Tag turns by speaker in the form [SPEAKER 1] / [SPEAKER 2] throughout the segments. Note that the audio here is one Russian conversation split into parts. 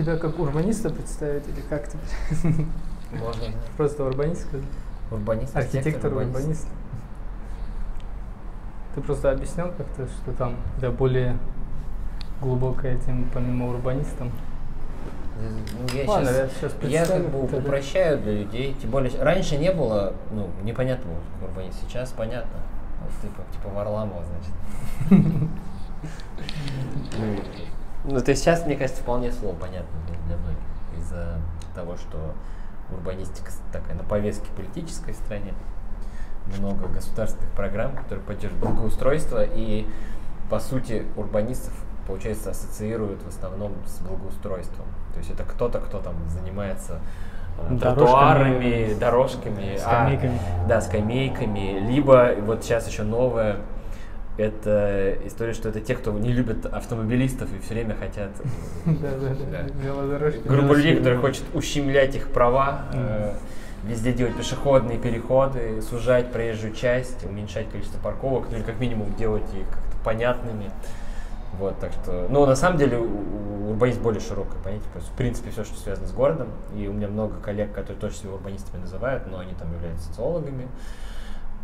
[SPEAKER 1] Тебя как урбаниста представить или как тебя?
[SPEAKER 2] Можно.
[SPEAKER 1] Просто урбанист сказать?
[SPEAKER 2] Урбанист,
[SPEAKER 1] Архитектор, урбанист. Ты просто объяснял как-то, что там да более глубокая тема помимо урбанистам.
[SPEAKER 2] Ну, я,
[SPEAKER 1] Ладно,
[SPEAKER 2] сейчас,
[SPEAKER 1] я сейчас
[SPEAKER 2] я как бы
[SPEAKER 1] тогда.
[SPEAKER 2] упрощаю для людей, тем более раньше не было, ну, непонятно урбанист, сейчас понятно. Вот типа, типа Варламова, значит. Ну, то есть сейчас, мне кажется, вполне слово понятно для, многих из-за того, что урбанистика такая на повестке политической в стране. Много государственных программ, которые поддерживают благоустройство, и по сути урбанистов, получается, ассоциируют в основном с благоустройством. То есть это кто-то, кто там занимается э,
[SPEAKER 3] Дорожками.
[SPEAKER 2] тротуарами, дорожками, а,
[SPEAKER 3] Скамейками.
[SPEAKER 2] да, скамейками, либо вот сейчас еще новое, это история, что это те, кто не любят автомобилистов и все время хотят.
[SPEAKER 1] Велодорожки.
[SPEAKER 2] группа людей, которые хочет ущемлять их права, э, везде делать пешеходные переходы, сужать проезжую часть, уменьшать количество парковок, ну или как минимум делать их как-то понятными. Вот, так что, ну, на самом деле, у- у- урбанизм более широкое понятие, в принципе, все, что связано с городом, и у меня много коллег, которые тоже себя урбанистами называют, но они там являются социологами,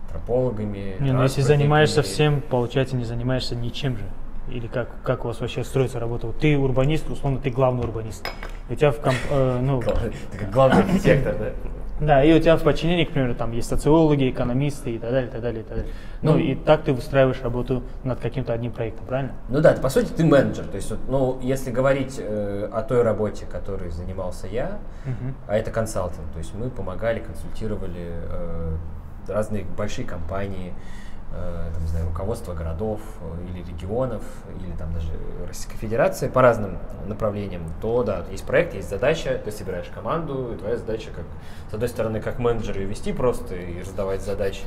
[SPEAKER 2] антропологами.
[SPEAKER 3] Не, ну если занимаешься всем, получается, не занимаешься ничем же. Или как, как у вас вообще строится работа? Вот ты урбанист, условно, ты главный урбанист. И у тебя в комп, э, ну,
[SPEAKER 2] Ты как главный архитектор, да?
[SPEAKER 3] да, и у тебя в подчинении, к примеру, там есть социологи, экономисты и так далее, и так далее, и так далее. Ну,
[SPEAKER 2] Ну,
[SPEAKER 3] и так ты выстраиваешь работу над каким-то одним проектом, правильно?
[SPEAKER 2] Ну да, ты, по сути, ты менеджер. То есть, вот, ну, если говорить э, о той работе, которой занимался я,
[SPEAKER 3] Мгм.
[SPEAKER 2] а это консалтинг, то есть мы помогали, консультировали э, разные большие компании, э, там, не знаю, руководство городов э, или регионов, или там даже Российской Федерации по разным направлениям, то да, есть проект, есть задача, ты собираешь команду, и твоя задача как, с одной стороны, как менеджер ее вести просто и раздавать задачи,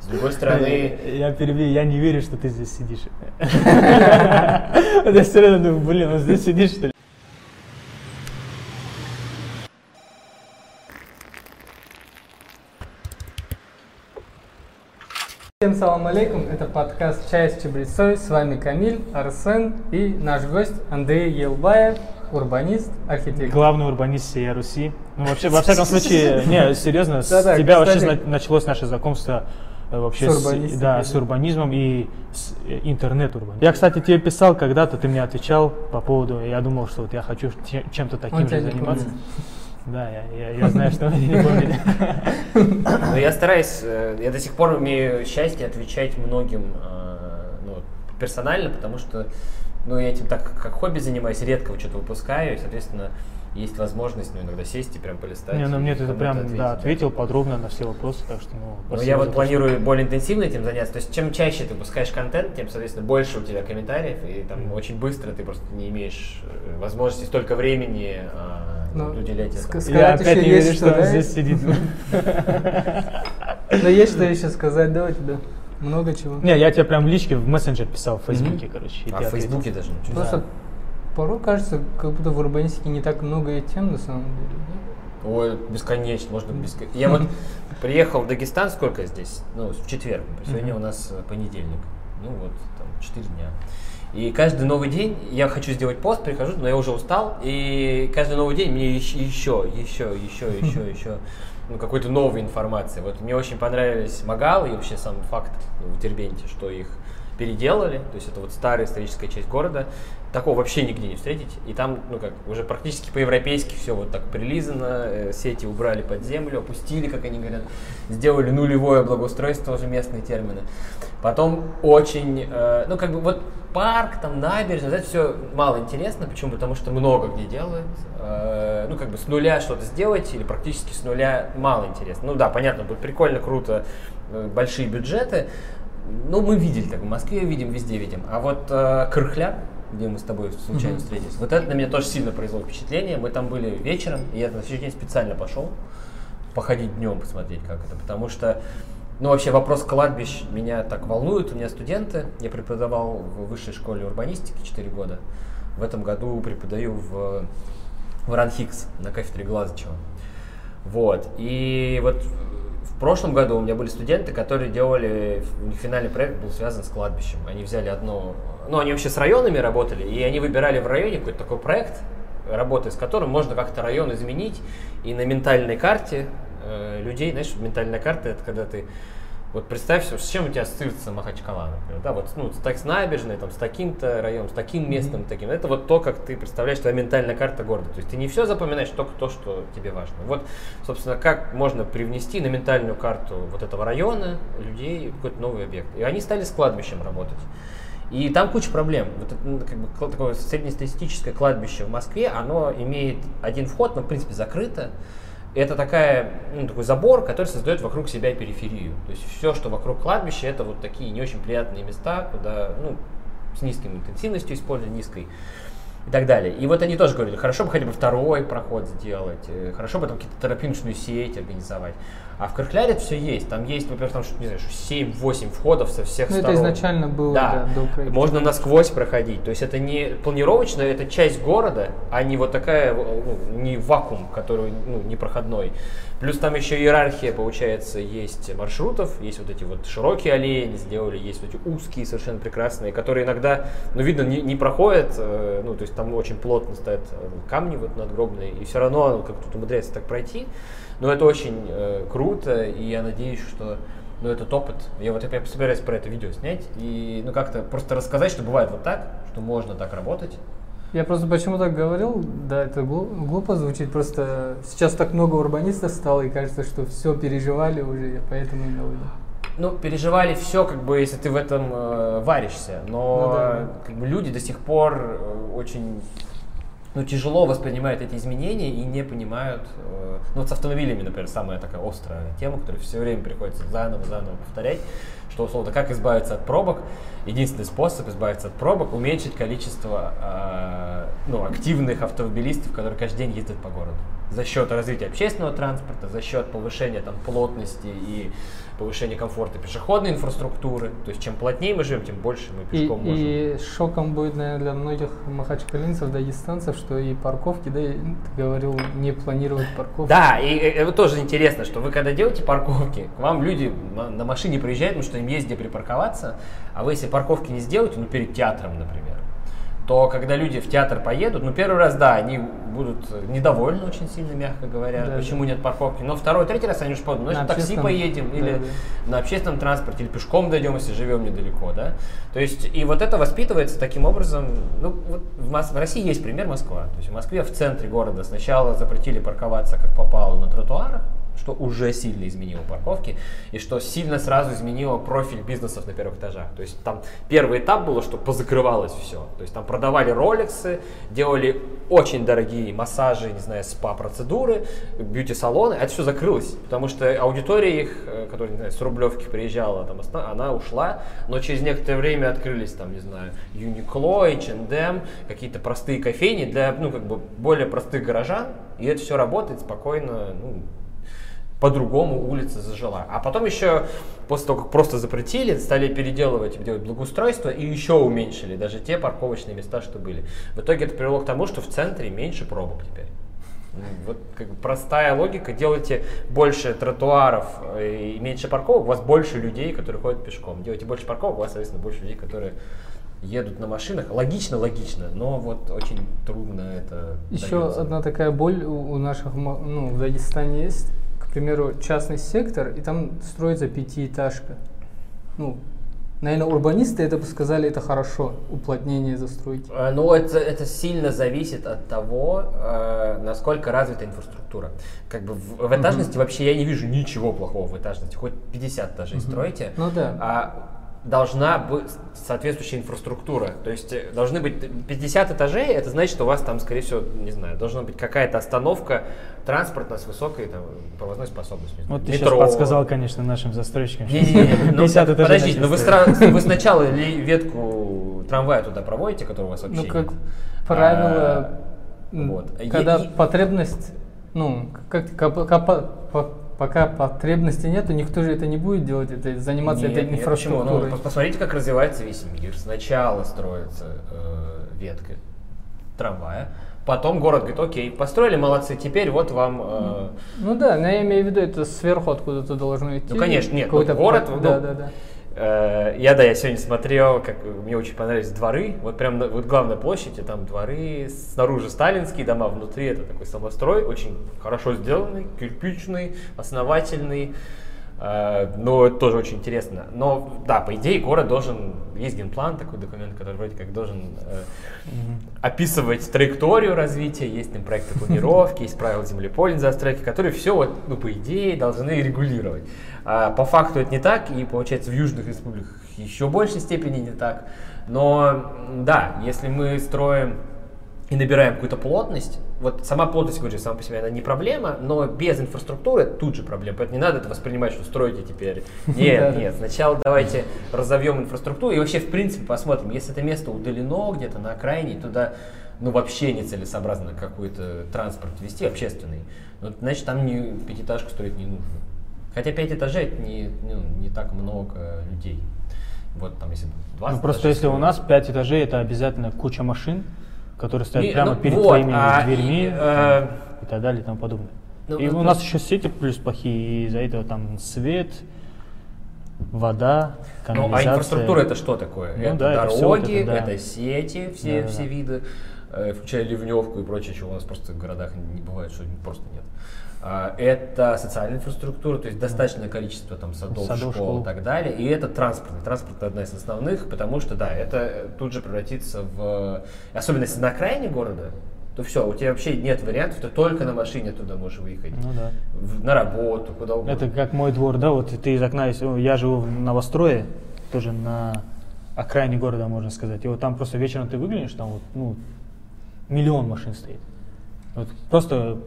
[SPEAKER 2] с другой стороны,
[SPEAKER 3] Я перебью, я не верю, что ты здесь сидишь. Я все равно думаю, блин, он здесь сидит, что ли?
[SPEAKER 1] Всем салам алейкум, это подкаст «Чай с чабрецой», с вами Камиль, Арсен и наш гость Андрей Елбаев, урбанист, архитектор.
[SPEAKER 3] Главный урбанист всей Руси. Ну, вообще, во всяком случае, не, серьезно, с тебя вообще началось наше знакомство э, вообще
[SPEAKER 1] С
[SPEAKER 3] да, с урбанизмом и с э, интернет-урбанизмом. Я, кстати, тебе писал когда-то, ты мне отвечал по поводу, я думал, что вот я хочу чем-то таким
[SPEAKER 1] Он
[SPEAKER 3] же заниматься. Да, я, я, я знаю, что они не помнили.
[SPEAKER 2] Но я стараюсь, э, я до сих пор имею счастье отвечать многим э, ну, персонально, потому что ну, я этим так как хобби занимаюсь, редко что-то выпускаю, и, соответственно, есть возможность ну, иногда сесть и прям полистать.
[SPEAKER 3] Не, ну мне ты прям
[SPEAKER 2] ответить,
[SPEAKER 3] да, ответил подробно на все вопросы, так что ну. Спасибо
[SPEAKER 2] я вот
[SPEAKER 3] то, что-
[SPEAKER 2] планирую более интенсивно этим заняться. То есть чем чаще ты выпускаешь контент, тем, соответственно, больше у тебя комментариев, и там очень быстро ты просто не имеешь э, возможности столько времени а,
[SPEAKER 1] Ну,
[SPEAKER 2] уделять этому.
[SPEAKER 1] ск-
[SPEAKER 3] Я опять не
[SPEAKER 1] есть
[SPEAKER 3] верю,
[SPEAKER 1] что,
[SPEAKER 3] что
[SPEAKER 1] да?
[SPEAKER 3] здесь сидит.
[SPEAKER 1] Но есть что еще сказать, да, у тебя? Много чего.
[SPEAKER 3] Не, я тебе прям в личке в мессенджер писал в Фейсбуке, короче.
[SPEAKER 2] А в. Фейсбуке даже ничего.
[SPEAKER 1] Просто порой кажется, как будто в урбанистике не так много и тем на самом деле, да?
[SPEAKER 2] Ой, бесконечно, можно бесконечно. Я вот приехал в Дагестан, сколько здесь? Ну, в четверг. Сегодня у нас э, понедельник. Ну вот, там, 4 дня. И каждый новый день я хочу сделать пост, прихожу, но я уже устал, и каждый новый день мне еще, еще, еще, еще, еще, ну, какой-то новой информации. Вот мне очень понравились Магалы и вообще сам факт в Дербенте, что их переделали, то есть это вот старая историческая часть города, такого вообще нигде не встретить, и там, ну как, уже практически по-европейски все вот так прилизано, э, сети убрали под землю, опустили, как они говорят, сделали нулевое благоустройство, уже местные термины. Потом очень, э, ну как бы вот парк, там набережная, это все мало интересно, почему? Потому что много где делают, Э, ну как бы с нуля что-то сделать или практически с нуля мало интересно. Ну да, понятно, будет прикольно, круто, э, большие бюджеты, ну, мы видели так, в Москве видим, везде видим. А вот э, Крыхля, где мы с тобой случайно
[SPEAKER 1] Мгм.
[SPEAKER 2] встретились, вот это на меня тоже сильно произвело впечатление. Мы там были вечером, и я на следующий день специально пошел походить днем, посмотреть, как это. Потому что, ну, вообще вопрос кладбищ меня так волнует. У меня студенты, я преподавал в высшей школе урбанистики 4 года. В этом году преподаю в, в РАНХИКС на кафедре Глазычева. Вот. И вот прошлом году у меня были студенты, которые делали, у них финальный проект был связан с кладбищем. Они взяли одно, ну они вообще с районами работали, и они выбирали в районе какой-то такой проект, работая с которым можно как-то район изменить и на ментальной карте э, людей, знаешь, ментальная карта это когда ты вот представь, с чем у тебя ассоциируется Махачкала, например, да, вот ну, так с набережной, там, с таким-то районом, с таким местом, mm-hmm. таким. Это вот то, как ты представляешь твоя ментальная карта города. То есть ты не все запоминаешь, только то, что тебе важно. Вот, собственно, как можно привнести на ментальную карту вот этого района людей какой-то новый объект. И они стали с кладбищем работать. И там куча проблем. Вот это, ну, как бы, такое среднестатистическое кладбище в Москве, оно имеет один вход, но в принципе закрыто это такая, ну, такой забор, который создает вокруг себя периферию. То есть все, что вокруг кладбища, это вот такие не очень приятные места, куда ну, с низкой интенсивностью использования, низкой и так далее. И вот они тоже говорили, хорошо бы хотя бы второй проход сделать, э, хорошо бы там какие-то тропиночную сеть организовать. А в Крахляре все есть. Там есть, например, там, не знаю, 7-8 входов со всех
[SPEAKER 1] ну,
[SPEAKER 2] сторон.
[SPEAKER 1] это изначально было,
[SPEAKER 2] да.
[SPEAKER 1] да, до проекта.
[SPEAKER 2] Можно насквозь проходить. То есть это не планировочно, это часть города, а не вот такая, ну, не вакуум, который ну, непроходной. Плюс там еще иерархия, получается, есть маршрутов, есть вот эти вот широкие аллеи они сделали, есть вот эти узкие, совершенно прекрасные, которые иногда, ну, видно, не, не проходят, э, ну, то есть там очень плотно стоят э, камни вот надгробные, и все равно как тут умудряется так пройти. Но это очень э, круто, и я надеюсь, что ну, этот опыт, я вот я собираюсь про это видео снять, и ну как-то просто рассказать, что бывает вот так, что можно так работать,
[SPEAKER 1] я просто почему так говорил, да, это глупо звучит, просто сейчас так много урбанистов стало, и кажется, что все переживали уже, я поэтому имел в виду.
[SPEAKER 2] Ну, переживали все, как бы, если ты в этом э, варишься, но ну, да. как бы, люди до сих пор э, очень ну, тяжело воспринимают эти изменения и не понимают. Э, ну, вот с автомобилями, например, самая такая острая тема, которую все время приходится заново-заново повторять, что, условно, как избавиться от пробок. Единственный способ избавиться от пробок – уменьшить количество э, ну, активных автомобилистов, которые каждый день ездят по городу. За счет развития общественного транспорта, за счет повышения там, плотности и повышение комфорта пешеходной инфраструктуры. То есть чем плотнее мы живем, тем больше мы пешком
[SPEAKER 1] и,
[SPEAKER 2] можем.
[SPEAKER 1] И шоком будет, наверное, для многих махачкалинцев, дагестанцев, что и парковки, да, ты говорил, не планировать парковки.
[SPEAKER 2] Да, и это тоже интересно, что вы когда делаете парковки, к вам люди на, на машине приезжают, потому что им есть где припарковаться, а вы если парковки не сделаете, ну перед театром, например, то когда люди в театр поедут, ну первый раз, да, они будут недовольны очень сильно, мягко говоря, да, почему да. нет парковки. Но второй, третий раз они уже подумают, ну, на такси поедем, да, или да. на общественном транспорте, или пешком дойдем, если живем недалеко, да. То есть, и вот это воспитывается таким образом, ну, вот в, Мос- в России есть пример Москва. То есть в Москве в центре города сначала запретили парковаться как попало на тротуарах, что уже сильно изменило парковки и что сильно сразу изменило профиль бизнесов на первых этажах. То есть там первый этап было, что позакрывалось все. То есть там продавали роликсы, делали очень дорогие массажи, не знаю, спа-процедуры, бьюти-салоны. Это все закрылось, потому что аудитория их, э, которая, не знаю, с Рублевки приезжала, там, она ушла, но через некоторое время открылись там, не знаю, Uniqlo, H&M, какие-то простые кофейни для, ну, как бы более простых горожан, и это все работает спокойно, ну, по-другому улица зажила. А потом еще, после того, как просто запретили, стали переделывать, делать благоустройство и еще уменьшили даже те парковочные места, что были. В итоге это привело к тому, что в центре меньше пробок теперь. Ну, вот как бы простая логика, делайте больше тротуаров э, и меньше парковок, у вас больше людей, которые ходят пешком. Делайте больше парковок, у вас, соответственно, больше людей, которые едут на машинах. Логично, логично, но вот очень трудно это.
[SPEAKER 1] Еще
[SPEAKER 2] дается.
[SPEAKER 1] одна такая боль у наших, ну, в Дагестане есть к примеру, частный сектор, и там строится пятиэтажка. Ну, наверное, урбанисты это бы сказали, это хорошо, уплотнение застройки.
[SPEAKER 2] А, ну, это, это сильно зависит от того, э, насколько развита инфраструктура. Как бы в, в этажности uh-huh. вообще я не вижу ничего плохого в этажности, хоть 50 этажей uh-huh. стройте.
[SPEAKER 1] Ну да.
[SPEAKER 2] А должна быть соответствующая инфраструктура. То есть э, должны быть 50 этажей, это значит, что у вас там, скорее всего, не знаю, должна быть какая-то остановка транспортная с высокой там, провозной способностью.
[SPEAKER 3] Вот ты Метро. сейчас подсказал, конечно, нашим застройщикам.
[SPEAKER 2] Не, не, не, ну, подождите, но вы, вы сначала ветку трамвая туда проводите, которая у вас вообще
[SPEAKER 1] Ну, как
[SPEAKER 2] нет?
[SPEAKER 1] правило, а, вот. когда и, потребность, ну, как, как, как пока потребности нету, никто же это не будет делать, это заниматься нет, этой нет, инфраструктурой.
[SPEAKER 2] Ну, посмотрите, как развивается весь мир. Сначала строится э, ветка трамвая, потом город говорит, окей, построили, молодцы, теперь вот вам... Э...
[SPEAKER 1] Ну да, но я имею в виду, это сверху откуда-то должно идти.
[SPEAKER 2] Ну конечно, нет, вот город...
[SPEAKER 1] Да, ну, да, да
[SPEAKER 2] Э, Я, да, я сегодня смотрел, как мне очень понравились дворы. Вот прям вот главная площадь, и там дворы, снаружи сталинские дома, внутри это такой самострой, очень хорошо сделанный, кирпичный, основательный. Э, Но это тоже очень интересно. Но да, по идее город должен, есть генплан, такой документ, который вроде как должен э, описывать траекторию развития, есть там проекты планировки, есть правила землепольной застройки, которые все, вот, ну, по идее, должны регулировать. А по факту это не так, и получается в южных республиках еще большей степени не так. Но да, если мы строим и набираем какую-то плотность, вот сама плотность, говорю, сама по себе она не проблема, но без инфраструктуры тут же проблема. Поэтому не надо это воспринимать, что строите теперь. Нет, нет, сначала давайте разовьем инфраструктуру и вообще, в принципе, посмотрим, если это место удалено где-то на окраине, туда ну вообще нецелесообразно какой-то транспорт вести, общественный, ну, значит, там не, пятиэтажку строить не нужно. Хотя пять этажей это не, ну, не так много людей. Вот там если 20
[SPEAKER 3] Ну, просто если у нас 5 этажей, это обязательно куча машин, которые стоят
[SPEAKER 2] Не,
[SPEAKER 3] прямо
[SPEAKER 2] ну,
[SPEAKER 3] перед
[SPEAKER 2] вот,
[SPEAKER 3] твоими
[SPEAKER 2] а,
[SPEAKER 3] дверьми
[SPEAKER 2] и, э,
[SPEAKER 3] и так далее и тому подобное.
[SPEAKER 2] Ну,
[SPEAKER 3] и
[SPEAKER 2] ну,
[SPEAKER 3] у нас еще сети плюс плохие, и из-за этого там свет, вода,
[SPEAKER 2] Ну,
[SPEAKER 3] канализация.
[SPEAKER 2] а инфраструктура это что такое?
[SPEAKER 3] Ну
[SPEAKER 2] это
[SPEAKER 3] да, это
[SPEAKER 2] дороги,
[SPEAKER 3] вот это, да.
[SPEAKER 2] это сети, все,
[SPEAKER 3] Да, да,
[SPEAKER 2] все
[SPEAKER 3] да.
[SPEAKER 2] виды, э, включая ливневку и прочее, чего у нас просто в городах не бывает, что просто нет. А, Это социальная инфраструктура, то есть достаточное количество там садов,
[SPEAKER 3] Садов,
[SPEAKER 2] школ,
[SPEAKER 3] школ.
[SPEAKER 2] и так далее. И это транспорт. Транспорт одна из основных, потому что, да, это тут же превратится в... Особенно если на окраине города, то все, у тебя вообще нет вариантов, ты только на машине туда можешь выехать.
[SPEAKER 3] Ну да.
[SPEAKER 2] В- на работу, куда угодно.
[SPEAKER 3] Это как мой двор, да, вот ты из окна, я живу в новострое, тоже на окраине города, можно сказать. И вот там просто вечером ты выглянешь, там вот, ну, миллион машин стоит. Вот просто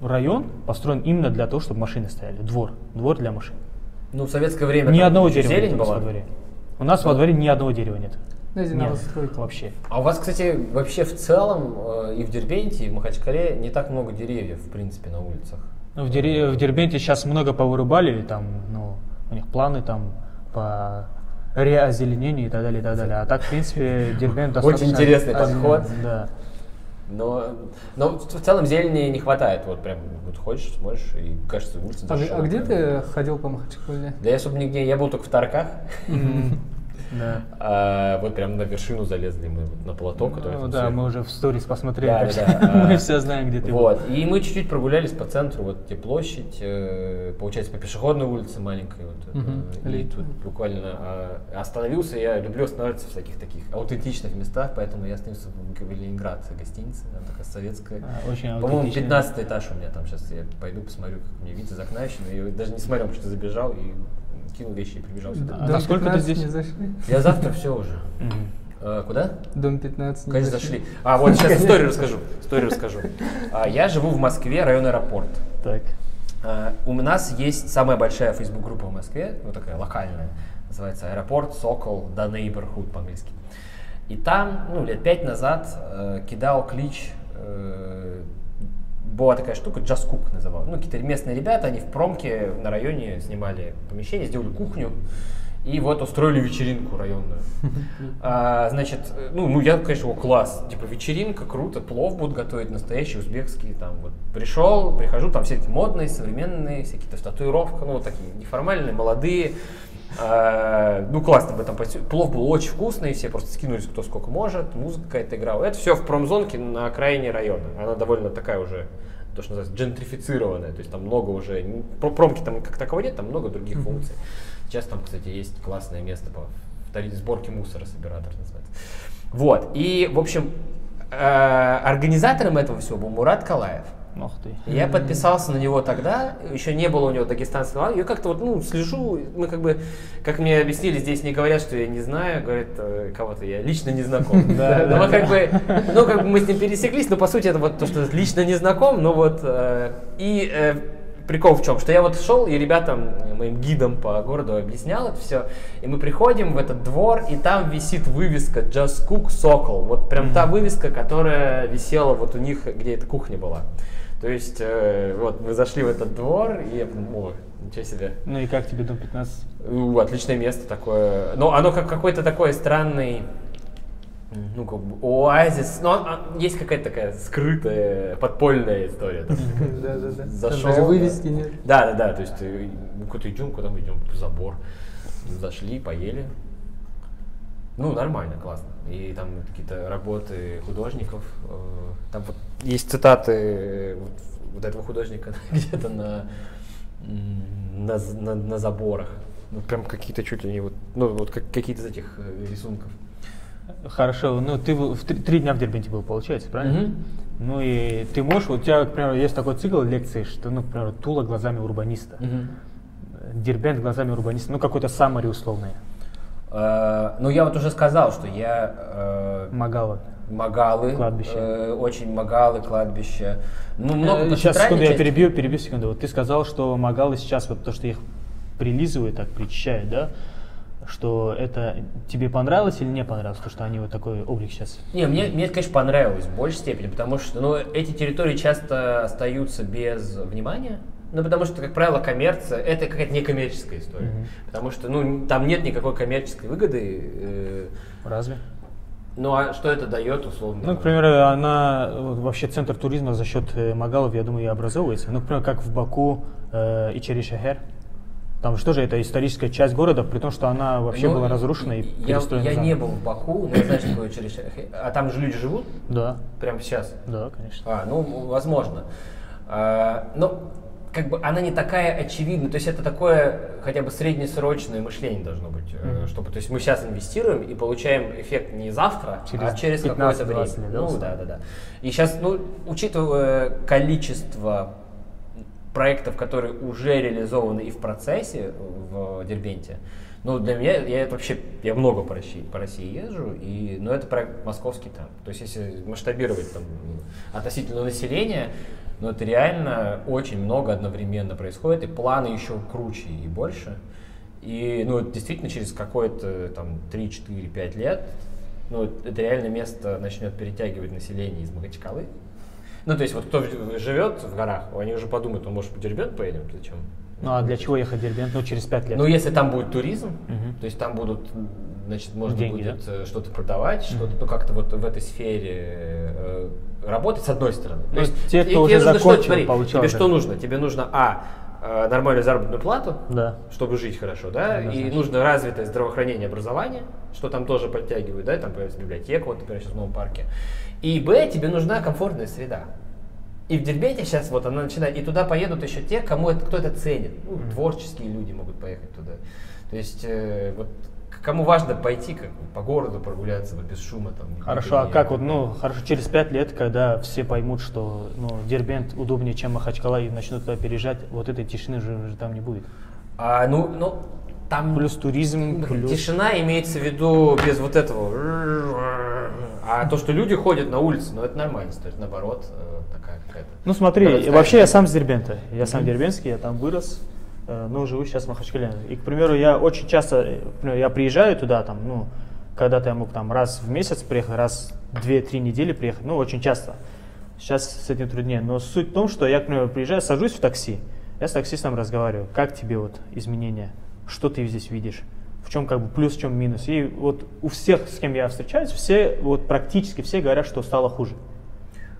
[SPEAKER 3] район построен именно для того, чтобы машины стояли. Двор. Двор для машин.
[SPEAKER 2] Ну, в советское время
[SPEAKER 3] Ни одного дерева
[SPEAKER 2] зелень
[SPEAKER 3] нет у нас
[SPEAKER 2] была.
[SPEAKER 3] во дворе. У нас во дворе ни одного дерева нет.
[SPEAKER 1] Знаете,
[SPEAKER 3] Нет,
[SPEAKER 1] новостройки.
[SPEAKER 3] вообще.
[SPEAKER 2] А у вас, кстати, вообще в целом э, и в Дербенте, и в Махачкале не так много деревьев, в принципе, на улицах.
[SPEAKER 3] Ну, в, Дере- в Дербенте сейчас много повырубали, там, ну, у них планы там по реозеленению и так далее, и так далее. А так, в принципе, Дербент
[SPEAKER 2] Очень
[SPEAKER 3] достаточно
[SPEAKER 2] интересный
[SPEAKER 3] озеленен,
[SPEAKER 2] подход.
[SPEAKER 3] Да.
[SPEAKER 2] Но, но в целом зелени не хватает. Вот прям вот ходишь, смотришь, и кажется, улица
[SPEAKER 1] А, а где ты ходил по Махачкале?
[SPEAKER 2] Да я особо нигде, я был только в Тарках.
[SPEAKER 3] Да.
[SPEAKER 2] А, вот прям на вершину залезли мы на плато, которое
[SPEAKER 3] Ну
[SPEAKER 2] там
[SPEAKER 3] да,
[SPEAKER 2] сверху.
[SPEAKER 3] мы уже в сторис посмотрели,
[SPEAKER 2] Да, да, да.
[SPEAKER 3] мы
[SPEAKER 2] А,
[SPEAKER 3] все знаем, где ты был.
[SPEAKER 2] Вот. И мы чуть-чуть прогулялись по центру, вот где площадь, э, получается, по пешеходной улице маленькой. Вот.
[SPEAKER 1] Мгм.
[SPEAKER 2] И тут буквально а, остановился. Я люблю останавливаться в всяких таких аутентичных местах, поэтому я остановился в Ленинград гостиница, она такая советская.
[SPEAKER 3] А, очень
[SPEAKER 2] По-моему,
[SPEAKER 3] аутентичная.
[SPEAKER 2] 15 этаж у меня там сейчас. Я пойду посмотрю, как мне вид из окна еще. но Я даже не смотрел, потому что забежал и кинул вещи и прибежал сюда.
[SPEAKER 3] А насколько ты
[SPEAKER 1] 15
[SPEAKER 3] здесь?
[SPEAKER 1] не зашли?
[SPEAKER 2] Я завтра все уже. Э, куда?
[SPEAKER 1] Дом 15 не
[SPEAKER 2] Конечно, зашли. А, вот сейчас историю расскажу. Историю расскажу. А, я живу в Москве, район аэропорт.
[SPEAKER 3] Так.
[SPEAKER 2] А, у нас есть самая большая Facebook-группа в Москве, вот такая локальная, называется Аэропорт, Сокол, The Neighborhood по-английски. И там, ну, лет пять назад э, кидал клич, э, была такая штука, Just Cook называл. Ну, какие-то местные ребята, они в промке на районе снимали помещение, сделали кухню. И вот устроили вечеринку районную. А, значит, ну, ну, я, конечно, о, класс. Типа вечеринка, круто, плов будут готовить настоящий, узбекский. Там вот пришел, прихожу, там все такие модные, современные, всякие то татуировка, ну, вот такие неформальные, молодые. А, ну, классно этом посе- Плов был очень вкусный, все просто скинулись кто сколько может, музыка какая-то играла. Это все в промзонке на окраине района. Она довольно такая уже, то, что называется, джентрифицированная. То есть там много уже, промки там как таковой нет, там много других функций. Сейчас там, кстати, есть классное место по сборке мусора, собиратор называется. Вот, и, в общем, э, организатором этого всего был Мурат Калаев.
[SPEAKER 3] Ох ты.
[SPEAKER 2] Я подписался на него тогда, еще не было у него дагестанского, я как-то вот, ну, слежу, мы как бы, как мне объяснили, здесь не говорят, что я не знаю, говорят э, кого-то, я лично не знаком.
[SPEAKER 3] Да,
[SPEAKER 2] Но мы как бы, ну, как бы мы с ним пересеклись, но по сути это вот то, что лично не знаком, но вот, э, и э, прикол в чем, что я вот шел и ребятам, моим гидам по городу объяснял это все, и мы приходим в этот двор, и там висит вывеска Just Cook Сокол, вот прям та вывеска, которая висела вот у них, где эта кухня была. То есть, э, вот мы зашли в этот двор, и я подумал, «О, ничего себе.
[SPEAKER 3] Ну и как тебе дом 15?
[SPEAKER 2] У, отличное место такое. Но оно как какой-то такой странный, ну, как бы оазис. Но он- а, есть какая-то такая скрытая, подпольная история. там.
[SPEAKER 1] Да, да, да. Там
[SPEAKER 2] Зашел.
[SPEAKER 1] даже вывески нет.
[SPEAKER 2] Да, да, да. То есть э, мы куда-то идем, куда мы идем? Забор. Зашли, поели. Ну, нормально, классно. И там какие-то работы художников. э, Там вот есть цитаты э, вот, этого художника где-то на, на, на, на заборах. Ну, прям какие-то чуть ли не вот, ну, вот как, какие-то из этих э, рисунков.
[SPEAKER 3] Хорошо, ну ты в три, три дня в Дербенте был, получается, правильно?
[SPEAKER 2] Мгм.
[SPEAKER 3] Ну и ты можешь, у тебя, к примеру, есть такой цикл лекций, что, ну, к примеру, Тула глазами урбаниста, э, Дербент глазами урбаниста, ну какой-то саммари условный,
[SPEAKER 2] Ну, я вот уже сказал, что я э,
[SPEAKER 3] Магала.
[SPEAKER 2] Магалы,
[SPEAKER 3] Кладбище.
[SPEAKER 2] э, очень Магалы, кладбище. Ну, много
[SPEAKER 3] Э, Сейчас, секунду, я
[SPEAKER 2] части.
[SPEAKER 3] перебью, перебью секунду. Вот ты сказал, что Магалы сейчас, вот то, что их прилизывают, так причищают, да? Что это тебе понравилось или не понравилось, то, что они вот такой облик сейчас?
[SPEAKER 2] Не, мне, мне, это, конечно, понравилось в большей степени, потому что ну, эти территории часто остаются без внимания. Ну, потому что, как правило, коммерция – это какая-то некоммерческая история.
[SPEAKER 3] Мгм.
[SPEAKER 2] Потому что, ну, там нет никакой коммерческой выгоды. э,
[SPEAKER 3] Разве?
[SPEAKER 2] ну, а что это дает, условно?
[SPEAKER 3] Ну, к примеру, она вообще центр туризма за счет э, Магалов, я думаю, и образовывается. Ну, к примеру, как в Баку э, и Черишахер. Там что же это историческая часть города, при том, что она вообще
[SPEAKER 2] Ну,
[SPEAKER 3] была разрушена и
[SPEAKER 2] я,
[SPEAKER 3] перестроена.
[SPEAKER 2] я не
[SPEAKER 3] заново.
[SPEAKER 2] был в Баку, но я знаю, что такое через... А там же люди живут
[SPEAKER 3] Да,
[SPEAKER 2] прямо сейчас?
[SPEAKER 3] да, конечно.
[SPEAKER 2] А, ну, возможно. А, но как бы она не такая очевидная. То есть это такое хотя бы среднесрочное мышление должно быть.
[SPEAKER 3] Мгм.
[SPEAKER 2] Чтобы, то есть мы сейчас инвестируем и получаем эффект не завтра,
[SPEAKER 3] Через
[SPEAKER 2] а через
[SPEAKER 3] 15-20
[SPEAKER 2] какое-то время.
[SPEAKER 3] лет,
[SPEAKER 2] ну да, да, да. И сейчас, ну, учитывая количество проектов, которые уже реализованы и в процессе в Дербенте, ну, для меня, я это вообще, я много по России, по России езжу, и, но это проект московский там. То есть, если масштабировать там относительно населения, ну, это реально очень много одновременно происходит, и планы еще круче и больше. И, ну, действительно через какое-то там 3, 4, 5 лет, ну, это реально место начнет перетягивать население из Махачкалы. Ну, то есть, вот кто живет в горах, они уже подумают, ну, может, в Дербент поедем, зачем?
[SPEAKER 3] Ну а для чего ехать в Дербент? Ну, через пять лет.
[SPEAKER 2] Ну, если там будет туризм,
[SPEAKER 3] Мгм.
[SPEAKER 2] то есть там будут, значит, можно
[SPEAKER 3] Деньги,
[SPEAKER 2] будет э, что-то продавать, что-то, ну, как-то вот в этой сфере э, работать, с одной стороны.
[SPEAKER 3] Ну, те, кто уже
[SPEAKER 2] нужно что,
[SPEAKER 3] закончил,
[SPEAKER 2] смотри,
[SPEAKER 3] получал
[SPEAKER 2] тебе что нужно? Тебе нужно, а, э, нормальную заработную плату,
[SPEAKER 3] Да.
[SPEAKER 2] чтобы жить хорошо, да, и
[SPEAKER 3] Однозначно.
[SPEAKER 2] нужно развитое здравоохранение, образование, что там тоже подтягивают, да, там появится библиотека, вот, например, сейчас в новом парке. И, б, тебе нужна комфортная среда. И в Дербенте сейчас вот она начинает, и туда поедут еще те, кому это, кто это ценит. Ну, творческие люди могут поехать туда. То есть, э, вот, кому важно пойти как, бы, по городу прогуляться без шума там.
[SPEAKER 3] Хорошо, а как вот, ну, хорошо, через пять лет, когда все поймут, что, ну, Дербент удобнее, чем Махачкала, и начнут туда переезжать, вот этой тишины же, уже там не будет.
[SPEAKER 2] А, ну, ну, там...
[SPEAKER 3] Плюс туризм, плюс...
[SPEAKER 2] Тишина имеется в виду без вот этого. А то, что люди ходят на улице, ну это нормально, то есть наоборот, э, такая какая-то.
[SPEAKER 3] Ну смотри, вообще я сам с Дербента. Я сам дербентский, я там вырос, но живу сейчас в Махачкале. И, к примеру, я очень часто, э, я приезжаю туда, там, ну, когда-то я мог там раз в месяц приехать, раз 2-3 недели приехать, ну, очень часто. Сейчас с этим труднее. Но суть в том, что я, к примеру, приезжаю, сажусь в такси, я с таксистом разговариваю, как тебе вот изменения, что ты здесь видишь, в чем как бы плюс, в чем минус. И вот у всех, с кем я встречаюсь, все, вот практически все говорят, что стало хуже.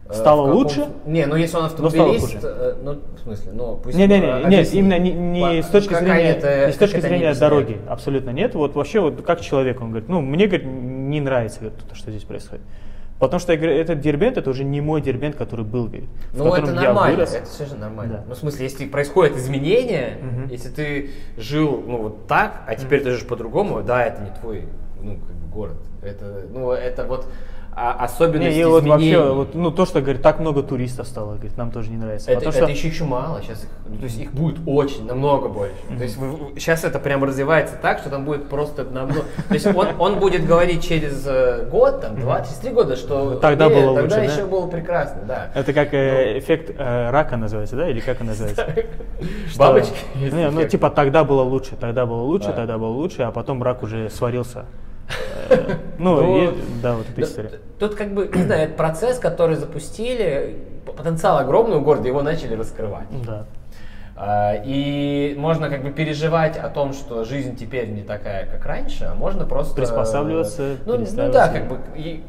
[SPEAKER 2] Э,
[SPEAKER 3] Стало лучше,
[SPEAKER 2] Не, ну если он автомобилист, э, ну в смысле, ну пусть.
[SPEAKER 3] Не, не, не, нет, именно не, не с точки зрения,
[SPEAKER 2] это-
[SPEAKER 3] не с точки зрения дороги, абсолютно нет. Вот вообще вот как человек, он говорит, ну мне говорит, не нравится говорит, то, что здесь происходит. Потому что я говорю, этот дербент, это уже не мой дербент, который был, говорит,
[SPEAKER 2] Ну, это нормально,
[SPEAKER 3] вырос.
[SPEAKER 2] это все же нормально.
[SPEAKER 3] Да.
[SPEAKER 2] Ну, в смысле, если происходят изменения,
[SPEAKER 3] Мгм.
[SPEAKER 2] если ты жил, ну, вот так, а теперь ты живешь по-другому, да, это не твой, ну, как бы город. Это, ну, это вот а,
[SPEAKER 3] Не, и вот
[SPEAKER 2] изменений.
[SPEAKER 3] вообще, вот, ну то, что говорит, так много туристов стало, говорит, нам тоже не нравится.
[SPEAKER 2] Это,
[SPEAKER 3] Потому
[SPEAKER 2] это
[SPEAKER 3] что
[SPEAKER 2] еще еще мало, сейчас их, ну, то есть их будет очень, намного больше. То есть сейчас это прям развивается так, что там будет просто намного. То есть он, он будет говорить через э, год, там, два, через три года, что
[SPEAKER 3] Тогда
[SPEAKER 2] «Э,
[SPEAKER 3] было
[SPEAKER 2] тогда
[SPEAKER 3] лучше, да?»
[SPEAKER 2] еще было прекрасно, да.
[SPEAKER 3] это как
[SPEAKER 2] Ну.
[SPEAKER 3] э, эффект э, рака называется, да, или как он называется?
[SPEAKER 2] Бабочки?
[SPEAKER 3] ну типа тогда было лучше, тогда было лучше,
[SPEAKER 2] А.
[SPEAKER 3] тогда было лучше, а потом рак уже сварился. Ну, да, вот эта история.
[SPEAKER 2] Тут как бы, не знаю, это процесс, который запустили, потенциал огромный у города, его начали раскрывать.
[SPEAKER 3] Да.
[SPEAKER 2] А, И можно как бы переживать о том, что жизнь теперь не такая, как раньше, а можно просто...
[SPEAKER 3] Приспосабливаться,
[SPEAKER 2] Ну, ну да, как бы и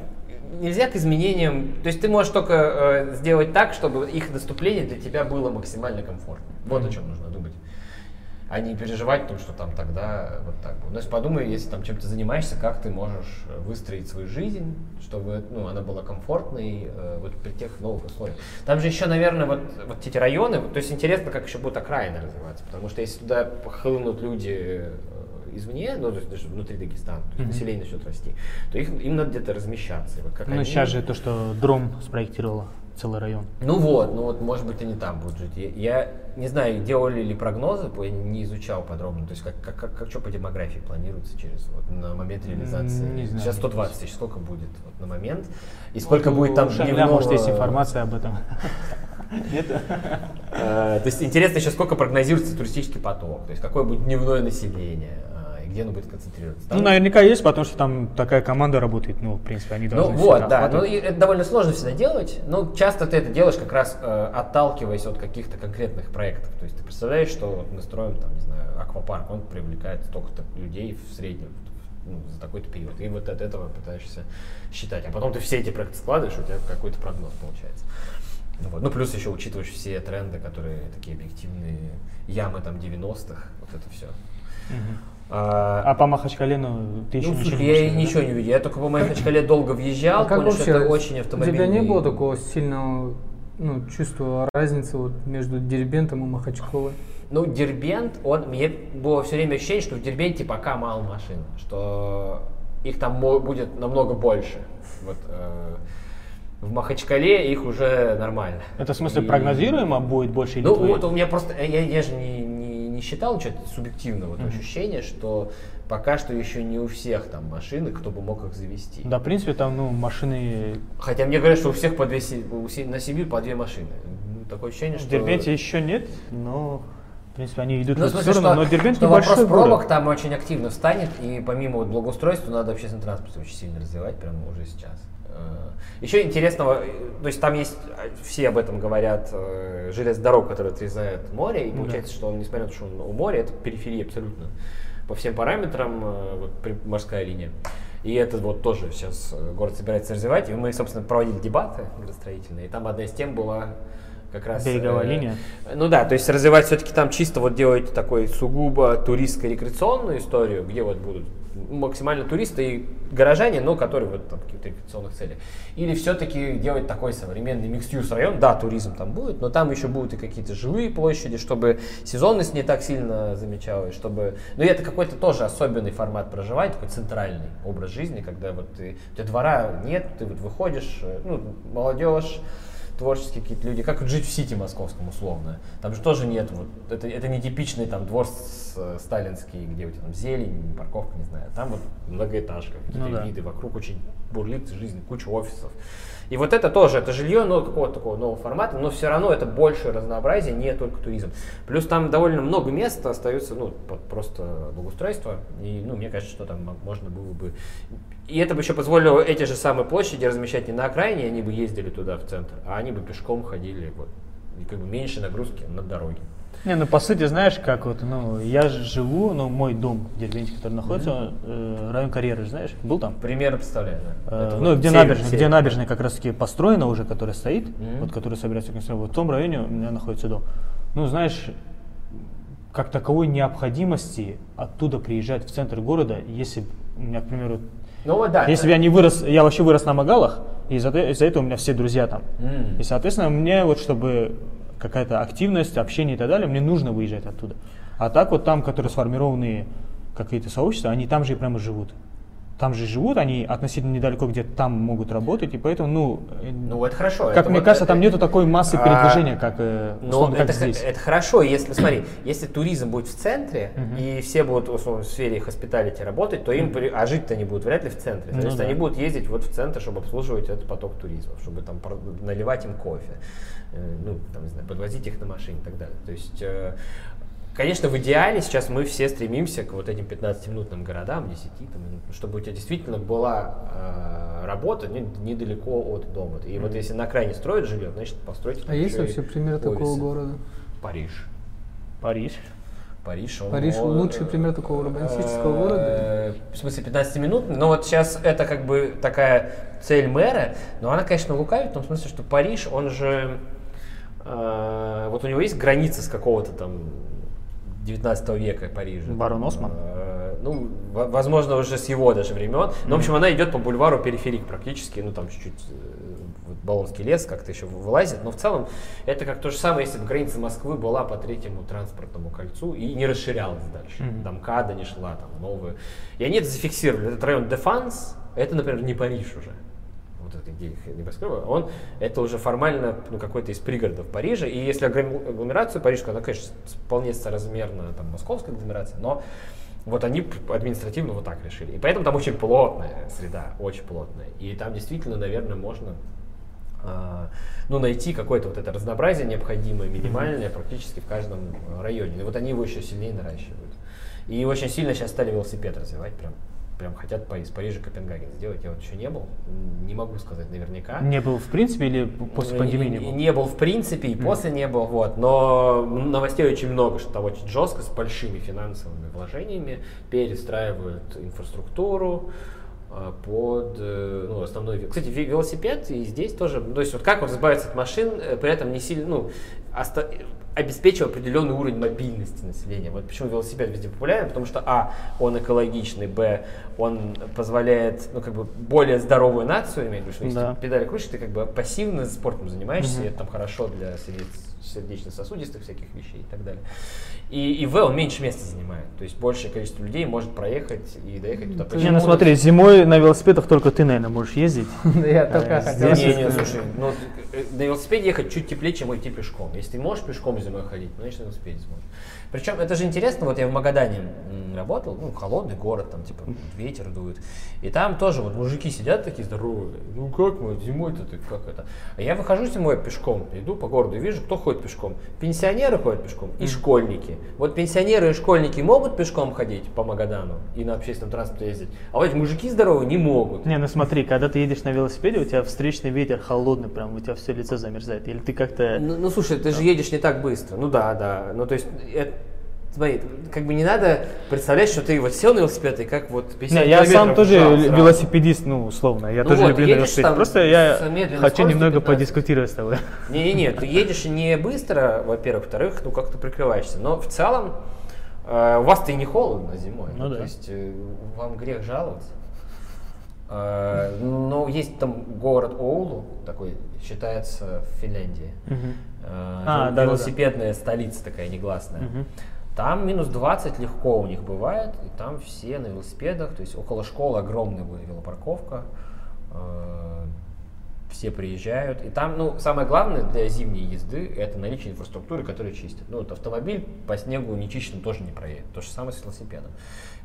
[SPEAKER 2] нельзя к изменениям... То есть ты можешь только э, сделать так, чтобы их наступление для тебя было максимально комфортным. Вот о чем нужно думать. А не переживать о том, что там тогда вот так было. Ну, есть подумай, если там чем-то занимаешься, как ты можешь выстроить свою жизнь, чтобы ну, она была комфортной э, вот при тех новых условиях. Там же еще, наверное, вот, вот эти районы, то есть интересно, как еще будут окраины развиваться, потому что если туда хлынут люди э, извне, ну, то есть даже внутри Дагестана, то есть
[SPEAKER 3] Мгм.
[SPEAKER 2] население начнет расти, то их, им надо где-то размещаться. Вот как
[SPEAKER 3] Ну,
[SPEAKER 2] они-
[SPEAKER 3] сейчас же то, что Дром спроектировала целый район.
[SPEAKER 2] Ну вот, ну вот, может быть, они там будут жить. Я, я не знаю, делали ли прогнозы, я не изучал подробно, то есть как, как, как, как что по демографии планируется через вот, на момент реализации.
[SPEAKER 3] Не знаю,
[SPEAKER 2] Сейчас
[SPEAKER 3] не
[SPEAKER 2] 120 тысяч, сколько будет вот, на момент? И сколько будет там
[SPEAKER 3] У Шамиля,
[SPEAKER 2] дневного...
[SPEAKER 3] может, есть информация об этом. Нет?
[SPEAKER 2] Э, То есть интересно еще, сколько прогнозируется туристический поток, то есть какое будет дневное население, и где оно будет концентрироваться. Там-
[SPEAKER 3] Ну, наверняка есть, потому что там такая команда работает, ну, в принципе, они
[SPEAKER 2] Ну
[SPEAKER 3] должны всё
[SPEAKER 2] вот, да, ну и это довольно сложно всегда делать, но часто ты это делаешь как раз э, отталкиваясь от каких-то конкретных проектов. То есть ты представляешь, что вот мы строим там, не знаю, аквапарк, он привлекает столько-то людей в среднем ну, за такой-то период. И вот от этого пытаешься считать. А потом ты все эти проекты складываешь, у тебя какой-то прогноз получается. Ну, вот. ну плюс еще учитываешь все тренды, которые такие объективные, ямы там 90-х, вот это все.
[SPEAKER 3] Мгм. А по Махачкале, ну, ты еще
[SPEAKER 2] ну,
[SPEAKER 3] ничего
[SPEAKER 2] слушай,
[SPEAKER 3] не
[SPEAKER 2] я ничего не видел. Я только по Махачкале долго въезжал,
[SPEAKER 1] А как
[SPEAKER 2] понял, что это очень
[SPEAKER 1] у
[SPEAKER 2] автомобильный...
[SPEAKER 1] тебя не было такого сильного ну, чувства разницы вот между Дербентом и Махачковой?
[SPEAKER 2] Ну, Дербент, он, мне было все время ощущение, что в Дербенте пока мало машин, что их там будет намного больше. Вот, э, в Махачкале их уже нормально.
[SPEAKER 3] Это в смысле
[SPEAKER 2] И-
[SPEAKER 3] прогнозируемо будет больше или
[SPEAKER 2] Ну, вот у меня просто, я, я же не, не, считал, что это субъективное вот
[SPEAKER 3] Мгм.
[SPEAKER 2] ощущение, что пока что еще не у всех там машины, кто бы мог их завести.
[SPEAKER 3] Да, в принципе, там, ну, машины...
[SPEAKER 2] Хотя мне говорят, что у всех по две, на Сибирь по две машины. Ну, Такое ощущение,
[SPEAKER 3] В
[SPEAKER 2] что...
[SPEAKER 3] Дербенте еще нет, но, в принципе, они идут
[SPEAKER 2] Ну,
[SPEAKER 3] в
[SPEAKER 2] в смысле,
[SPEAKER 3] сторону,
[SPEAKER 2] что,
[SPEAKER 3] но Дербент
[SPEAKER 2] что
[SPEAKER 3] небольшой
[SPEAKER 2] вопрос
[SPEAKER 3] город.
[SPEAKER 2] пробок там очень активно встанет, и помимо вот благоустройства надо общественный транспорт очень сильно развивать прямо уже сейчас. Э, Еще интересного, э, то есть там есть, э, все об этом говорят, железная дорога, которая отрезает море, и
[SPEAKER 3] Ну да.
[SPEAKER 2] получается, что он, несмотря на то, что он у моря, это периферия абсолютно по всем параметрам, вот морская линия. И это вот тоже сейчас город собирается развивать. И мы, собственно, проводили дебаты градостроительные, и там одна из тем была как раз...
[SPEAKER 3] Береговая
[SPEAKER 2] э,
[SPEAKER 3] линия.
[SPEAKER 2] ну да, то есть развивать все-таки там чисто вот делать такой сугубо туристско-рекреационную историю, где вот будут максимально туристы и горожане, но которые вот там каких-то рекреационных целях. Или все-таки делать такой современный микс район, да, туризм там будет, но там еще будут и какие-то жилые площади, чтобы сезонность не так сильно замечалась, чтобы... Ну это какой-то тоже особенный формат проживания, такой центральный образ жизни, когда вот ты, тебя двора нет, ты вот выходишь, э, ну, молодежь, творческие какие-то люди, как жить в Сити московском условно. Там же тоже нет, вот, это, это не типичный там двор с- э, сталинский, где у тебя там зелень, парковка, не знаю. Там вот многоэтажка, какие-то
[SPEAKER 3] Ну да.
[SPEAKER 2] виды, вокруг очень бурлит жизнь, куча офисов. И вот это тоже, это жилье, но какого-то такого нового формата, но все равно это больше разнообразие, не только туризм. Плюс там довольно много места остается, ну, просто благоустройство, и, ну, мне кажется, что там мо- можно было бы... И это бы еще позволило эти же самые площади размещать не на окраине, они бы ездили туда, в центр, а они бы пешком ходили, вот, и как бы меньше нагрузки на дороге.
[SPEAKER 3] Не, ну по сути, знаешь, как вот, ну, я живу, ну, мой дом в Дербенте, который находится, э, район карьеры, знаешь, был там?
[SPEAKER 2] Примерно представляю, да.
[SPEAKER 3] Э,
[SPEAKER 2] Это
[SPEAKER 3] ну,
[SPEAKER 2] вот
[SPEAKER 3] где
[SPEAKER 2] север-
[SPEAKER 3] набережная, где
[SPEAKER 2] север.
[SPEAKER 3] набережная как раз таки построена уже, которая стоит,
[SPEAKER 2] Мгм.
[SPEAKER 3] вот которая собирается реконструировать, вот в том районе у меня находится дом. Ну, знаешь, как таковой необходимости оттуда приезжать в центр города, если у меня, к примеру,
[SPEAKER 2] Ну вот да.
[SPEAKER 3] если бы я не вырос, я вообще вырос на Магалах, и из-за из-за этого у меня все друзья там.
[SPEAKER 2] М.
[SPEAKER 3] И, соответственно, мне вот, чтобы какая-то активность, общение и так далее, мне нужно выезжать оттуда. А так вот там, которые сформированы какие-то сообщества, они там же и прямо живут. Там же живут, они относительно недалеко где-то там могут работать, и поэтому, ну, э,
[SPEAKER 2] Ну это хорошо.
[SPEAKER 3] как
[SPEAKER 2] это
[SPEAKER 3] мне
[SPEAKER 2] вот
[SPEAKER 3] кажется,
[SPEAKER 2] это-
[SPEAKER 3] там нету такой массы
[SPEAKER 2] А,
[SPEAKER 3] передвижения, как, э,
[SPEAKER 2] Ну,
[SPEAKER 3] условно, как
[SPEAKER 2] это,
[SPEAKER 3] здесь.
[SPEAKER 2] это хорошо, если, смотри, если туризм будет в центре, и все будут условно, в сфере хоспиталити работать, то им, а жить-то они будут вряд ли в центре.
[SPEAKER 3] Ну
[SPEAKER 2] Соответственно,
[SPEAKER 3] да.
[SPEAKER 2] они будут ездить вот в центр, чтобы обслуживать этот поток туризма, чтобы там наливать им кофе, э, ну, там, не знаю, подвозить их на машине и так далее. То есть, конечно, в идеале сейчас мы все стремимся к вот этим 15-минутным городам, 10, там, минут, чтобы у тебя действительно была э, работа не- недалеко от дома. И вот если на окраине строят жилье, значит, построить
[SPEAKER 1] А есть вообще пример такого
[SPEAKER 2] офисы.
[SPEAKER 1] города?
[SPEAKER 2] Париж.
[SPEAKER 3] Париж.
[SPEAKER 2] Париж, он,
[SPEAKER 1] Париж
[SPEAKER 2] он,
[SPEAKER 1] лучший пример такого урбанистического
[SPEAKER 2] э,
[SPEAKER 1] города?
[SPEAKER 2] В смысле 15-минутный. Но вот сейчас это как бы такая цель мэра, но она, конечно, лукавит в том смысле, что Париж, он же... э, вот у него есть граница с какого-то там 19 века Парижа.
[SPEAKER 3] Барон Осман?
[SPEAKER 2] Э, Ну, во- возможно, уже с его даже времен. Но, в общем, она идет по бульвару Периферик практически, ну, там чуть-чуть э, вот Болонский лес как-то еще вылазит. Но в целом это как то же самое, если бы граница Москвы была по третьему транспортному кольцу и не расширялась дальше.
[SPEAKER 3] Мгм.
[SPEAKER 2] Там МКАДа не шла, там новые. И они это зафиксировали. Этот район Дефанс, это, например, не Париж уже вот это где их небоскребы, он это уже формально ну, какой-то из пригородов Парижа. И если агломерацию парижскую, она, конечно, вполне соразмерна там, московской агломерации, но вот они административно вот так решили. И поэтому там очень плотная среда, очень плотная. И там действительно, наверное, можно а, ну, найти какое-то вот это разнообразие необходимое, минимальное практически в каждом э, районе. И вот они его еще сильнее наращивают. И очень сильно сейчас стали велосипед развивать, прям, прям хотят из Парижа Копенгаген сделать. Я вот еще не был, не могу сказать наверняка.
[SPEAKER 3] Не был в принципе или после
[SPEAKER 2] Ну,
[SPEAKER 3] пандемии не был?
[SPEAKER 2] Не был в принципе, и после не был, вот. Но новостей очень много, что там очень жестко, с большими финансовыми вложениями перестраивают инфраструктуру э, под э, ну, основной... ве- Кстати, ве- велосипед и здесь тоже... То есть вот как вот избавиться от машин, э, при этом не сильно... Ну, оста- обеспечивая определенный уровень мобильности населения. Вот почему велосипед везде популярен, потому что, а, он экологичный, б, он позволяет, ну, как бы, более здоровую нацию, в виду, что если
[SPEAKER 3] Да.
[SPEAKER 2] ты педали крутишь, ты как бы пассивно спортом занимаешься,
[SPEAKER 3] Мгм.
[SPEAKER 2] и это там хорошо для сердец- сердечно-сосудистых всяких вещей и так далее. И, и В он меньше места занимает, то есть большее количество людей может проехать и доехать туда.
[SPEAKER 1] Ты
[SPEAKER 3] Не,
[SPEAKER 2] Почему?
[SPEAKER 3] ну смотри, зимой на велосипедах только ты, наверное, можешь ездить.
[SPEAKER 1] Я только
[SPEAKER 3] А,
[SPEAKER 1] хотел
[SPEAKER 2] Не, не, слушай, ну, э, на велосипеде ехать чуть теплее, чем идти пешком. Если ты можешь пешком зимой ходить, ну, значит, на велосипеде сможешь. Причем это же интересно, вот я в Магадане работал, ну, холодный город, там, типа, ветер дует. И там тоже вот мужики сидят такие здоровые. Ну, как мы, зимой-то ты, как это? А я выхожу зимой пешком, иду по городу и вижу, кто ходит пешком. Пенсионеры ходят пешком и школьники. Вот пенсионеры и школьники могут пешком ходить по Магадану и на общественном транспорте ездить, а вот эти мужики здоровые не могут.
[SPEAKER 3] Не, ну смотри, когда ты едешь на велосипеде, у тебя встречный ветер холодный, прям у тебя все лицо замерзает. Или ты как-то...
[SPEAKER 2] Ну, ну, слушай, ты же едешь не так быстро. Ну да, да. Ну то есть, это, смотри, как бы не надо представлять, что ты вот сел на велосипед и как вот 50
[SPEAKER 3] Не, я сам тоже
[SPEAKER 2] сразу.
[SPEAKER 3] велосипедист, ну, условно. Я
[SPEAKER 2] Ну
[SPEAKER 3] тоже
[SPEAKER 2] вот,
[SPEAKER 3] люблю
[SPEAKER 2] там
[SPEAKER 3] Просто я хочу немного
[SPEAKER 2] 15.
[SPEAKER 3] подискутировать с тобой.
[SPEAKER 2] Не-не-не, ты едешь не быстро, во-первых, во-вторых, ну как ты прикрываешься. Но в целом э, у вас-то и не холодно зимой.
[SPEAKER 3] Ну
[SPEAKER 2] то
[SPEAKER 3] да.
[SPEAKER 2] есть э, вам грех жаловаться. Э, но есть там город Оулу, такой считается в Финляндии. Э,
[SPEAKER 3] А,
[SPEAKER 2] вел-
[SPEAKER 3] да-да-да.
[SPEAKER 2] велосипедная столица такая негласная.
[SPEAKER 3] Мгм.
[SPEAKER 2] Там минус 20 легко у них бывает, и там все на велосипедах, то есть около школы огромная будет велопарковка, э, все приезжают, и там, ну, самое главное для зимней езды это наличие инфраструктуры, которая чистит. Ну, вот автомобиль по снегу нечищенным тоже не проедет, то же самое с велосипедом.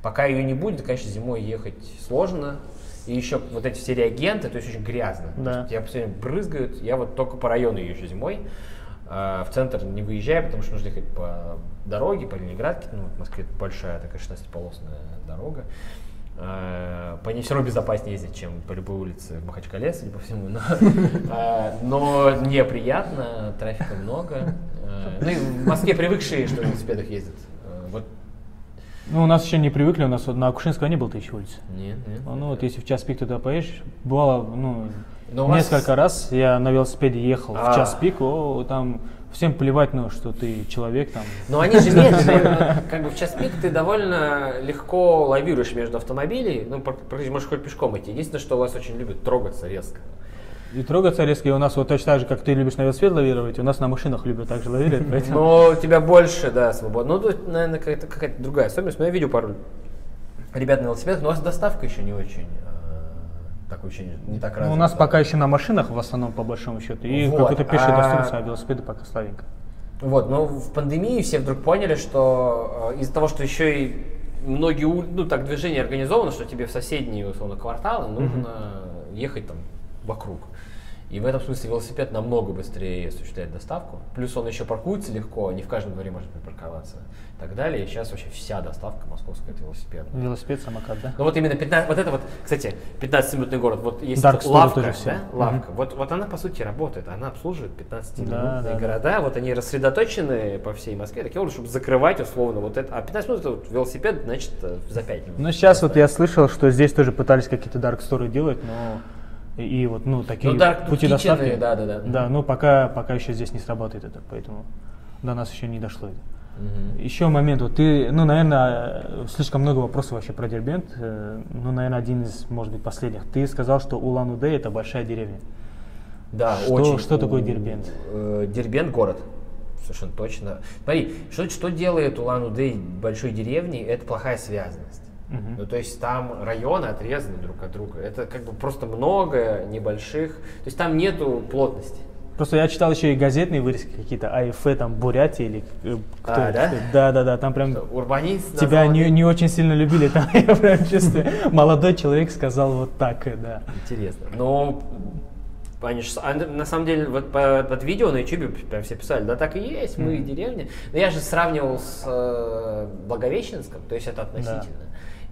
[SPEAKER 2] Пока ее не будет, конечно, зимой ехать сложно, и еще вот эти все реагенты, то есть очень грязно.
[SPEAKER 3] Да.
[SPEAKER 2] тебя постоянно брызгают, я вот только по району езжу зимой, в центр не выезжаю, потому что нужно ехать по дороге, по Ленинградке, ну, в Москве большая такая 16-полосная дорога. А, По ней все равно безопаснее ездить, чем по любой улице в Махачкале, судя по всему. Но, а, но неприятно, трафика много. А, Ну и в Москве привыкшие, что на велосипедах ездят. А, Вот
[SPEAKER 3] Ну, у нас еще не привыкли, у нас на Акушинского не было тысячи улиц.
[SPEAKER 2] нет, нет.
[SPEAKER 3] Ну вот если в час пик туда поедешь, бывало, ну,
[SPEAKER 2] Но вас-
[SPEAKER 3] несколько раз я на велосипеде ехал
[SPEAKER 2] А.
[SPEAKER 3] в час пик, о, там всем плевать, ну, что ты человек там.
[SPEAKER 2] Но они же медленные. Как бы в час пик ты довольно легко лавируешь между автомобилей. Ну, можешь хоть пешком идти. Единственное, что у вас очень любят трогаться резко.
[SPEAKER 3] И трогаться резко, и у нас вот точно так же, как ты любишь на велосипед лавировать, у нас на машинах любят также лавировать, поэтому...
[SPEAKER 2] Но у тебя больше, да, свободы. Ну, тут, наверное, какая-то, какая-то другая особенность. Но я видел пару ребят на велосипедах, но у вас доставка еще не очень, э, так очень, не так
[SPEAKER 3] Ну,
[SPEAKER 2] развита.
[SPEAKER 3] у нас пока еще на машинах в основном, по большому счету, и
[SPEAKER 2] Вот,
[SPEAKER 3] какой-то пешей
[SPEAKER 2] а-
[SPEAKER 3] доступности, а велосипеды пока слабенько.
[SPEAKER 2] Вот, но в пандемии все вдруг поняли, что э, из-за того, что еще и многие, ну так, движение организовано, что тебе в соседние, условно, кварталы нужно ехать там вокруг. И в этом смысле велосипед намного быстрее осуществляет доставку. Плюс он еще паркуется легко, не в каждом дворе может припарковаться и так далее. И сейчас вообще вся доставка московская это велосипед.
[SPEAKER 3] Велосипед, самокат, да?
[SPEAKER 2] Ну вот именно 15, вот это вот, кстати, 15-минутный город, вот есть
[SPEAKER 3] Dark
[SPEAKER 2] лавка,
[SPEAKER 3] тоже все.
[SPEAKER 2] да, лавка, вот, вот она по сути работает, она обслуживает 15-минутные
[SPEAKER 3] Да, да, да.
[SPEAKER 2] города, вот они рассредоточены по всей Москве, таким образом, чтобы закрывать условно вот это, а 15 минут это вот велосипед, значит, э, за 5 минут.
[SPEAKER 3] Ну, сейчас вот я слышал, что здесь тоже пытались какие-то дарк сторы делать, но и, и вот, ну, такие
[SPEAKER 2] Ну, dark
[SPEAKER 3] пути доставки.
[SPEAKER 2] да, да, да.
[SPEAKER 3] Да, ну, пока, пока еще здесь не сработает это, поэтому до нас еще не дошло это.
[SPEAKER 2] Мгм.
[SPEAKER 3] Еще момент, вот ты, ну, наверное, слишком много вопросов вообще про Дербент, э, ну, наверное, один из, может быть, последних. Ты сказал, что Улан-Удэ это большая деревня.
[SPEAKER 2] Да,
[SPEAKER 3] Что-
[SPEAKER 2] очень.
[SPEAKER 3] что такое Дербент?
[SPEAKER 2] э, Дербент город. Совершенно точно. Смотри, что, что делает Улан-Удэ большой деревней, это плохая связанность.
[SPEAKER 3] Мгм.
[SPEAKER 2] Ну, то есть там районы отрезаны друг от друга. Это как бы просто много небольших. То есть там нету плотности.
[SPEAKER 3] Просто я читал еще и газетные вырезки какие-то, АФ, там, Бурятия или э, кто
[SPEAKER 2] А, да?
[SPEAKER 3] что- Да, да, да, там прям
[SPEAKER 2] Урбанист
[SPEAKER 3] тебя
[SPEAKER 2] назвал
[SPEAKER 3] не, не очень сильно любили, там я прям чувствую, молодой человек сказал вот так, да.
[SPEAKER 2] Интересно. Но с- а на самом деле, вот по- под видео на YouTube прям все писали, да так и есть, мы
[SPEAKER 3] Мгм.
[SPEAKER 2] деревня. Но я же сравнивал с э, Благовещенском, то есть это относительно.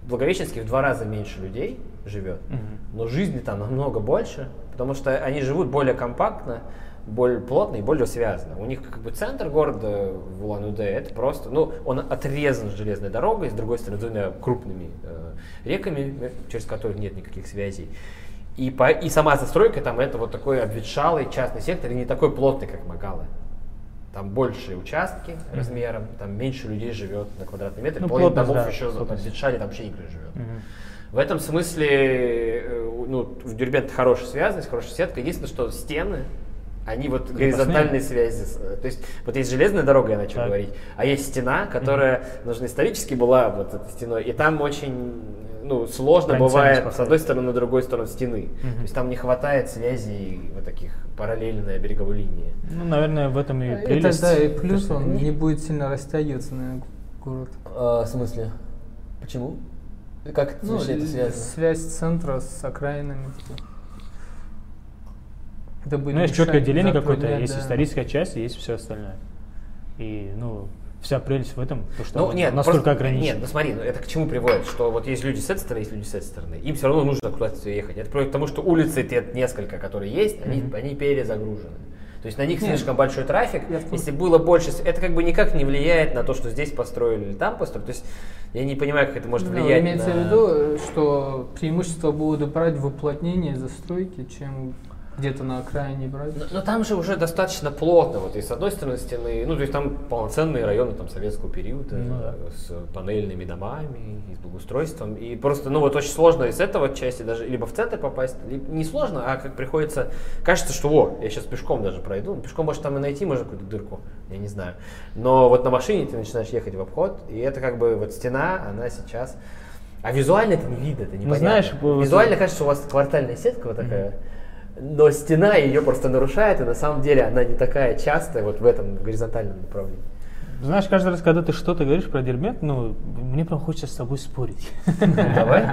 [SPEAKER 2] В Благовещенске в два раза меньше людей живет,
[SPEAKER 3] Мгм.
[SPEAKER 2] но жизни там намного больше, потому что они живут более компактно, более плотно и более связано. У них как бы центр города в Улан-Удэ, это просто, ну, он отрезан железной дорогой, с другой стороны двумя крупными э, реками, э, через которых нет никаких связей. И, по, и сама застройка там это вот такой обветшалый частный сектор, и не такой плотный, как Магалы. Там большие участки размером, там меньше людей живет на квадратный метр,
[SPEAKER 3] Ну,
[SPEAKER 2] половина домов
[SPEAKER 3] да,
[SPEAKER 2] еще
[SPEAKER 3] плотность.
[SPEAKER 2] обветшали, там вообще никто не живет.
[SPEAKER 3] Мгм.
[SPEAKER 2] В этом смысле, э, ну, в Дюрбент хорошая связанность, хорошая сетка. Единственное, что стены, они вот горизонтальные связи. э, То есть вот есть железная дорога, я начал
[SPEAKER 3] Так.
[SPEAKER 2] говорить, а есть стена, которая нужна исторически была вот этой стеной, и там очень ну, сложно
[SPEAKER 3] Границами
[SPEAKER 2] бывает с одной стороны на другой стороны стены.
[SPEAKER 3] Мгм.
[SPEAKER 2] То есть там не хватает связей вот таких параллельной береговой линии.
[SPEAKER 3] Ну, наверное, в этом и
[SPEAKER 1] Это
[SPEAKER 3] прелесть.
[SPEAKER 1] да, и плюс он не будет сильно растягиваться на город.
[SPEAKER 2] в смысле? Почему? Как
[SPEAKER 1] Ну, связь центра с окраинами. типа. Это будет
[SPEAKER 3] Ну, есть четкое деление какое-то, есть
[SPEAKER 1] да.
[SPEAKER 3] историческая часть, и есть все остальное. И, ну, вся прелесть в этом, то, что
[SPEAKER 2] Ну, нет,
[SPEAKER 3] насколько
[SPEAKER 2] просто-
[SPEAKER 3] ограничено.
[SPEAKER 2] Нет, ну смотри, ну, это к чему приводит, что вот есть люди с этой стороны, есть люди с этой стороны. Им все равно нужно куда-то ехать. Это приводит к тому, что улицы, те несколько, которые есть, они,
[SPEAKER 3] Мгм.
[SPEAKER 2] они перезагружены. То есть на них слишком большой трафик.
[SPEAKER 1] я.
[SPEAKER 2] Если было больше, это как бы никак не влияет на то, что здесь построили или там построили. То есть я не понимаю, как это может
[SPEAKER 1] Ну,
[SPEAKER 2] влиять
[SPEAKER 1] имеется
[SPEAKER 2] на...
[SPEAKER 1] в виду, что преимущество будут брать в уплотнении застройки, чем где-то на окраине брать.
[SPEAKER 2] Но, но там же уже достаточно плотно, вот и с одной стороны стены, ну то есть там полноценные районы там советского периода
[SPEAKER 3] Ну да.
[SPEAKER 2] э, с панельными домами и с благоустройством, и просто, ну вот очень сложно из этого части даже либо в центр попасть, либо не сложно, а как приходится, кажется, что о, я сейчас пешком даже пройду, Ну, пешком может там и найти, можно какую-то дырку, я не знаю, но вот на машине ты начинаешь ехать в обход, и это как бы вот стена, она сейчас а визуально это не видно, это непонятно.
[SPEAKER 3] знаешь, вот-
[SPEAKER 2] Визуально кажется, что у вас квартальная сетка вот такая, но стена ее просто нарушает, и на самом деле она не такая частая вот в этом горизонтальном направлении.
[SPEAKER 3] Знаешь, каждый раз, когда ты что-то говоришь про Дербент, ну, мне прям хочется с тобой спорить.
[SPEAKER 2] Давай.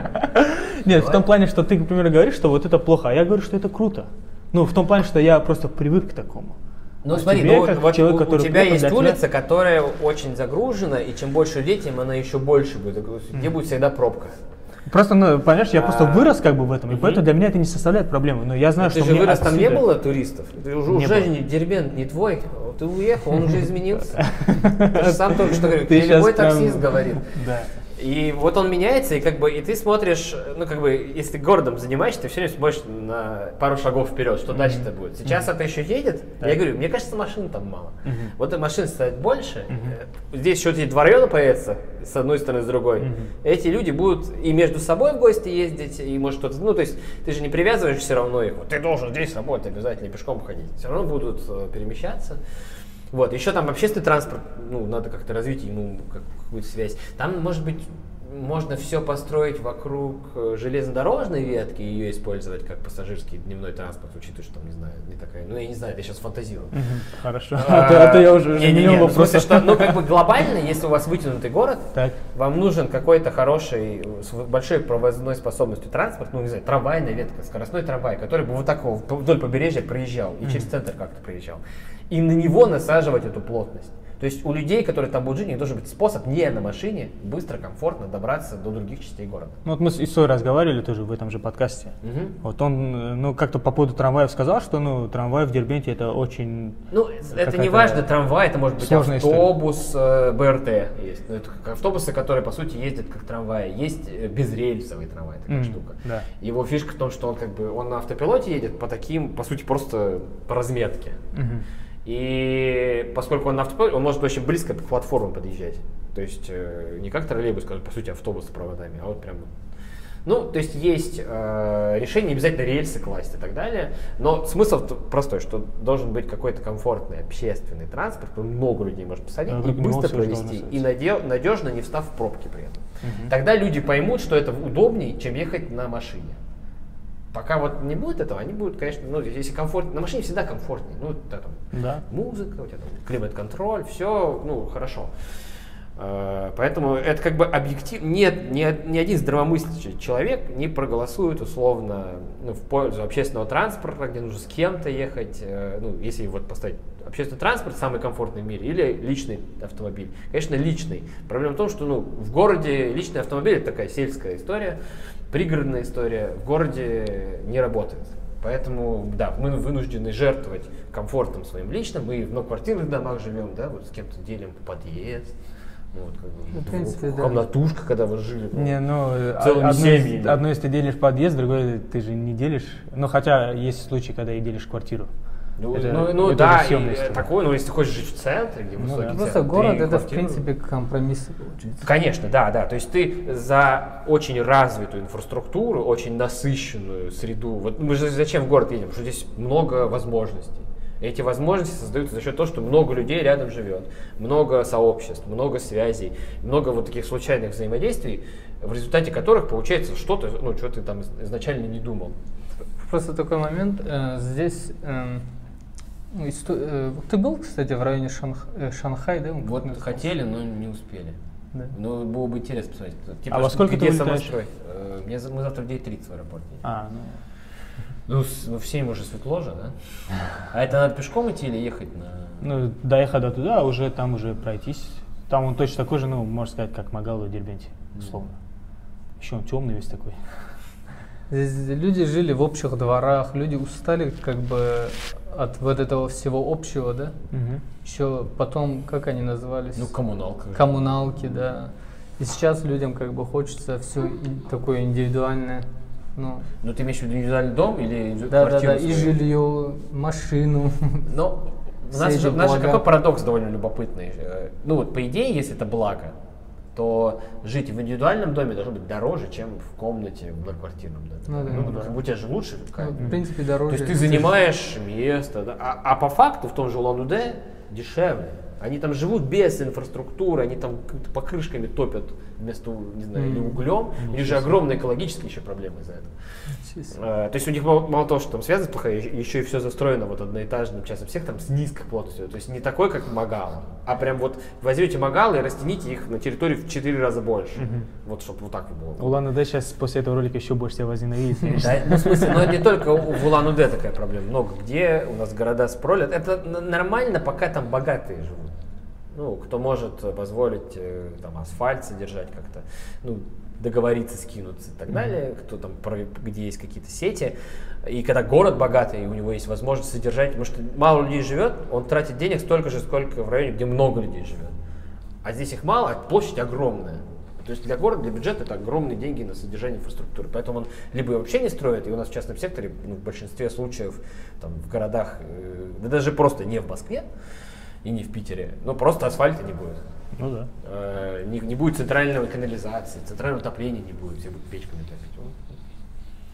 [SPEAKER 3] Нет, в том плане, что ты, к примеру, говоришь, что вот это плохо, а я говорю, что это круто. Ну, в том плане, что я просто привык к такому.
[SPEAKER 2] Ну
[SPEAKER 3] А
[SPEAKER 2] смотри,
[SPEAKER 3] тебе,
[SPEAKER 2] ну, вот
[SPEAKER 3] человек,
[SPEAKER 2] у, у
[SPEAKER 3] который
[SPEAKER 2] тебя
[SPEAKER 3] плохо
[SPEAKER 2] есть
[SPEAKER 3] для тебя-
[SPEAKER 2] улица, которая очень загружена, и чем больше людей, тем она еще больше будет загружена. Где будет всегда пробка.
[SPEAKER 3] Просто, ну, понимаешь, я просто
[SPEAKER 2] А,
[SPEAKER 3] вырос как бы в этом, и поэтому для меня это не составляет проблемы. Но я знаю,
[SPEAKER 2] Ты
[SPEAKER 3] что
[SPEAKER 2] же
[SPEAKER 3] мне
[SPEAKER 2] вырос, там не было туристов. Ты уже, уже не Дербент не твой. Ты уехал, он уже изменился. Ты же сам только что говорил,
[SPEAKER 3] Ты
[SPEAKER 2] любой таксист говорит.
[SPEAKER 3] Да.
[SPEAKER 2] И вот он меняется, и как бы и ты смотришь, ну как бы, если ты городом занимаешься, ты все время смотришь на пару шагов вперед, что дальше-то будет. Сейчас это еще едет.
[SPEAKER 3] Так.
[SPEAKER 2] Я говорю, мне кажется, машин там мало.
[SPEAKER 3] Мгм.
[SPEAKER 2] Вот и машин станет больше. э, Здесь еще эти два района появятся, с одной стороны, с другой.
[SPEAKER 3] Мгм.
[SPEAKER 2] Эти люди будут и между собой в гости ездить, и может кто-то, ну то есть ты же не привязываешь все равно их. Вот ты должен здесь работать, обязательно пешком ходить. Все равно будут э, перемещаться. Вот, еще там общественный транспорт, ну, надо как-то развить ему как- какую-то связь. Там, может быть, можно все построить вокруг э, железнодорожной ветки и ее использовать как пассажирский дневной транспорт, учитывая, что там, не знаю, не такая, ну, я не знаю, я сейчас фантазирую.
[SPEAKER 3] Хорошо. А то- а то я уже менял
[SPEAKER 2] ну,
[SPEAKER 3] вопрос.
[SPEAKER 2] ну, как бы глобально, если у вас вытянутый город, вам нужен какой-то хороший, с большой провозной способностью транспорт, ну, не знаю, трамвайная ветка, скоростной трамвай, который бы вот так вдоль побережья проезжал и через центр как-то проезжал. И на него насаживать эту плотность. То есть у людей, которые там будут жить, у них должен быть способ не на машине быстро, комфортно добраться до других частей города.
[SPEAKER 3] Ну, вот мы с Исой разговаривали тоже в этом же подкасте.
[SPEAKER 2] Мгм.
[SPEAKER 3] Вот он, ну, как-то по поводу трамваев сказал, что, ну, трамвай в Дербенте это очень...
[SPEAKER 2] Ну, это не важно, трамвай, это может быть
[SPEAKER 3] сложная история.
[SPEAKER 2] автобус, э, БРТ есть. Ну, это как автобусы, которые, по сути, ездят как трамваи. Есть э, безрельсовый трамвай, такая
[SPEAKER 3] М,
[SPEAKER 2] штука.
[SPEAKER 3] да.
[SPEAKER 2] Его фишка в том, что он как бы он на автопилоте едет по таким, по сути, просто по разметке.
[SPEAKER 3] Мгм.
[SPEAKER 2] И поскольку он на автопилоте, он может очень близко к платформам подъезжать. То есть э, не как троллейбус, по сути автобус с проводами, а вот прям ну, то есть есть э, решение, обязательно рельсы класть и так далее, но смысл простой, что должен быть какой-то комфортный общественный транспорт, который много людей может посадить
[SPEAKER 3] Да,
[SPEAKER 2] и быстро провести, и
[SPEAKER 3] быть.
[SPEAKER 2] наде- надежно не встав в пробки при этом.
[SPEAKER 3] Мгм.
[SPEAKER 2] Тогда люди поймут, что это удобнее, чем ехать на машине. Пока вот не будет этого, они будут, конечно, ну, если комфортно, на машине всегда комфортнее, ну, да, там,
[SPEAKER 3] Да.
[SPEAKER 2] музыка, у тебя там климат-контроль, все, ну, хорошо. Э, Поэтому это как бы объектив... Нет, ни, ни один здравомыслящий человек не проголосует условно ну, в пользу общественного транспорта, где нужно с кем-то ехать. э, Ну, если вот поставить общественный транспорт самый комфортный в мире или личный автомобиль. Конечно, личный. Проблема в том, что ну, в городе личный автомобиль это такая сельская история, пригородная история. В городе не работает. Поэтому, да, мы вынуждены жертвовать комфортом своим личным. Мы в многоквартирных домах живем, да, вот с кем-то делим подъезд. Ну, вот, как бы,
[SPEAKER 1] Ну, в принципе, да.
[SPEAKER 2] комнатушка, когда вы жили. ну,
[SPEAKER 3] Не, ну, э,
[SPEAKER 2] Целыми
[SPEAKER 3] одно,
[SPEAKER 2] семьями.
[SPEAKER 3] одно из ты делишь подъезд, другое ты же не делишь. Ну, хотя есть случаи, когда и делишь квартиру.
[SPEAKER 2] Ну,
[SPEAKER 3] Это-
[SPEAKER 2] ну, ну
[SPEAKER 3] это
[SPEAKER 2] да, и, э, такое, ну если ты хочешь жить в центре, где
[SPEAKER 3] Ну
[SPEAKER 2] высокий
[SPEAKER 3] да.
[SPEAKER 1] Просто
[SPEAKER 2] центр,
[SPEAKER 1] город
[SPEAKER 2] ты
[SPEAKER 1] это, в
[SPEAKER 2] квартиру-
[SPEAKER 1] принципе, компромиссы получается.
[SPEAKER 2] Конечно, да, да. То есть ты за очень развитую инфраструктуру, очень насыщенную среду. Вот мы же зачем в город едем? Потому что здесь много возможностей. Эти возможности создаются за счет того, что много людей рядом живет, много сообществ, много связей, много вот таких случайных взаимодействий, в результате которых получается что-то, ну, что ты там изначально не думал.
[SPEAKER 1] Просто такой момент. э, здесь эм, ну, э, ты был, кстати, в районе Шанх- э, Шанхай, да?
[SPEAKER 2] Вот
[SPEAKER 1] назывался?
[SPEAKER 2] хотели, но не успели.
[SPEAKER 1] Да.
[SPEAKER 2] Ну, было бы интересно посмотреть. Типа,
[SPEAKER 3] А во сколько
[SPEAKER 2] где
[SPEAKER 3] ты улетаешь?
[SPEAKER 2] Э, мы завтра в 9.30 в аэропорт едем.
[SPEAKER 3] А, ну,
[SPEAKER 2] Ну, с- ну, в 7 уже светло же, да? А это надо пешком идти или ехать на...
[SPEAKER 3] ну, доехать до туда, а уже там уже пройтись. Там он точно такой же, ну, можно сказать, как Магала в Дербенте, условно. Еще он темный весь такой.
[SPEAKER 1] Здесь люди жили в общих дворах, люди устали как бы от вот этого всего общего, да?
[SPEAKER 3] Мгм.
[SPEAKER 1] Еще потом, как они назывались?
[SPEAKER 2] Ну, коммуналка.
[SPEAKER 1] коммуналки, да. И сейчас людям как бы хочется все такое индивидуальное. Ну,
[SPEAKER 2] Ну, ты имеешь в виду индивидуальный дом или
[SPEAKER 1] да, да,
[SPEAKER 2] квартиру
[SPEAKER 1] да, и
[SPEAKER 2] свою?
[SPEAKER 1] жилье, машину.
[SPEAKER 2] Ну, у нас, же, у нас же какой парадокс довольно любопытный. Э, Ну вот, по идее, если это благо, то жить в индивидуальном доме должно быть дороже, чем в комнате в многоквартирном доме.
[SPEAKER 1] Ну да. Ну
[SPEAKER 2] бы у тебя же лучше.
[SPEAKER 1] Ну, в принципе,
[SPEAKER 2] То
[SPEAKER 1] дороже.
[SPEAKER 2] есть ты занимаешь место, да? а, а по факту в том же Улан-Удэ дешевле. Они там живут без инфраструктуры, они там покрышками топят вместо, не знаю, или
[SPEAKER 1] Мгм.
[SPEAKER 2] углем. У них же огромные экологические еще проблемы из-за этого. Э, То есть у них мало, мало того, что там связь плохая, еще и все застроено вот одноэтажным частным сектором с низкой плотностью. То есть не такой, как Магала, а прям вот возьмете Магалы и растяните их на территории в 4 раза больше. Вот чтобы вот так было.
[SPEAKER 3] Улан-Удэ сейчас после этого ролика еще больше тебя возненавидит,
[SPEAKER 2] ну, в смысле, но не только в Улан-Удэ такая проблема. Много где у нас города с пролет. Это нормально, пока там богатые живут. Ну, кто может позволить э, там асфальт содержать как-то, ну, договориться, скинуться и так далее, кто там, где есть какие-то сети. И когда город богатый, у него есть возможность содержать, потому что мало людей живет, он тратит денег столько же, сколько в районе, где много людей живет. А здесь их мало, а площадь огромная. То есть для города, для бюджета это огромные деньги на содержание инфраструктуры. Поэтому он либо вообще не строит, и у нас в частном секторе, ну, в большинстве случаев, там, в городах, э, да даже просто не в Москве и не в Питере, но просто асфальта не будет.
[SPEAKER 3] Ну да.
[SPEAKER 2] Э, не, не будет центральной канализации, центрального отопления не будет, все будут печками топить.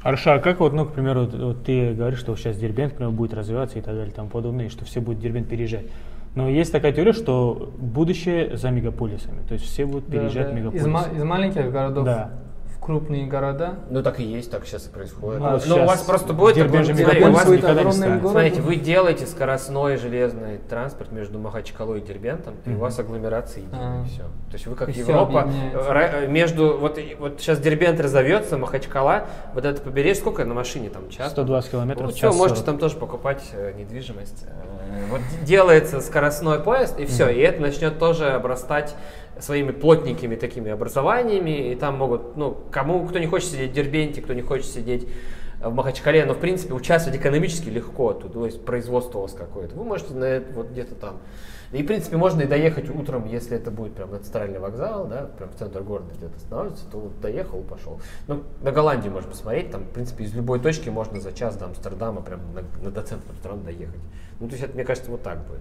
[SPEAKER 3] Хорошо, а как вот, ну, к примеру, вот, вот ты говоришь, что сейчас Дербент, к примеру, будет развиваться и так далее, и тому подобное, и что все будут в Дербент переезжать. Но есть такая теория, что будущее за мегаполисами, то есть все будут
[SPEAKER 1] Да,
[SPEAKER 3] переезжать
[SPEAKER 1] да.
[SPEAKER 3] в
[SPEAKER 1] Из,
[SPEAKER 3] мегаполисы.
[SPEAKER 1] ма- из маленьких городов
[SPEAKER 3] Да.
[SPEAKER 1] Крупные города.
[SPEAKER 2] Ну так и есть, так сейчас и происходит.
[SPEAKER 3] Ну, вот
[SPEAKER 2] Ну, у
[SPEAKER 3] сейчас
[SPEAKER 2] вас просто будет, такой-
[SPEAKER 3] же
[SPEAKER 2] смотри,
[SPEAKER 3] мегаполис
[SPEAKER 2] у вас-
[SPEAKER 3] никогда не станет.
[SPEAKER 2] Смотрите, вы делаете скоростной железный транспорт между Махачкалой и Дербентом, и у вас агломерация единая,
[SPEAKER 1] А.
[SPEAKER 2] и все. То есть вы как
[SPEAKER 1] И
[SPEAKER 2] Европа, э, между, вот, вот сейчас Дербент разовьется, Махачкала, вот это побережье, сколько на машине там, час?
[SPEAKER 3] 120 километров
[SPEAKER 2] Ну, что, можете
[SPEAKER 3] 40.
[SPEAKER 2] там тоже покупать э, недвижимость. Э, Вот делается скоростной поезд, и все, и это начнет тоже обрастать своими плотненькими такими образованиями, и там могут, ну, кому, кто не хочет сидеть в Дербенте, кто не хочет сидеть в Махачкале, но в принципе участвовать экономически легко, тут то есть производство у вас какое-то. Вы можете на это, вот где-то там. И в принципе можно и доехать утром, если это будет прям на центральный вокзал, да, прям в центр города где-то останавливаться, то вот доехал и пошел. Ну, на Голландию можно посмотреть, там, в принципе, из любой точки можно за час до Амстердама прям на, на до центра Амстердама доехать. Ну, то есть это, мне кажется, вот так будет.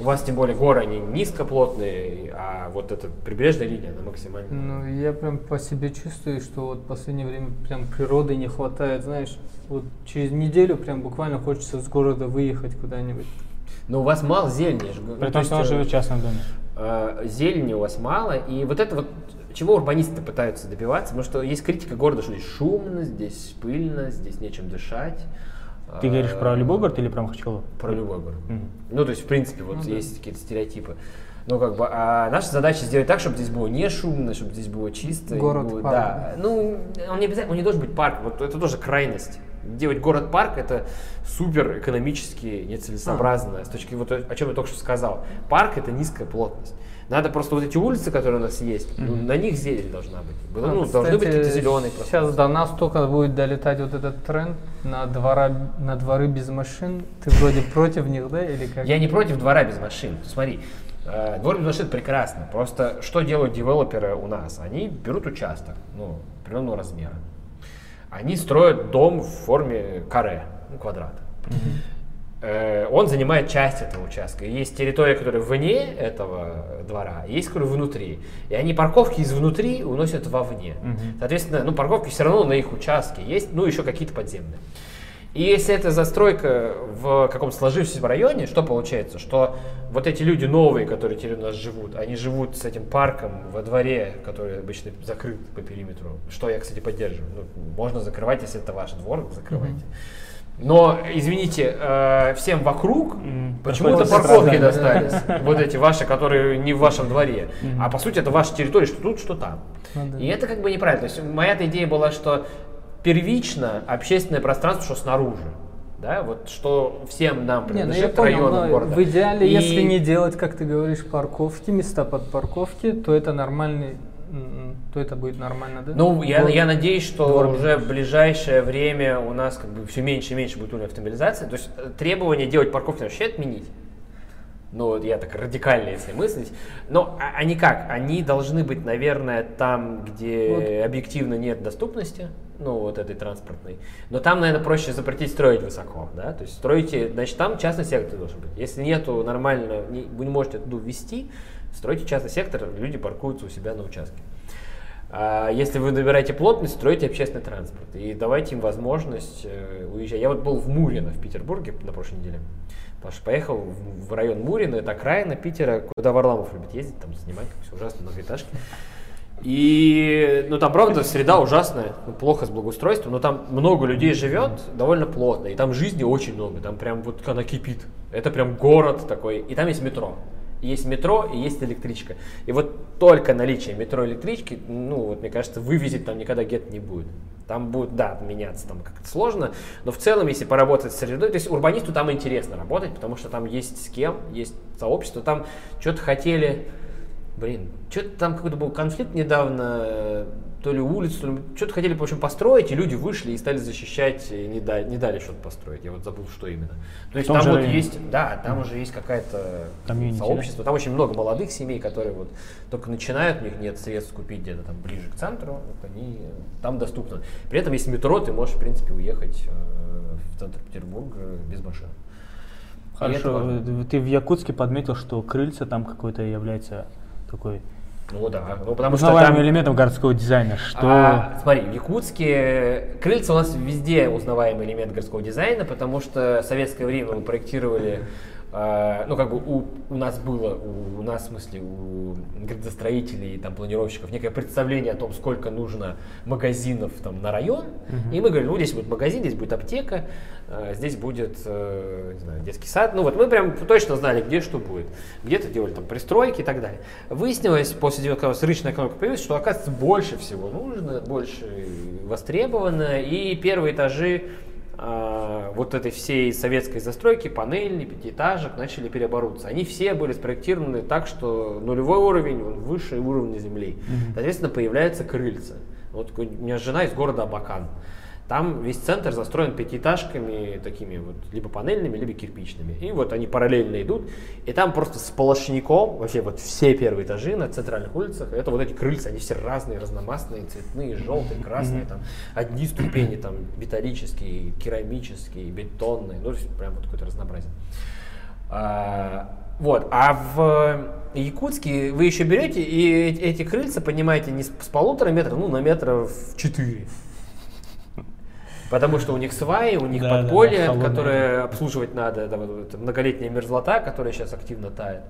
[SPEAKER 2] У вас, тем более, горы, они низкоплотные, а вот эта прибрежная линия, она максимально...
[SPEAKER 1] Ну, я прям по себе чувствую, что вот в последнее время прям природы не хватает, знаешь, вот через неделю прям буквально хочется с города выехать куда-нибудь.
[SPEAKER 2] Но у вас мало зелени, я же говорю.
[SPEAKER 3] При
[SPEAKER 2] Ну,
[SPEAKER 3] том,
[SPEAKER 2] то
[SPEAKER 3] что он живет в
[SPEAKER 2] э,
[SPEAKER 3] частном доме.
[SPEAKER 2] э, зелени у вас мало, и вот это вот чего урбанисты пытаются добиваться, потому что есть критика города, что здесь шумно, здесь пыльно, здесь нечем дышать.
[SPEAKER 3] Ты говоришь про любой город или про Махачкалу?
[SPEAKER 2] Про любой город.
[SPEAKER 3] Мгм.
[SPEAKER 2] Ну, то есть, в принципе, вот
[SPEAKER 1] Ну да.
[SPEAKER 2] есть какие-то стереотипы. Ну, как бы, а наша задача сделать так, чтобы здесь было не шумно, чтобы здесь было чисто.
[SPEAKER 1] Город,
[SPEAKER 2] было-
[SPEAKER 1] парк,
[SPEAKER 2] Да. Ну, он не обязательно, он не должен быть парк. Вот это тоже крайность. Делать город-парк это супер экономически нецелесообразно. С точки вот о чем я только что сказал. Парк это низкая плотность. Надо просто вот эти улицы, которые у нас есть, ну, на них зелень должна быть. Было-
[SPEAKER 1] А,
[SPEAKER 2] ну, должны быть
[SPEAKER 1] кстати,
[SPEAKER 2] какие-то зеленые
[SPEAKER 1] Сейчас до нас только будет долетать вот этот тренд на, двора, на дворы без машин. Ты вроде против них, да, или как?
[SPEAKER 2] Я не против двора без машин. Смотри, э, двор без машин прекрасно. Просто что делают девелоперы у нас? Они берут участок, ну, определенного размера. Они строят дом в форме каре, ну, квадрата. Э, Он занимает часть этого участка. Есть территория, которая вне этого двора, есть, которая внутри. И они парковки из внутри уносят вовне. Соответственно, ну, парковки все равно на их участке есть, ну, еще какие-то подземные. И если это застройка в каком-то сложившемся районе, что получается? Что вот эти люди новые, которые теперь у нас живут, они живут с этим парком во дворе, который обычно закрыт по периметру. Что я, кстати, поддерживаю. Ну, можно закрывать, если это ваш двор, закрывайте. Но, извините, э, всем вокруг
[SPEAKER 3] М,
[SPEAKER 2] почему-то парковки достались. Вот эти ваши, которые не в вашем дворе. А по сути это ваша территория, что тут, что там.
[SPEAKER 1] Ну.
[SPEAKER 2] И это как бы неправильно. То есть моя идея была, что первично общественное пространство, что снаружи. Да, вот что всем нам
[SPEAKER 1] ну
[SPEAKER 2] принадлежит районам
[SPEAKER 1] но
[SPEAKER 2] города.
[SPEAKER 1] в идеале,
[SPEAKER 2] И-
[SPEAKER 1] если не делать, как ты говоришь, парковки, места под парковки, то это нормальный, то это будет нормально, да?
[SPEAKER 2] Ну, я, я надеюсь, что
[SPEAKER 1] двор
[SPEAKER 2] уже в ближайшее время у нас как бы все меньше и меньше будет уровень автомобилизации. То есть э, требование делать парковки вообще отменить. Ну, вот я так радикально, если мыслить. Но а- они как? Они должны быть, наверное, там, где
[SPEAKER 1] Вот.
[SPEAKER 2] объективно нет доступности, ну, вот этой транспортной. Но там, наверное, проще запретить строить высоко, да? То есть строите, значит, там частный сектор должен быть. Если нету нормально, не- вы не можете туда ввести, стройте частный сектор, люди паркуются у себя на участке. А если вы набираете плотность, стройте общественный транспорт и давайте им возможность э, уезжать. Я вот был в Мурино в Петербурге на прошлой неделе. Паша поехал в, район Мурино, это окраина Питера, куда Варламов любит ездить, там снимать, как все ужасно, многоэтажки. И, ну, там, правда, среда ужасная, ну, плохо с благоустройством, но там много людей живет, довольно плотно, и там жизни очень много, там прям вот она кипит. Это прям город такой, и там есть метро. Есть метро и есть электричка. И вот только наличие метро и электрички, ну, вот мне кажется, вывезить там никогда гет не будет. Там будет, да, меняться там как-то сложно, но в целом, если поработать с средой, то есть урбанисту там интересно работать, потому что там есть с кем, есть сообщество, там что-то хотели, Блин, что-то там какой-то был конфликт недавно, э, то ли улицу, то ли что-то хотели, в общем, построить, и люди вышли и стали защищать, и не дали, не дали что-то построить. Я вот забыл, что именно. То есть там вот
[SPEAKER 3] районе.
[SPEAKER 2] есть, да, там уже есть какая-то
[SPEAKER 3] Комьюнити, да?
[SPEAKER 2] сообщество, там очень много молодых семей, которые вот только начинают, у них нет средств купить где-то там ближе к центру, вот они там доступно. При этом есть метро, ты можешь, в принципе, уехать э, в центр Петербурга без машины.
[SPEAKER 3] Хорошо, ты в Якутске подметил, что крыльца там какой-то является такой
[SPEAKER 2] Ну да, ну потому что там...
[SPEAKER 3] элементом городского дизайна, что
[SPEAKER 2] А, смотри, в Якутске крыльца у нас везде узнаваемый элемент городского дизайна, потому что в советское время мы проектировали, ну как бы у, у нас было, у, у нас в смысле у градостроителей, там планировщиков некое представление о том, сколько нужно магазинов там на район, и мы говорили, ну здесь будет магазин, здесь будет аптека, а, здесь будет, э, не знаю, детский сад, ну вот мы прям точно знали, где что будет, где-то делали там пристройки и так далее. Выяснилось после того, когда рыночная экономика появилась, что оказывается больше всего нужно, больше востребовано, и первые этажи а, вот этой всей советской застройки, панельной, пятиэтажек, начали переоборудоваться. Они все были спроектированы так, что нулевой уровень, он выше уровня земли. Соответственно, появляются крыльца. Вот у меня жена из города Абакан. Там весь центр застроен пятиэтажками такими вот, либо панельными, либо кирпичными. И вот они параллельно идут. И там просто сплошняком, вообще вот все первые этажи на центральных улицах, это вот эти крыльца, они все разные, разномастные, цветные, желтые, красные, там одни ступени там металлические, керамические, бетонные, ну, прям вот какое-то разнообразие. А, вот, а в Якутске вы еще берете и эти крыльца поднимаете не с полутора метров, ну, на метров четыре. Потому что у них сваи, у них
[SPEAKER 3] Да,
[SPEAKER 2] подполье,
[SPEAKER 3] да, да,
[SPEAKER 2] которое обслуживать надо, да, вот, многолетняя мерзлота, которая сейчас активно тает.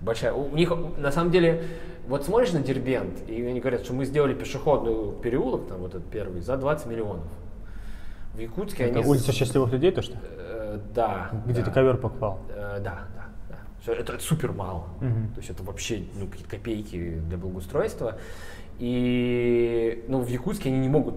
[SPEAKER 2] Большая. У них, на самом деле, вот смотришь на Дербент, и они говорят, что мы сделали пешеходный переулок, там вот этот первый, за 20 миллионов. В Якутске
[SPEAKER 3] Это
[SPEAKER 2] они...
[SPEAKER 3] улица счастливых людей, то что?
[SPEAKER 2] Э, да.
[SPEAKER 3] Где
[SPEAKER 2] да.
[SPEAKER 3] ты ковер покупал.
[SPEAKER 2] Э, да, да, Это, это супер мало.
[SPEAKER 3] Мгм.
[SPEAKER 2] То есть это вообще ну, какие-то копейки для благоустройства. И ну, в Якутске они не могут.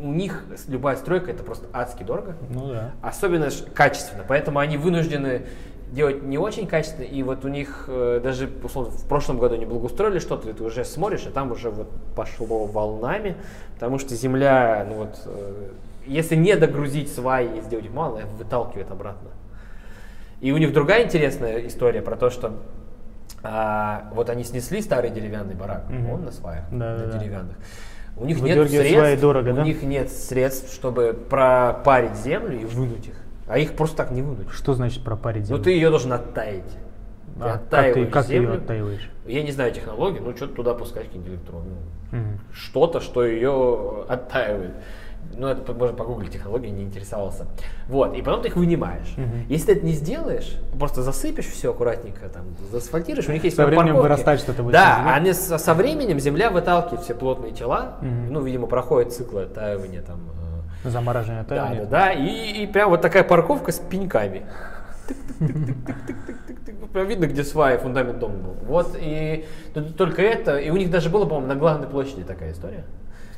[SPEAKER 2] У них любая стройка это просто адски дорого.
[SPEAKER 3] Ну да.
[SPEAKER 2] Особенно качественно. Поэтому они вынуждены делать не очень качественно. И вот у них э, даже условно, в прошлом году они благоустроили что-то, и ты уже смотришь, и там уже вот пошло волнами. Потому что земля, ну вот, э, если не догрузить сваи и сделать мало, выталкивает обратно. И у них другая интересная история про то, что а, вот они снесли старый деревянный барак,
[SPEAKER 3] Мгм.
[SPEAKER 2] он на сваях,
[SPEAKER 3] Да,
[SPEAKER 2] на
[SPEAKER 3] да, да.
[SPEAKER 2] У них нет средств,
[SPEAKER 3] дорого,
[SPEAKER 2] у
[SPEAKER 3] да?
[SPEAKER 2] них нет средств, чтобы пропарить землю и вынуть их. А их просто так не вынуть.
[SPEAKER 3] Что значит пропарить
[SPEAKER 2] Ну
[SPEAKER 3] землю?
[SPEAKER 2] ты ее должен оттаять. Ты
[SPEAKER 3] А как ты, как ты
[SPEAKER 2] землю.
[SPEAKER 3] ее оттаиваешь?
[SPEAKER 2] Я не знаю технологии, ну что-то туда пускать какие-нибудь электроны.
[SPEAKER 3] Мгм.
[SPEAKER 2] Что-то, что ее оттаивает. Ну, это можно погуглить технологии, не интересовался. Вот, и потом ты их вынимаешь.
[SPEAKER 3] Мгм.
[SPEAKER 2] Если ты это не сделаешь, просто засыпешь все аккуратненько, там, заасфальтируешь, у них есть
[SPEAKER 3] Со временем
[SPEAKER 2] парковки.
[SPEAKER 3] вырастает что-то будет
[SPEAKER 2] Да, они со, со временем земля выталкивает все плотные тела,
[SPEAKER 3] Мгм.
[SPEAKER 2] ну, видимо, проходит циклы оттаивания там. э,
[SPEAKER 3] Замораживание
[SPEAKER 2] да, да,
[SPEAKER 3] оттаивания?
[SPEAKER 2] да, и, и прям вот такая парковка с пеньками. Прям видно, где сваи, фундамент дома был. Вот, и только это, и у них даже было, по-моему, на главной площади такая история.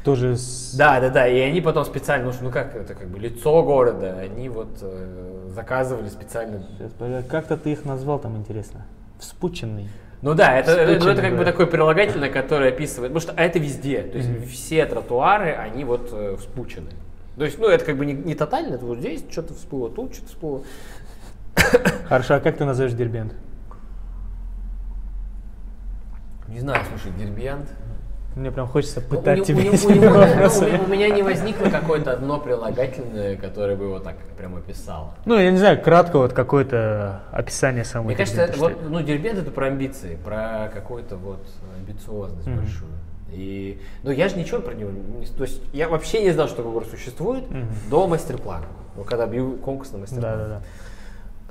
[SPEAKER 3] Тоже с...
[SPEAKER 2] Да, да, да, и они потом специально, ну, ну как, это как бы лицо города, они вот э, заказывали специально.
[SPEAKER 3] Сейчас, Как-то ты их назвал там интересно. Вспученный.
[SPEAKER 2] Ну да, это, это, ну, это как бы такое прилагательное, которое описывает, потому что а это везде, то есть
[SPEAKER 3] Мгм.
[SPEAKER 2] все тротуары, они вот э, вспучены. То есть, ну, это как бы не, не тотально, это вот здесь что-то всплыло, тут что-то всплыло.
[SPEAKER 3] Хорошо, а как ты назовешь Дербент?
[SPEAKER 2] Не знаю, слушай, Дербент.
[SPEAKER 3] Мне прям хочется
[SPEAKER 2] Ну,
[SPEAKER 3] пытать
[SPEAKER 2] у,
[SPEAKER 3] тебя
[SPEAKER 2] него- у
[SPEAKER 3] этими
[SPEAKER 2] него- ну, у меня- у меня не возникло какое-то одно прилагательное, которое бы его так прям описало.
[SPEAKER 3] Ну, я не знаю, кратко вот какое-то описание самого
[SPEAKER 2] Мне кажется,
[SPEAKER 3] Дербента,
[SPEAKER 2] вот, ну, Дербент это про амбиции, про какую-то вот амбициозность
[SPEAKER 3] Мгм.
[SPEAKER 2] большую. И, ну, я же ничего про него, не- то есть я вообще не знал, что такой город существует
[SPEAKER 3] Мгм.
[SPEAKER 2] до мастер-плана. Ну, когда бью конкурс на мастер-план.
[SPEAKER 3] Да, да, да.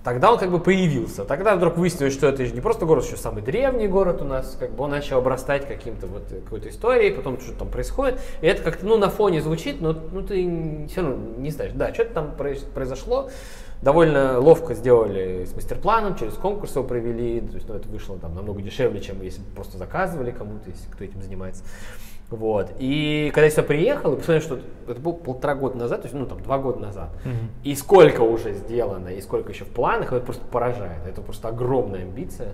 [SPEAKER 2] Тогда он как бы появился. Тогда вдруг выяснилось, что это же не просто город, еще самый древний город у нас. Как бы он начал обрастать каким-то вот э, какой-то историей, потом что-то там происходит. И это как-то ну, на фоне звучит, но ну, ты все равно не знаешь. Да, что-то там произ- произошло. Довольно ловко сделали с мастер-планом, через конкурс его провели. То есть ну, это вышло там намного дешевле, чем если бы просто заказывали кому-то, если кто этим занимается. Вот. И когда я сюда приехал, и посмотрел, что это было полтора года назад, то есть, ну, там, два года назад,
[SPEAKER 3] Мгм.
[SPEAKER 2] и сколько уже сделано, и сколько еще в планах, это просто поражает. Это просто огромная амбиция.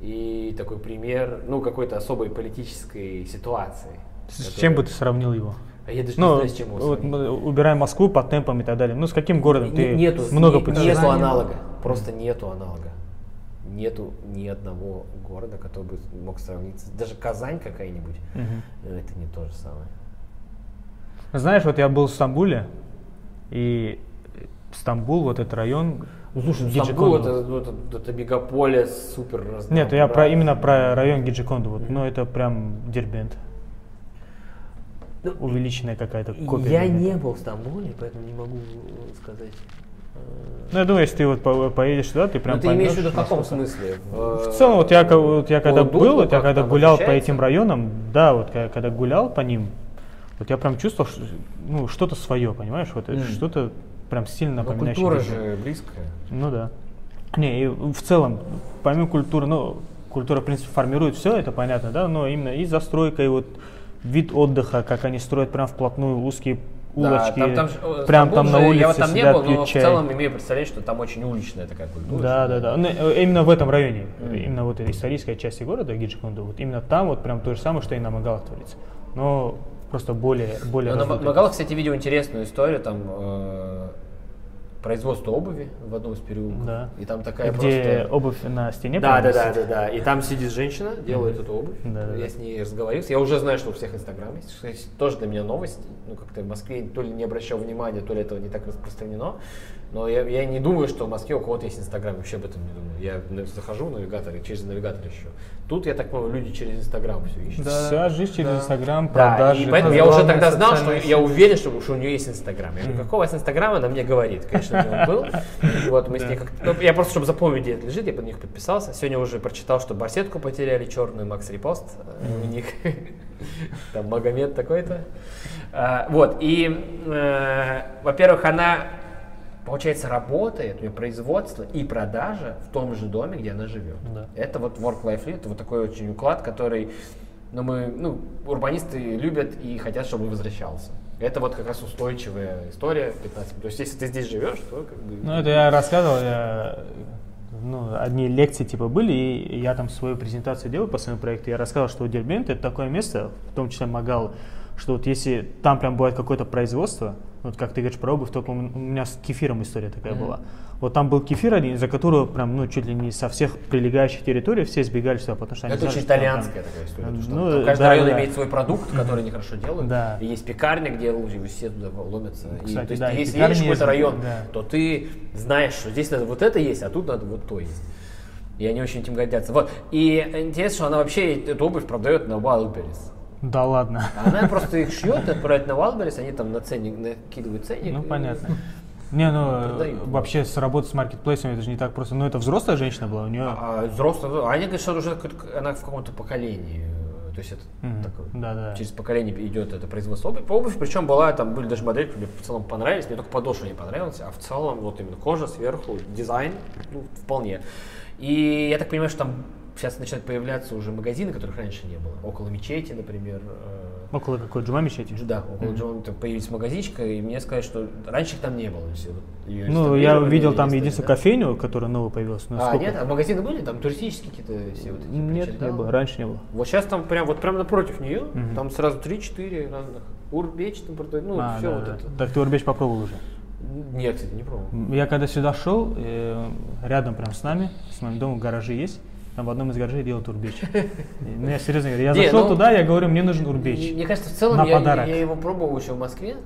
[SPEAKER 2] И такой пример, ну, какой-то особой политической ситуации.
[SPEAKER 3] С
[SPEAKER 2] которая-
[SPEAKER 3] чем бы ты сравнил его?
[SPEAKER 2] А я даже не
[SPEAKER 3] Ну,
[SPEAKER 2] знаю, с чем его
[SPEAKER 3] вот мы убираем Москву по темпам и так далее. Ну, с каким городом
[SPEAKER 2] Не-
[SPEAKER 3] ты
[SPEAKER 2] нету,
[SPEAKER 3] много
[SPEAKER 2] не-
[SPEAKER 3] путешествий?
[SPEAKER 2] нету аналога. Просто нету аналога. Нету ни одного города, который бы мог сравниться. Даже Казань какая-нибудь, э, это не то же самое.
[SPEAKER 3] Знаешь, вот я был в Стамбуле, и Стамбул, вот этот район...
[SPEAKER 2] Ну, слушай,
[SPEAKER 3] Гиджиконду.
[SPEAKER 2] Стамбул это, это, это мегаполис супер разнообразный.
[SPEAKER 3] Нет, я про, именно про район Гиджиконду, вот, ну это прям Дербент.
[SPEAKER 2] Ну,
[SPEAKER 3] Увеличенная какая-то копия.
[SPEAKER 2] Я не был в Стамбуле, поэтому не могу э, сказать. э,
[SPEAKER 3] Ну, я думаю, если ты вот по- поедешь туда, ты прям
[SPEAKER 2] Ну, ты имеешь в
[SPEAKER 3] поймешь,
[SPEAKER 2] виду в каком смысле?
[SPEAKER 3] В целом, вот я, вот я когда
[SPEAKER 2] духу
[SPEAKER 3] был, вот я когда гулял по этим районам, да, вот я когда гулял по ним, вот я прям чувствовал, что, ну, что-то свое, понимаешь, вот это
[SPEAKER 2] Мгм.
[SPEAKER 3] что-то прям сильно
[SPEAKER 2] Ну,
[SPEAKER 3] напоминающее.
[SPEAKER 2] культура же близкая.
[SPEAKER 3] Ну да. Не, и в целом, помимо культуры, ну, культура, в принципе, формирует все, это понятно, да, но именно и застройка, и вот вид отдыха, как они строят прям вплотную узкие улочки,
[SPEAKER 2] Да, там, там, э,
[SPEAKER 3] прям
[SPEAKER 2] Стамбул
[SPEAKER 3] там на
[SPEAKER 2] же,
[SPEAKER 3] улице
[SPEAKER 2] Я вот там не был, но
[SPEAKER 3] чай.
[SPEAKER 2] в целом имею представление, что там очень уличная такая культура.
[SPEAKER 3] Да, да, да. Ну, э, Именно в этом районе,
[SPEAKER 2] Мгм.
[SPEAKER 3] именно вот этой исторической части города Гиджиконду, вот именно там вот прям то же самое, что и на Магалах творится. Но просто более, более
[SPEAKER 2] Но на
[SPEAKER 3] раздутый.
[SPEAKER 2] Магала, кстати, видел интересную историю, там э, производство обуви в одном из переулков.
[SPEAKER 3] Да.
[SPEAKER 2] И там такая
[SPEAKER 3] Где
[SPEAKER 2] просто...
[SPEAKER 3] обувь на стене
[SPEAKER 2] Да, да, да, да, да. И там сидит женщина, делает эту обувь.
[SPEAKER 3] Да, да,
[SPEAKER 2] я
[SPEAKER 3] да.
[SPEAKER 2] с ней разговаривался. Я уже знаю, что у всех Инстаграм есть. что есть Тоже для меня новость. Ну, как-то в Москве то ли не обращал внимания, то ли этого не так распространено. Но я, я не думаю, что в Москве у кого-то есть Инстаграм. Вообще об этом не думаю. Я захожу в навигатор и через навигатор ищу. Тут, я так понимаю, люди через Инстаграм все ищут.
[SPEAKER 1] Да.
[SPEAKER 3] Вся жизнь через
[SPEAKER 1] Да.
[SPEAKER 3] Инстаграм,
[SPEAKER 2] Да,
[SPEAKER 3] продажи.
[SPEAKER 2] и поэтому
[SPEAKER 1] Это
[SPEAKER 2] я уже тогда знал, что я уверен, что, что у нее есть Инстаграм. Я говорю, какого у вас Инстаграма? Она мне говорит. Конечно, у нее был. Вот, мы с ней как-то... ну, я просто, чтобы запомнить, где это лежит, я под них подписался. Сегодня уже прочитал, что барсетку потеряли, черную Макс Репост. э, У них там Магомед такой-то. А, Вот, и, э, во-первых, она, получается, работает, у нее производство и продажа в том же доме, где она живет.
[SPEAKER 3] Да.
[SPEAKER 2] Это вот work-life это вот такой очень уклад, который ну, мы, ну, урбанисты любят и хотят, чтобы он возвращался. Это вот как раз устойчивая история 15. То есть, если ты здесь живешь, то как бы...
[SPEAKER 3] Ну, это я рассказывал, я, ну, одни лекции типа были, и я там свою презентацию делал по своему проекту, я рассказывал, что Дербент это такое место, в том числе Магал, что вот если там прям бывает какое-то производство, вот как ты говоришь про обувь, только у меня с кефиром история такая
[SPEAKER 2] Мгм.
[SPEAKER 3] была. Вот там был кефир один, из-за которого прям, ну, чуть ли не со всех прилегающих территорий все сбегали сюда, потому что они
[SPEAKER 2] Это
[SPEAKER 3] знали,
[SPEAKER 2] очень
[SPEAKER 3] что там
[SPEAKER 2] итальянская такая история. потому что
[SPEAKER 3] Ну,
[SPEAKER 2] там каждый
[SPEAKER 3] да,
[SPEAKER 2] район
[SPEAKER 3] да.
[SPEAKER 2] имеет свой продукт, который они хорошо делают.
[SPEAKER 3] Да.
[SPEAKER 2] И есть пекарня, где лучше все туда ломятся. И,
[SPEAKER 3] Кстати,
[SPEAKER 2] то есть,
[SPEAKER 3] да, и
[SPEAKER 2] если едешь в какой-то район,
[SPEAKER 3] да.
[SPEAKER 2] то ты знаешь, что здесь надо вот это есть, а тут надо вот то есть. И они очень этим гордятся. Вот. И интересно, что она вообще эту обувь продает на Wildberries.
[SPEAKER 3] Да ладно.
[SPEAKER 2] Она просто их шьет, отправляет на Wildberries, они там на ценник накидывают ценник.
[SPEAKER 3] Ну,
[SPEAKER 2] и-
[SPEAKER 3] понятно. Не, ну,
[SPEAKER 2] Продают.
[SPEAKER 3] вообще с работы с маркетплейсом это же не так просто. Ну, это взрослая женщина была, у нее...
[SPEAKER 2] А взрослая, а они говорят, что уже как- она в каком-то поколении. То есть это
[SPEAKER 3] Мгм.
[SPEAKER 2] такое,
[SPEAKER 3] Да, да.
[SPEAKER 2] через поколение идет это производство обуви. По обуви, причем была, там были даже модели, которые мне в целом понравились, мне только подошва не понравилась, а в целом вот именно кожа сверху, дизайн, ну, вполне. И я так понимаю, что там сейчас начинают появляться уже магазины, которых раньше не было. Около мечети, например. э,
[SPEAKER 3] Около какой Джума мечети?
[SPEAKER 2] Да, около Джона там появились магазинчика, и мне сказали, что раньше их там не было. её
[SPEAKER 3] Ну, я видел там единственную
[SPEAKER 2] да?
[SPEAKER 3] кофейню, которая новая появилась. Ну,
[SPEAKER 2] А,
[SPEAKER 3] сколько?
[SPEAKER 2] нет, а магазины были? Там туристические какие-то все вот эти
[SPEAKER 3] Нет, не было, раньше не было.
[SPEAKER 2] Вот сейчас там прям вот прям напротив нее,
[SPEAKER 3] Мгм.
[SPEAKER 2] там сразу 3-4 разных. Урбеч там продают, ну,
[SPEAKER 3] А,
[SPEAKER 2] все
[SPEAKER 3] да,
[SPEAKER 2] вот
[SPEAKER 3] да.
[SPEAKER 2] это.
[SPEAKER 3] Так ты Урбеч попробовал уже?
[SPEAKER 2] Нет, кстати, не пробовал.
[SPEAKER 3] Я когда сюда шел, э, рядом прям с нами, с моим домом гаражи есть, там в одном из гаражей делают урбеч. Ну, я серьезно говорю, я зашел
[SPEAKER 2] ну,
[SPEAKER 3] туда, я говорю, мне нужен урбеч.
[SPEAKER 2] мне кажется, в целом я, его пробовал еще в Москве,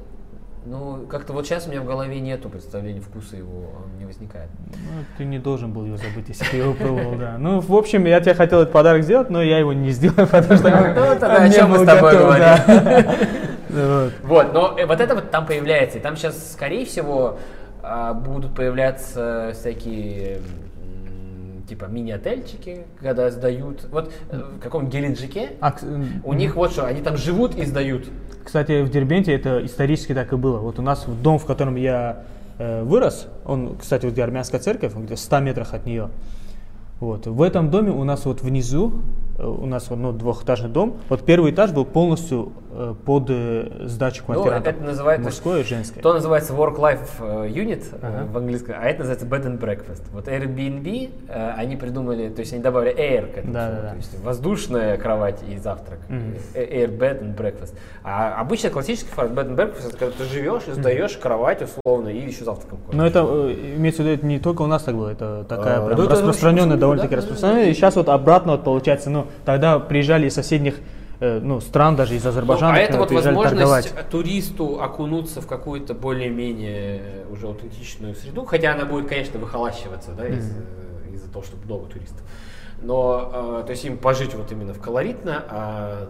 [SPEAKER 2] но как-то вот сейчас у меня в голове нету представления вкуса его, он не возникает.
[SPEAKER 3] Ну, ты не должен был его забыть, если ты его пробовал, да. Ну, в общем, я тебе хотел этот подарок сделать, но я его не сделал, потому что
[SPEAKER 2] Ну, тогда о чем мы с тобой говорим?
[SPEAKER 3] Вот.
[SPEAKER 2] Но э, вот это вот там появляется. И там сейчас, скорее всего, а, будут появляться всякие типа мини-отельчики, когда сдают. Вот э, в каком Геленджике
[SPEAKER 3] А,
[SPEAKER 2] у них вот что, они там живут и сдают.
[SPEAKER 3] Кстати, в Дербенте это исторически так и было. Вот у нас дом, в котором я э, вырос, он, кстати, вот где армянская церковь, он где в 100 метрах от нее. Вот. В этом доме у нас вот внизу, у нас ну, двухэтажный дом, вот первый этаж был полностью э, под э, сдачу
[SPEAKER 2] Ну,
[SPEAKER 3] квартирантов.
[SPEAKER 2] это называется-
[SPEAKER 3] Мужское и женское.
[SPEAKER 2] То называется work-life э, unit э,
[SPEAKER 3] Ага.
[SPEAKER 2] в английском, а это называется bed and breakfast. Вот Airbnb, э, они придумали, то есть они добавили air к этому
[SPEAKER 3] Да, да, да.
[SPEAKER 2] то есть воздушная кровать и завтрак. Э, Air bed and breakfast. А обычно классический формат bed and breakfast, это когда ты живешь и сдаешь кровать условно и еще завтраком.
[SPEAKER 3] Но это э, имеется в виду, это не только у нас так было, это такая
[SPEAKER 2] А,
[SPEAKER 3] прям
[SPEAKER 2] да, это
[SPEAKER 3] распространенная, довольно-таки
[SPEAKER 2] да, да,
[SPEAKER 3] распространенная. И сейчас вот обратно вот получается, ну, тогда приезжали из соседних э, ну, стран, даже из
[SPEAKER 2] Ну,
[SPEAKER 3] Азербайджана,
[SPEAKER 2] а это вот возможность
[SPEAKER 3] торговать.
[SPEAKER 2] туристу окунуться в какую-то более-менее уже аутентичную среду, хотя она будет, конечно, выхолащиваться, да, из, э, из-за того, что много туристов. Но, э, то есть им пожить вот именно в колоритно, а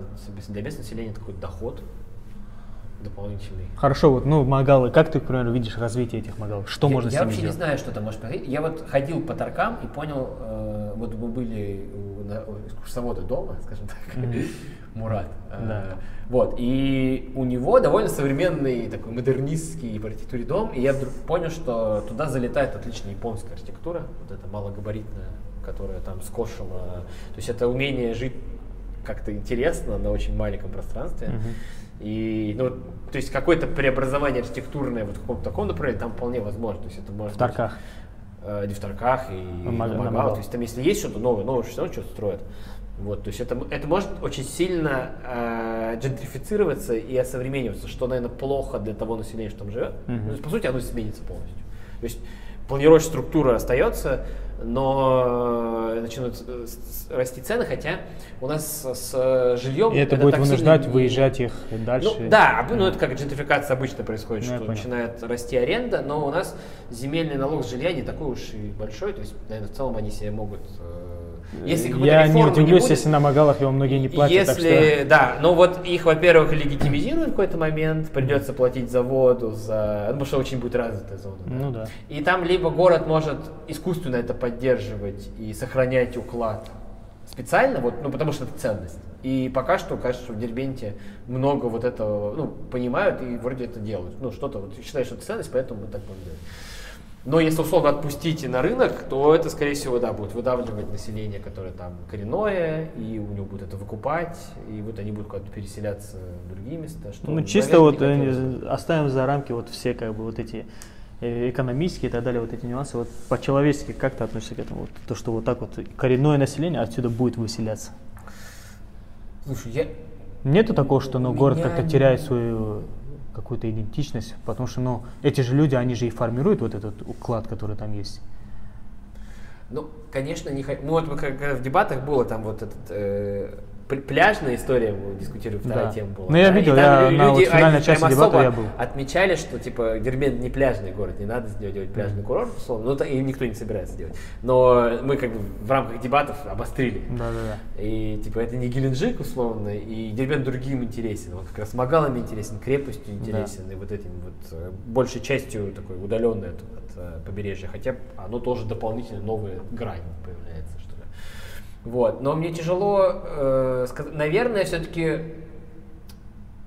[SPEAKER 2] для местного населения такой доход дополнительный.
[SPEAKER 3] Хорошо, вот, ну, магалы, как ты, к примеру, видишь развитие этих магалов? Что
[SPEAKER 2] я,
[SPEAKER 3] можно
[SPEAKER 2] я
[SPEAKER 3] с ними
[SPEAKER 2] вообще
[SPEAKER 3] сделать?
[SPEAKER 2] не знаю, что там может происходить. Я вот ходил по торкам и понял, э, вот мы были у, на, у экскурсовода дома, скажем так, Мурат. э,
[SPEAKER 3] Да.
[SPEAKER 2] Вот, и у него довольно современный такой модернистский по архитектуре дом, и я вдруг понял, что туда залетает отличная японская архитектура, вот эта малогабаритная, которая там скошена. То есть это умение жить как-то интересно на очень маленьком пространстве.
[SPEAKER 3] Мгм.
[SPEAKER 2] И, ну, то есть какое-то преобразование архитектурное вот в каком-то таком направлении там вполне возможно. То есть это может
[SPEAKER 3] В Тарках.
[SPEAKER 2] Быть, э, в Тарках, и
[SPEAKER 3] На Мага-
[SPEAKER 2] на
[SPEAKER 3] на
[SPEAKER 2] Магау.
[SPEAKER 3] Магау.
[SPEAKER 2] То есть там если есть что-то новое, новое все равно что-то строят. Вот, то есть это, это может очень сильно э, джентрифицироваться и осовремениваться, что, наверное, плохо для того населения, что там живет.
[SPEAKER 3] Мгм.
[SPEAKER 2] То есть, по сути, оно изменится полностью. То есть планировочная структура остается, но э, начнут э, расти цены, хотя у нас с, жильем...
[SPEAKER 3] И это будет
[SPEAKER 2] так сильно
[SPEAKER 3] вынуждать
[SPEAKER 2] не-
[SPEAKER 3] выезжать их дальше.
[SPEAKER 2] ну, да, ну это как джентрификация обычно происходит,
[SPEAKER 3] Ну,
[SPEAKER 2] что начинает расти аренда, но у нас земельный налог с жилья не такой уж и большой, то есть, наверное, в целом они себе могут... э, Если
[SPEAKER 3] Я не удивлюсь,
[SPEAKER 2] будет,
[SPEAKER 3] если на Магалах его многие не платят,
[SPEAKER 2] если,
[SPEAKER 3] что...
[SPEAKER 2] да, ну вот их, во-первых, легитимизируют в какой-то момент, придется платить за воду, за, ну, потому что очень будет развитая зона. да.
[SPEAKER 3] Ну да.
[SPEAKER 2] И там либо город может искусственно это поддерживать и сохранять уклад специально, вот, ну потому что это ценность. И пока что, кажется, что в Дербенте много вот этого, ну, понимают и вроде это делают. Ну, что-то, вот считают, что это ценность, поэтому мы так будем делать. Но если условно отпустить на рынок, то это, скорее всего, да, будет выдавливать население, которое там коренное, и у него будут это выкупать, и вот они будут куда-то переселяться в другие места. Что,
[SPEAKER 3] Ну, чисто вот э,
[SPEAKER 2] хотелось бы.
[SPEAKER 3] оставим за рамки вот все как бы вот эти э, экономические и так далее, вот эти нюансы. Вот по-человечески как ты относишься к этому? Вот, то, что вот так вот коренное население отсюда будет выселяться.
[SPEAKER 2] Слушай, я,
[SPEAKER 3] Нету такого, что ну, город как-то
[SPEAKER 2] не-
[SPEAKER 3] теряет свою какую-то идентичность, потому что ну, эти же люди, они же и формируют вот этот уклад, который там есть.
[SPEAKER 2] Ну, конечно, не хочу. Ну, вот как- в дебатах было там вот этот э, пляжная история, мы дискутировали, вторая
[SPEAKER 3] Да.
[SPEAKER 2] тема была.
[SPEAKER 3] Ну, я
[SPEAKER 2] да,
[SPEAKER 3] видел, я
[SPEAKER 2] лю-
[SPEAKER 3] на вот финальной части дебата я был.
[SPEAKER 2] Отмечали, что типа Дербент не пляжный город, не надо сделать, делать пляжный курорт, условно. Ну, и никто не собирается делать. Но мы как бы в рамках дебатов обострили.
[SPEAKER 3] Да-да-да.
[SPEAKER 2] И типа это не Геленджик, условно, и Дербент другим интересен. Он как раз Магалами интересен, крепостью интересен, и вот этим вот э, большей частью такой удаленной от, от, э, побережья. Хотя оно тоже дополнительно новая грань появляется. Вот. Но мне тяжело э, сказать. Наверное, все-таки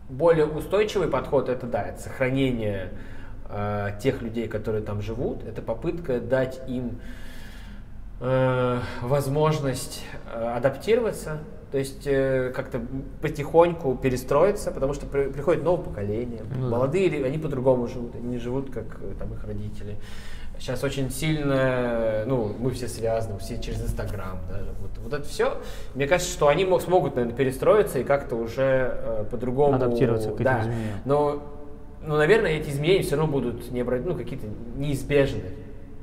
[SPEAKER 2] более устойчивый подход это да, это сохранение э, тех людей, которые там живут. Это попытка дать им э, возможность э, адаптироваться, то есть э, как-то потихоньку перестроиться, потому что при- приходит новое поколение.
[SPEAKER 3] Ну да.
[SPEAKER 2] Молодые, они по-другому живут, они не живут как э, там их родители. Сейчас очень сильно, ну, мы все связаны, все через Инстаграм даже. Вот, вот это все. Мне кажется, что они мо- смогут, наверное, перестроиться и как-то уже э, по-другому...
[SPEAKER 3] Адаптироваться к этим
[SPEAKER 2] да.
[SPEAKER 3] изменениям.
[SPEAKER 2] Но, ну, наверное, эти изменения все равно будут не, ну, какие-то неизбежны.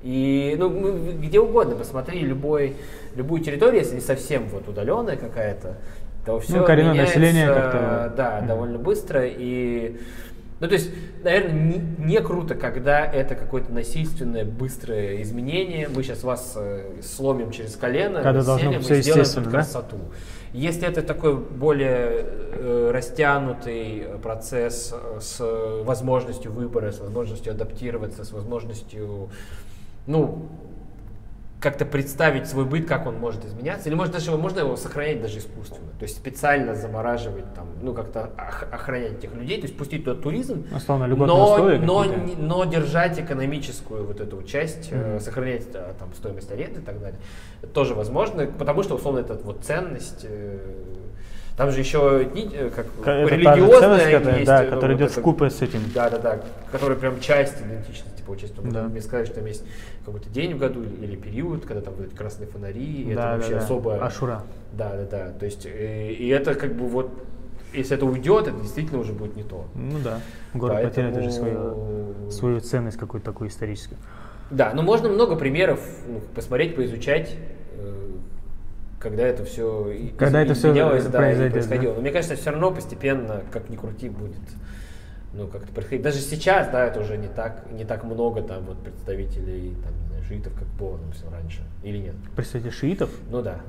[SPEAKER 2] И ну, мы где угодно посмотри любой, любую территорию, если не совсем вот удаленная какая-то, то все
[SPEAKER 3] Ну, коренное население как-то-
[SPEAKER 2] да,
[SPEAKER 3] Мгм.
[SPEAKER 2] довольно быстро. И, ну, то есть, наверное, не, не круто, когда это какое-то насильственное, быстрое изменение. Мы сейчас вас э, сломим через колено,
[SPEAKER 3] Когда быть
[SPEAKER 2] и
[SPEAKER 3] всё
[SPEAKER 2] сделаем тут
[SPEAKER 3] да?
[SPEAKER 2] красоту. Если это такой более э, растянутый э, процесс э, с возможностью выбора, с возможностью адаптироваться, с возможностью, ну, как-то представить свой быт, как он может изменяться, или может даже его, можно его сохранять даже искусственно, то есть специально замораживать там, ну как-то ох- охранять этих людей, то есть пустить туда туризм,
[SPEAKER 3] льготные
[SPEAKER 2] но, но, но держать экономическую вот эту часть,
[SPEAKER 3] Мгм.
[SPEAKER 2] сохранять э, там стоимость аренды и так далее, тоже возможно, потому что условно это вот ценность. э, Там же еще как
[SPEAKER 3] Ка- это
[SPEAKER 2] религиозная
[SPEAKER 3] ценность, которая,
[SPEAKER 2] есть,
[SPEAKER 3] да, которая
[SPEAKER 2] вот
[SPEAKER 3] идет
[SPEAKER 2] это-
[SPEAKER 3] вкупе с этим.
[SPEAKER 2] Да, да, да, которая прям часть идентичности получается. Вот
[SPEAKER 3] Да.
[SPEAKER 2] Мне сказали, что там есть какой-то день в году или, период, когда там будут красные фонари, и это
[SPEAKER 3] Да, да,
[SPEAKER 2] вообще
[SPEAKER 3] да.
[SPEAKER 2] особо.
[SPEAKER 3] Ашура.
[SPEAKER 2] Да, да, да. То есть, э, и это как бы вот, если это уйдет, это действительно уже будет не то.
[SPEAKER 3] Ну да. Город
[SPEAKER 2] Поэтому-
[SPEAKER 3] потеряет уже свою, свою ценность какую-то такую историческую.
[SPEAKER 2] Да, но можно много примеров ну, посмотреть, поизучать, э, когда это все
[SPEAKER 3] Когда это всё
[SPEAKER 2] да, и
[SPEAKER 3] произойдет,
[SPEAKER 2] происходило.
[SPEAKER 3] да?
[SPEAKER 2] Но мне кажется, все равно постепенно, как ни крути, будет ну, как-то происходить. Даже сейчас, да, это уже не так, не так много там вот представителей, там, не знаю, шиитов, как было все раньше. Или нет?
[SPEAKER 3] Представитель шиитов,
[SPEAKER 2] Ну да.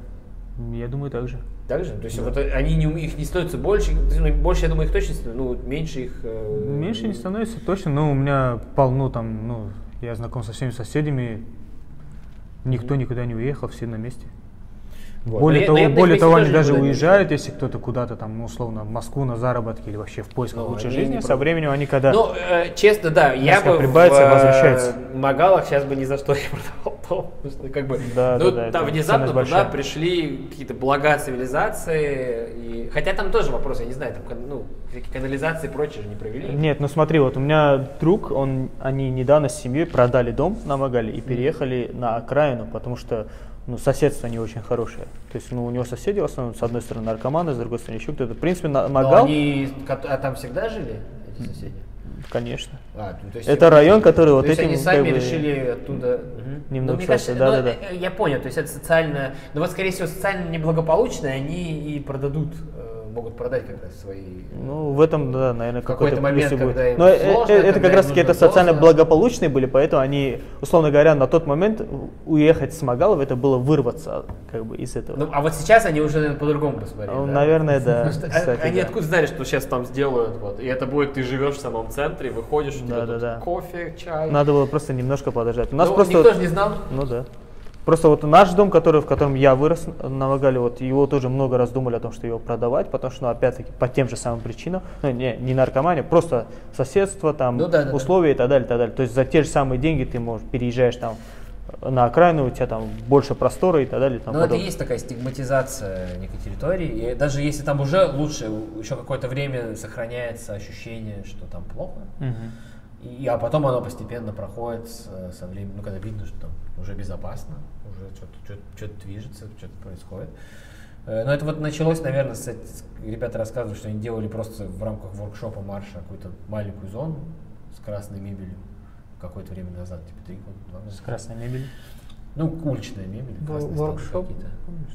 [SPEAKER 3] я думаю, так же.
[SPEAKER 2] Так же? То есть вот они не, их не становится больше, ну, больше, я думаю, их точно становится, ну, меньше их... э,
[SPEAKER 3] Меньше не становится точно, но у меня полно там, ну, я знаком со всеми соседями, никто никуда не уехал, все на месте.
[SPEAKER 2] Вот.
[SPEAKER 3] Более
[SPEAKER 2] Но
[SPEAKER 3] того,
[SPEAKER 2] я
[SPEAKER 3] более того, они даже уезжают, если кто-то куда-то там, ну, условно, в Москву на заработки или вообще в поисках
[SPEAKER 2] Ну,
[SPEAKER 3] лучшей жизни. Со временем они когда...
[SPEAKER 2] Ну, э, честно, да, я бы
[SPEAKER 3] прибавится,
[SPEAKER 2] в э,
[SPEAKER 3] возвращается.
[SPEAKER 2] Магалах сейчас бы ни за что не продавал дом, что как бы,
[SPEAKER 3] Да,
[SPEAKER 2] ну,
[SPEAKER 3] да, да,
[SPEAKER 2] там внезапно туда
[SPEAKER 3] большая.
[SPEAKER 2] пришли какие-то блага цивилизации, и... хотя там тоже вопрос, я не знаю, там, ну, всякие канализации и прочее же не провели.
[SPEAKER 3] Нет, ну смотри, вот у меня друг, он, они недавно с семьей продали дом на Магале и переехали на окраину, потому что ну, соседство не очень хорошее. То есть, ну, у него соседи в основном, с одной стороны наркоманы, с другой стороны еще кто-то. В принципе, на,
[SPEAKER 2] Но
[SPEAKER 3] Магал,
[SPEAKER 2] они, а там всегда жили эти соседи?
[SPEAKER 3] конечно.
[SPEAKER 2] А, ну, есть
[SPEAKER 3] Это район, который вот
[SPEAKER 2] то
[SPEAKER 3] этим,
[SPEAKER 2] они сами
[SPEAKER 3] как бы,
[SPEAKER 2] решили оттуда... Мгм.
[SPEAKER 3] немного
[SPEAKER 2] ну, кажется,
[SPEAKER 3] да-да-да.
[SPEAKER 2] ну, э, я понял, то есть это социально... Ну вот, скорее всего, социально неблагополучные, они и продадут, э, могут продать как раз свои...
[SPEAKER 3] Ну, в этом, да, наверное,
[SPEAKER 2] В какой-то
[SPEAKER 3] какой-то
[SPEAKER 2] момент,
[SPEAKER 3] будет.
[SPEAKER 2] когда им
[SPEAKER 3] Но э,
[SPEAKER 2] сложно,
[SPEAKER 3] э, это
[SPEAKER 2] когда
[SPEAKER 3] как раз таки это социально
[SPEAKER 2] доза.
[SPEAKER 3] благополучные были, поэтому они, условно говоря, на тот момент уехать с Магалова, это было вырваться как бы из этого.
[SPEAKER 2] Ну, а вот сейчас они уже, наверное, по-другому посмотрели,
[SPEAKER 3] Ну,
[SPEAKER 2] да?
[SPEAKER 3] Наверное, да.
[SPEAKER 4] А-
[SPEAKER 3] кстати,
[SPEAKER 4] они
[SPEAKER 3] да.
[SPEAKER 4] откуда знали, что сейчас там сделают, вот, и это будет, ты живешь в самом центре, выходишь, у тебя
[SPEAKER 3] Да, да,
[SPEAKER 4] тут
[SPEAKER 3] да.
[SPEAKER 4] кофе, чай.
[SPEAKER 3] Надо было просто немножко подождать. У нас
[SPEAKER 2] Ну,
[SPEAKER 3] просто...
[SPEAKER 2] никто же не знал.
[SPEAKER 3] Ну да. Просто вот наш дом, который, в котором я вырос на Магале, вот его тоже много раз думали о том, что его продавать, потому что, ну, опять-таки, по тем же самым причинам, ну, не, не наркомания, просто соседство, там,
[SPEAKER 2] Ну да, да, да.
[SPEAKER 3] условия и так далее, и так далее. То есть за те же самые деньги ты можешь, переезжаешь там на окраину, у тебя там больше простора и так далее.
[SPEAKER 2] Ну, это есть такая стигматизация некой территории. И даже если там уже лучше, еще какое-то время сохраняется ощущение, что там плохо,
[SPEAKER 3] Мгм.
[SPEAKER 2] И, а потом оно постепенно проходит со временем, ну, когда видно, что там уже безопасно, уже что-то, что-то движется, что-то происходит. Э, Но это вот началось, наверное, с, с- ребята рассказывают, что они делали просто в рамках воркшопа марша какую-то маленькую зону с красной мебелью какое-то время назад, типа три года.
[SPEAKER 3] С красной мебелью.
[SPEAKER 2] Ну, уличная мебель,
[SPEAKER 1] воркшоп.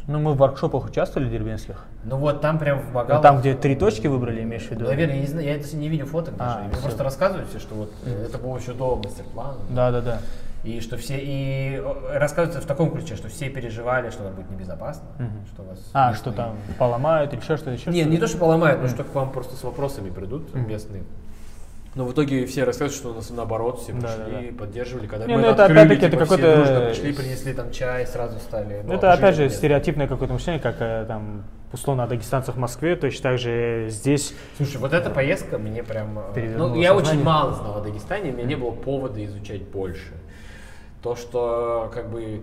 [SPEAKER 3] Ну, мы в воркшопах участвовали дербенских.
[SPEAKER 2] Ну вот там прям в
[SPEAKER 3] Ну,
[SPEAKER 2] Магалах.
[SPEAKER 3] там, где три точки выбрали, имеешь в виду?
[SPEAKER 2] Наверное, я не знаю, я это не видел фоток даже.
[SPEAKER 3] А,
[SPEAKER 2] Мне просто рассказывают все, что вот э, это было еще до мастер-плана.
[SPEAKER 3] Да, да, да.
[SPEAKER 2] И что все, и рассказывается в таком ключе, что все переживали, что там будет небезопасно,
[SPEAKER 3] Мгм.
[SPEAKER 2] что вас
[SPEAKER 3] А,
[SPEAKER 2] местные-
[SPEAKER 3] что там поломают или еще что-то еще?
[SPEAKER 4] Не,
[SPEAKER 3] что-то?
[SPEAKER 4] не то, что поломают, но что к вам просто с вопросами придут местные. Но в итоге все рассказывают, что у нас наоборот все
[SPEAKER 3] Да,
[SPEAKER 4] пришли,
[SPEAKER 3] да,
[SPEAKER 4] поддерживали, когда
[SPEAKER 3] Не,
[SPEAKER 4] мы
[SPEAKER 3] ну это
[SPEAKER 4] открыли,
[SPEAKER 3] опять-таки
[SPEAKER 4] типа,
[SPEAKER 3] это
[SPEAKER 4] все
[SPEAKER 3] какой-то-
[SPEAKER 4] дружно
[SPEAKER 2] Пришли,
[SPEAKER 4] пришли.
[SPEAKER 2] принесли там чай, сразу стали.
[SPEAKER 3] Ну,
[SPEAKER 2] ну,
[SPEAKER 3] это опять же стереотипное какое-то мышление, как э, там условно о дагестанцах в Москве, точно так же здесь.
[SPEAKER 2] Слушай, вот эта поездка мне прям... э,
[SPEAKER 4] Ну, я
[SPEAKER 3] сознание.
[SPEAKER 4] очень мало знал о Дагестане, у меня не было повода изучать больше. То, что как бы...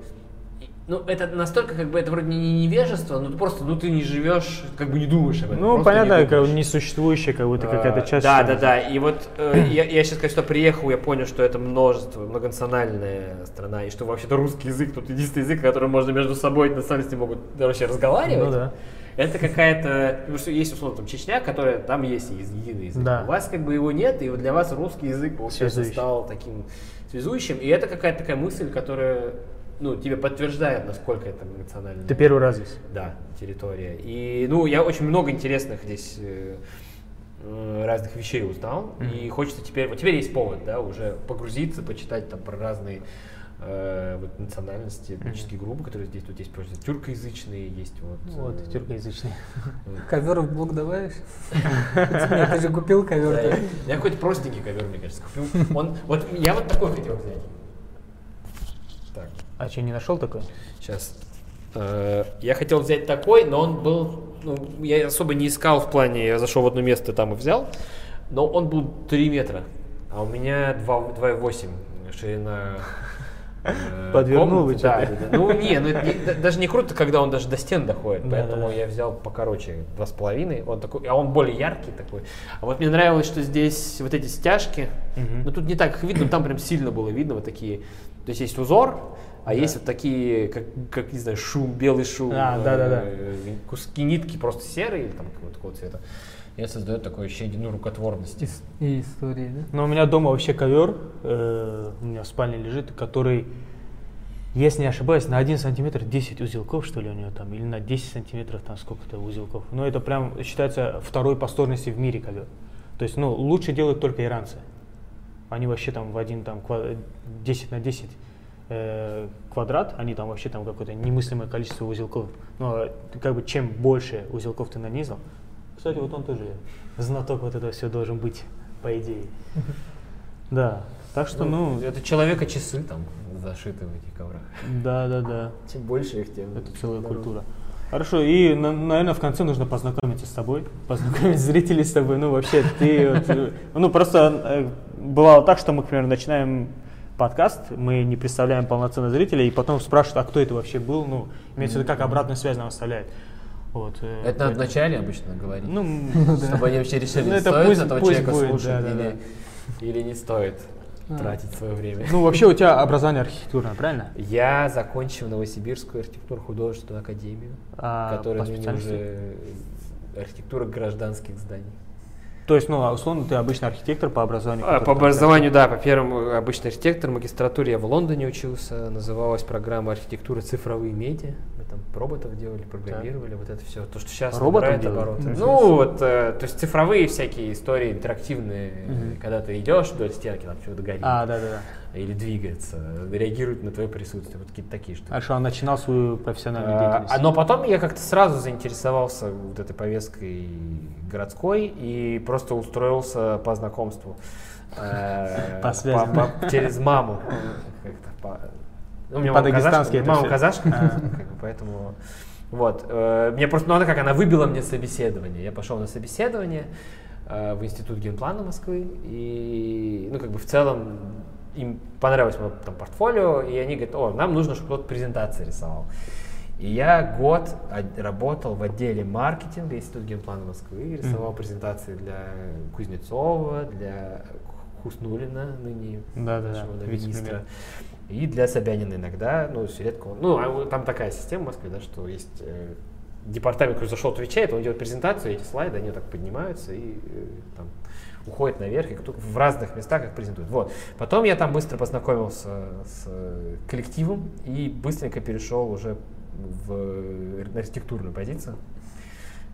[SPEAKER 4] Ну, это настолько, как бы, это вроде не невежество, но просто, ну, ты не живешь, как бы не думаешь об этом.
[SPEAKER 3] Ну,
[SPEAKER 4] просто не
[SPEAKER 3] понятно, как несуществующая как будто
[SPEAKER 4] А,
[SPEAKER 3] какая-то часть.
[SPEAKER 4] Да, да, да. И вот э, я, я сейчас, сюда приехал, я понял, что это множество, многонациональная страна, и что вообще-то русский язык, тут единственный язык, которым можно между собой национальности могут вообще разговаривать.
[SPEAKER 3] Ну да.
[SPEAKER 4] Это какая-то, ну что есть условно там Чечня, которая там есть есть единый язык.
[SPEAKER 3] Да.
[SPEAKER 4] У вас как бы его нет, и вот для вас русский язык получается
[SPEAKER 3] Связующий.
[SPEAKER 4] стал таким связующим. И это какая-то такая мысль, которая ну, тебе подтверждает, насколько это национально.
[SPEAKER 3] Ты первый раз здесь.
[SPEAKER 4] Да, территория. И, ну, я очень много интересных здесь э, э, разных вещей узнал. И хочется теперь, вот теперь есть повод, да, уже погрузиться, почитать там про разные э, вот, национальности, этнические группы, которые здесь тут есть, просто тюркоязычные, есть вот.
[SPEAKER 3] Вот,
[SPEAKER 4] э,
[SPEAKER 3] тюркоязычный.
[SPEAKER 1] Ковер в блок добавишь? Нет, Ты же купил ковер.
[SPEAKER 4] я, я какой-то простенький ковер, мне кажется, купил. Он, вот я вот такой хотел взять. Так.
[SPEAKER 3] А что, не нашел такой?
[SPEAKER 4] Сейчас. Э, Я хотел взять такой, но он был, ну, я особо не искал в плане, я зашел в одно место там и взял, но он был 3 метра, а у меня 2 2,8 ширина. э,
[SPEAKER 3] Подвернул
[SPEAKER 4] комнаты. Да, да. Ну не, ну это даже не круто, когда он даже до стен доходит,
[SPEAKER 3] Да,
[SPEAKER 4] поэтому
[SPEAKER 3] да,
[SPEAKER 4] я взял покороче, два с половиной, он такой, а он более яркий такой. А вот мне нравилось, что здесь вот эти стяжки,
[SPEAKER 3] Мгм.
[SPEAKER 4] ну тут не так их видно, там прям сильно было видно вот такие, то есть есть узор, а есть вот такие, как, как, не знаю, шум, белый шум,
[SPEAKER 3] А, да-да-да.
[SPEAKER 4] э, куски нитки просто серые или там какого-то такого цвета. И это создает такое ощущение, ну, рукотворности.
[SPEAKER 1] И истории, да?
[SPEAKER 3] Ну, у меня дома вообще ковер, э, у меня в спальне лежит, который, если не ошибаюсь, на 1 сантиметр 10 узелков, что ли, у него там, или на 10 сантиметров там сколько-то узелков. Ну, это прям считается второй по сложности в мире ковер. То есть, ну, лучше делают только иранцы. Они вообще там в один там ква- 10 на 10 э, квадрат, они там вообще там какое-то немыслимое количество узелков. Но как бы чем больше узелков ты нанизал, кстати, вот он тоже знаток вот этого все должен быть, по идее. Да, так что, ну,
[SPEAKER 2] Это человека часы там зашиты в этих коврах.
[SPEAKER 3] да, да, да,
[SPEAKER 2] Чем больше их, тем
[SPEAKER 3] это целая культура. Хорошо, и, на- наверное, в конце нужно познакомиться с тобой, познакомить зрителей с тобой. Ну, вообще, ты, вот, ну, просто э, бывало так, что мы, к примеру, начинаем подкаст, мы не представляем полноценно зрителей, и потом спрашивают, а кто это вообще был, ну, имеется в виду, как обратную связь нам оставляет. Вот, э,
[SPEAKER 2] Это надо вначале обычно говорить.
[SPEAKER 3] Ну,
[SPEAKER 2] Чтобы они вообще решили,
[SPEAKER 3] Ну,
[SPEAKER 2] стоит
[SPEAKER 3] пусть-
[SPEAKER 2] этого человека
[SPEAKER 3] будет,
[SPEAKER 2] слушать
[SPEAKER 3] да, да,
[SPEAKER 2] или, или не стоит.
[SPEAKER 1] А.
[SPEAKER 2] тратить свое время.
[SPEAKER 3] Ну, вообще у тебя образование архитектурное, правильно?
[SPEAKER 2] Я закончил Новосибирскую архитектурно-художественную академию,
[SPEAKER 3] А,
[SPEAKER 2] которая ныне уже архитектура гражданских зданий.
[SPEAKER 3] То есть, ну, а условно, ты обычный архитектор по образованию?
[SPEAKER 2] А, По образованию, да, по первому обычный архитектор, в магистратуре я в Лондоне учился, называлась программа архитектура цифровые медиа. Там роботов делали, программировали, вот это все, то, что сейчас
[SPEAKER 3] Роботов
[SPEAKER 2] набирает
[SPEAKER 3] делали?
[SPEAKER 2] обороты.
[SPEAKER 3] Ничего
[SPEAKER 2] Ну, вот, э, то есть цифровые всякие истории интерактивные,
[SPEAKER 3] Мгм.
[SPEAKER 2] когда ты идешь вдоль стенки, там что-то горит,
[SPEAKER 3] А, да, да, да.
[SPEAKER 2] или двигается, реагирует на твое присутствие, вот какие-то такие штуки.
[SPEAKER 3] А что, он начинал свою профессиональную
[SPEAKER 2] А,
[SPEAKER 3] деятельность?
[SPEAKER 2] а, но потом я как-то сразу заинтересовался вот этой повесткой городской и просто устроился по знакомству. Э,
[SPEAKER 3] По связям.
[SPEAKER 2] по- Через маму. Ну, у меня
[SPEAKER 3] По-дагестански это
[SPEAKER 2] Мама
[SPEAKER 3] всё.
[SPEAKER 2] казашка,
[SPEAKER 3] А.
[SPEAKER 2] поэтому... Вот. э, Мне просто, ну она как, она выбила мне собеседование. Я пошел на собеседование э, в Институт генплана Москвы. И, ну, как бы в целом им понравилось мое там, портфолио, и они говорят, о, нам нужно, чтобы кто-то презентации рисовал. И я год од- работал в отделе маркетинга Института генплана Москвы, рисовал презентации для Кузнецова, для Хуснулина, ныне нашего да,
[SPEAKER 3] вице-премьера.
[SPEAKER 2] министра, и для Собянина иногда, ну, редко. он- Ну, а там такая система в Москве, да, что есть э, департамент, который зашел, отвечает, он делает презентацию, эти слайды, они вот так поднимаются и э, там уходят наверх, и кто в разных местах их презентуют. Вот. Потом я там быстро познакомился с э, коллективом и быстренько перешел уже в э, архитектурную позицию.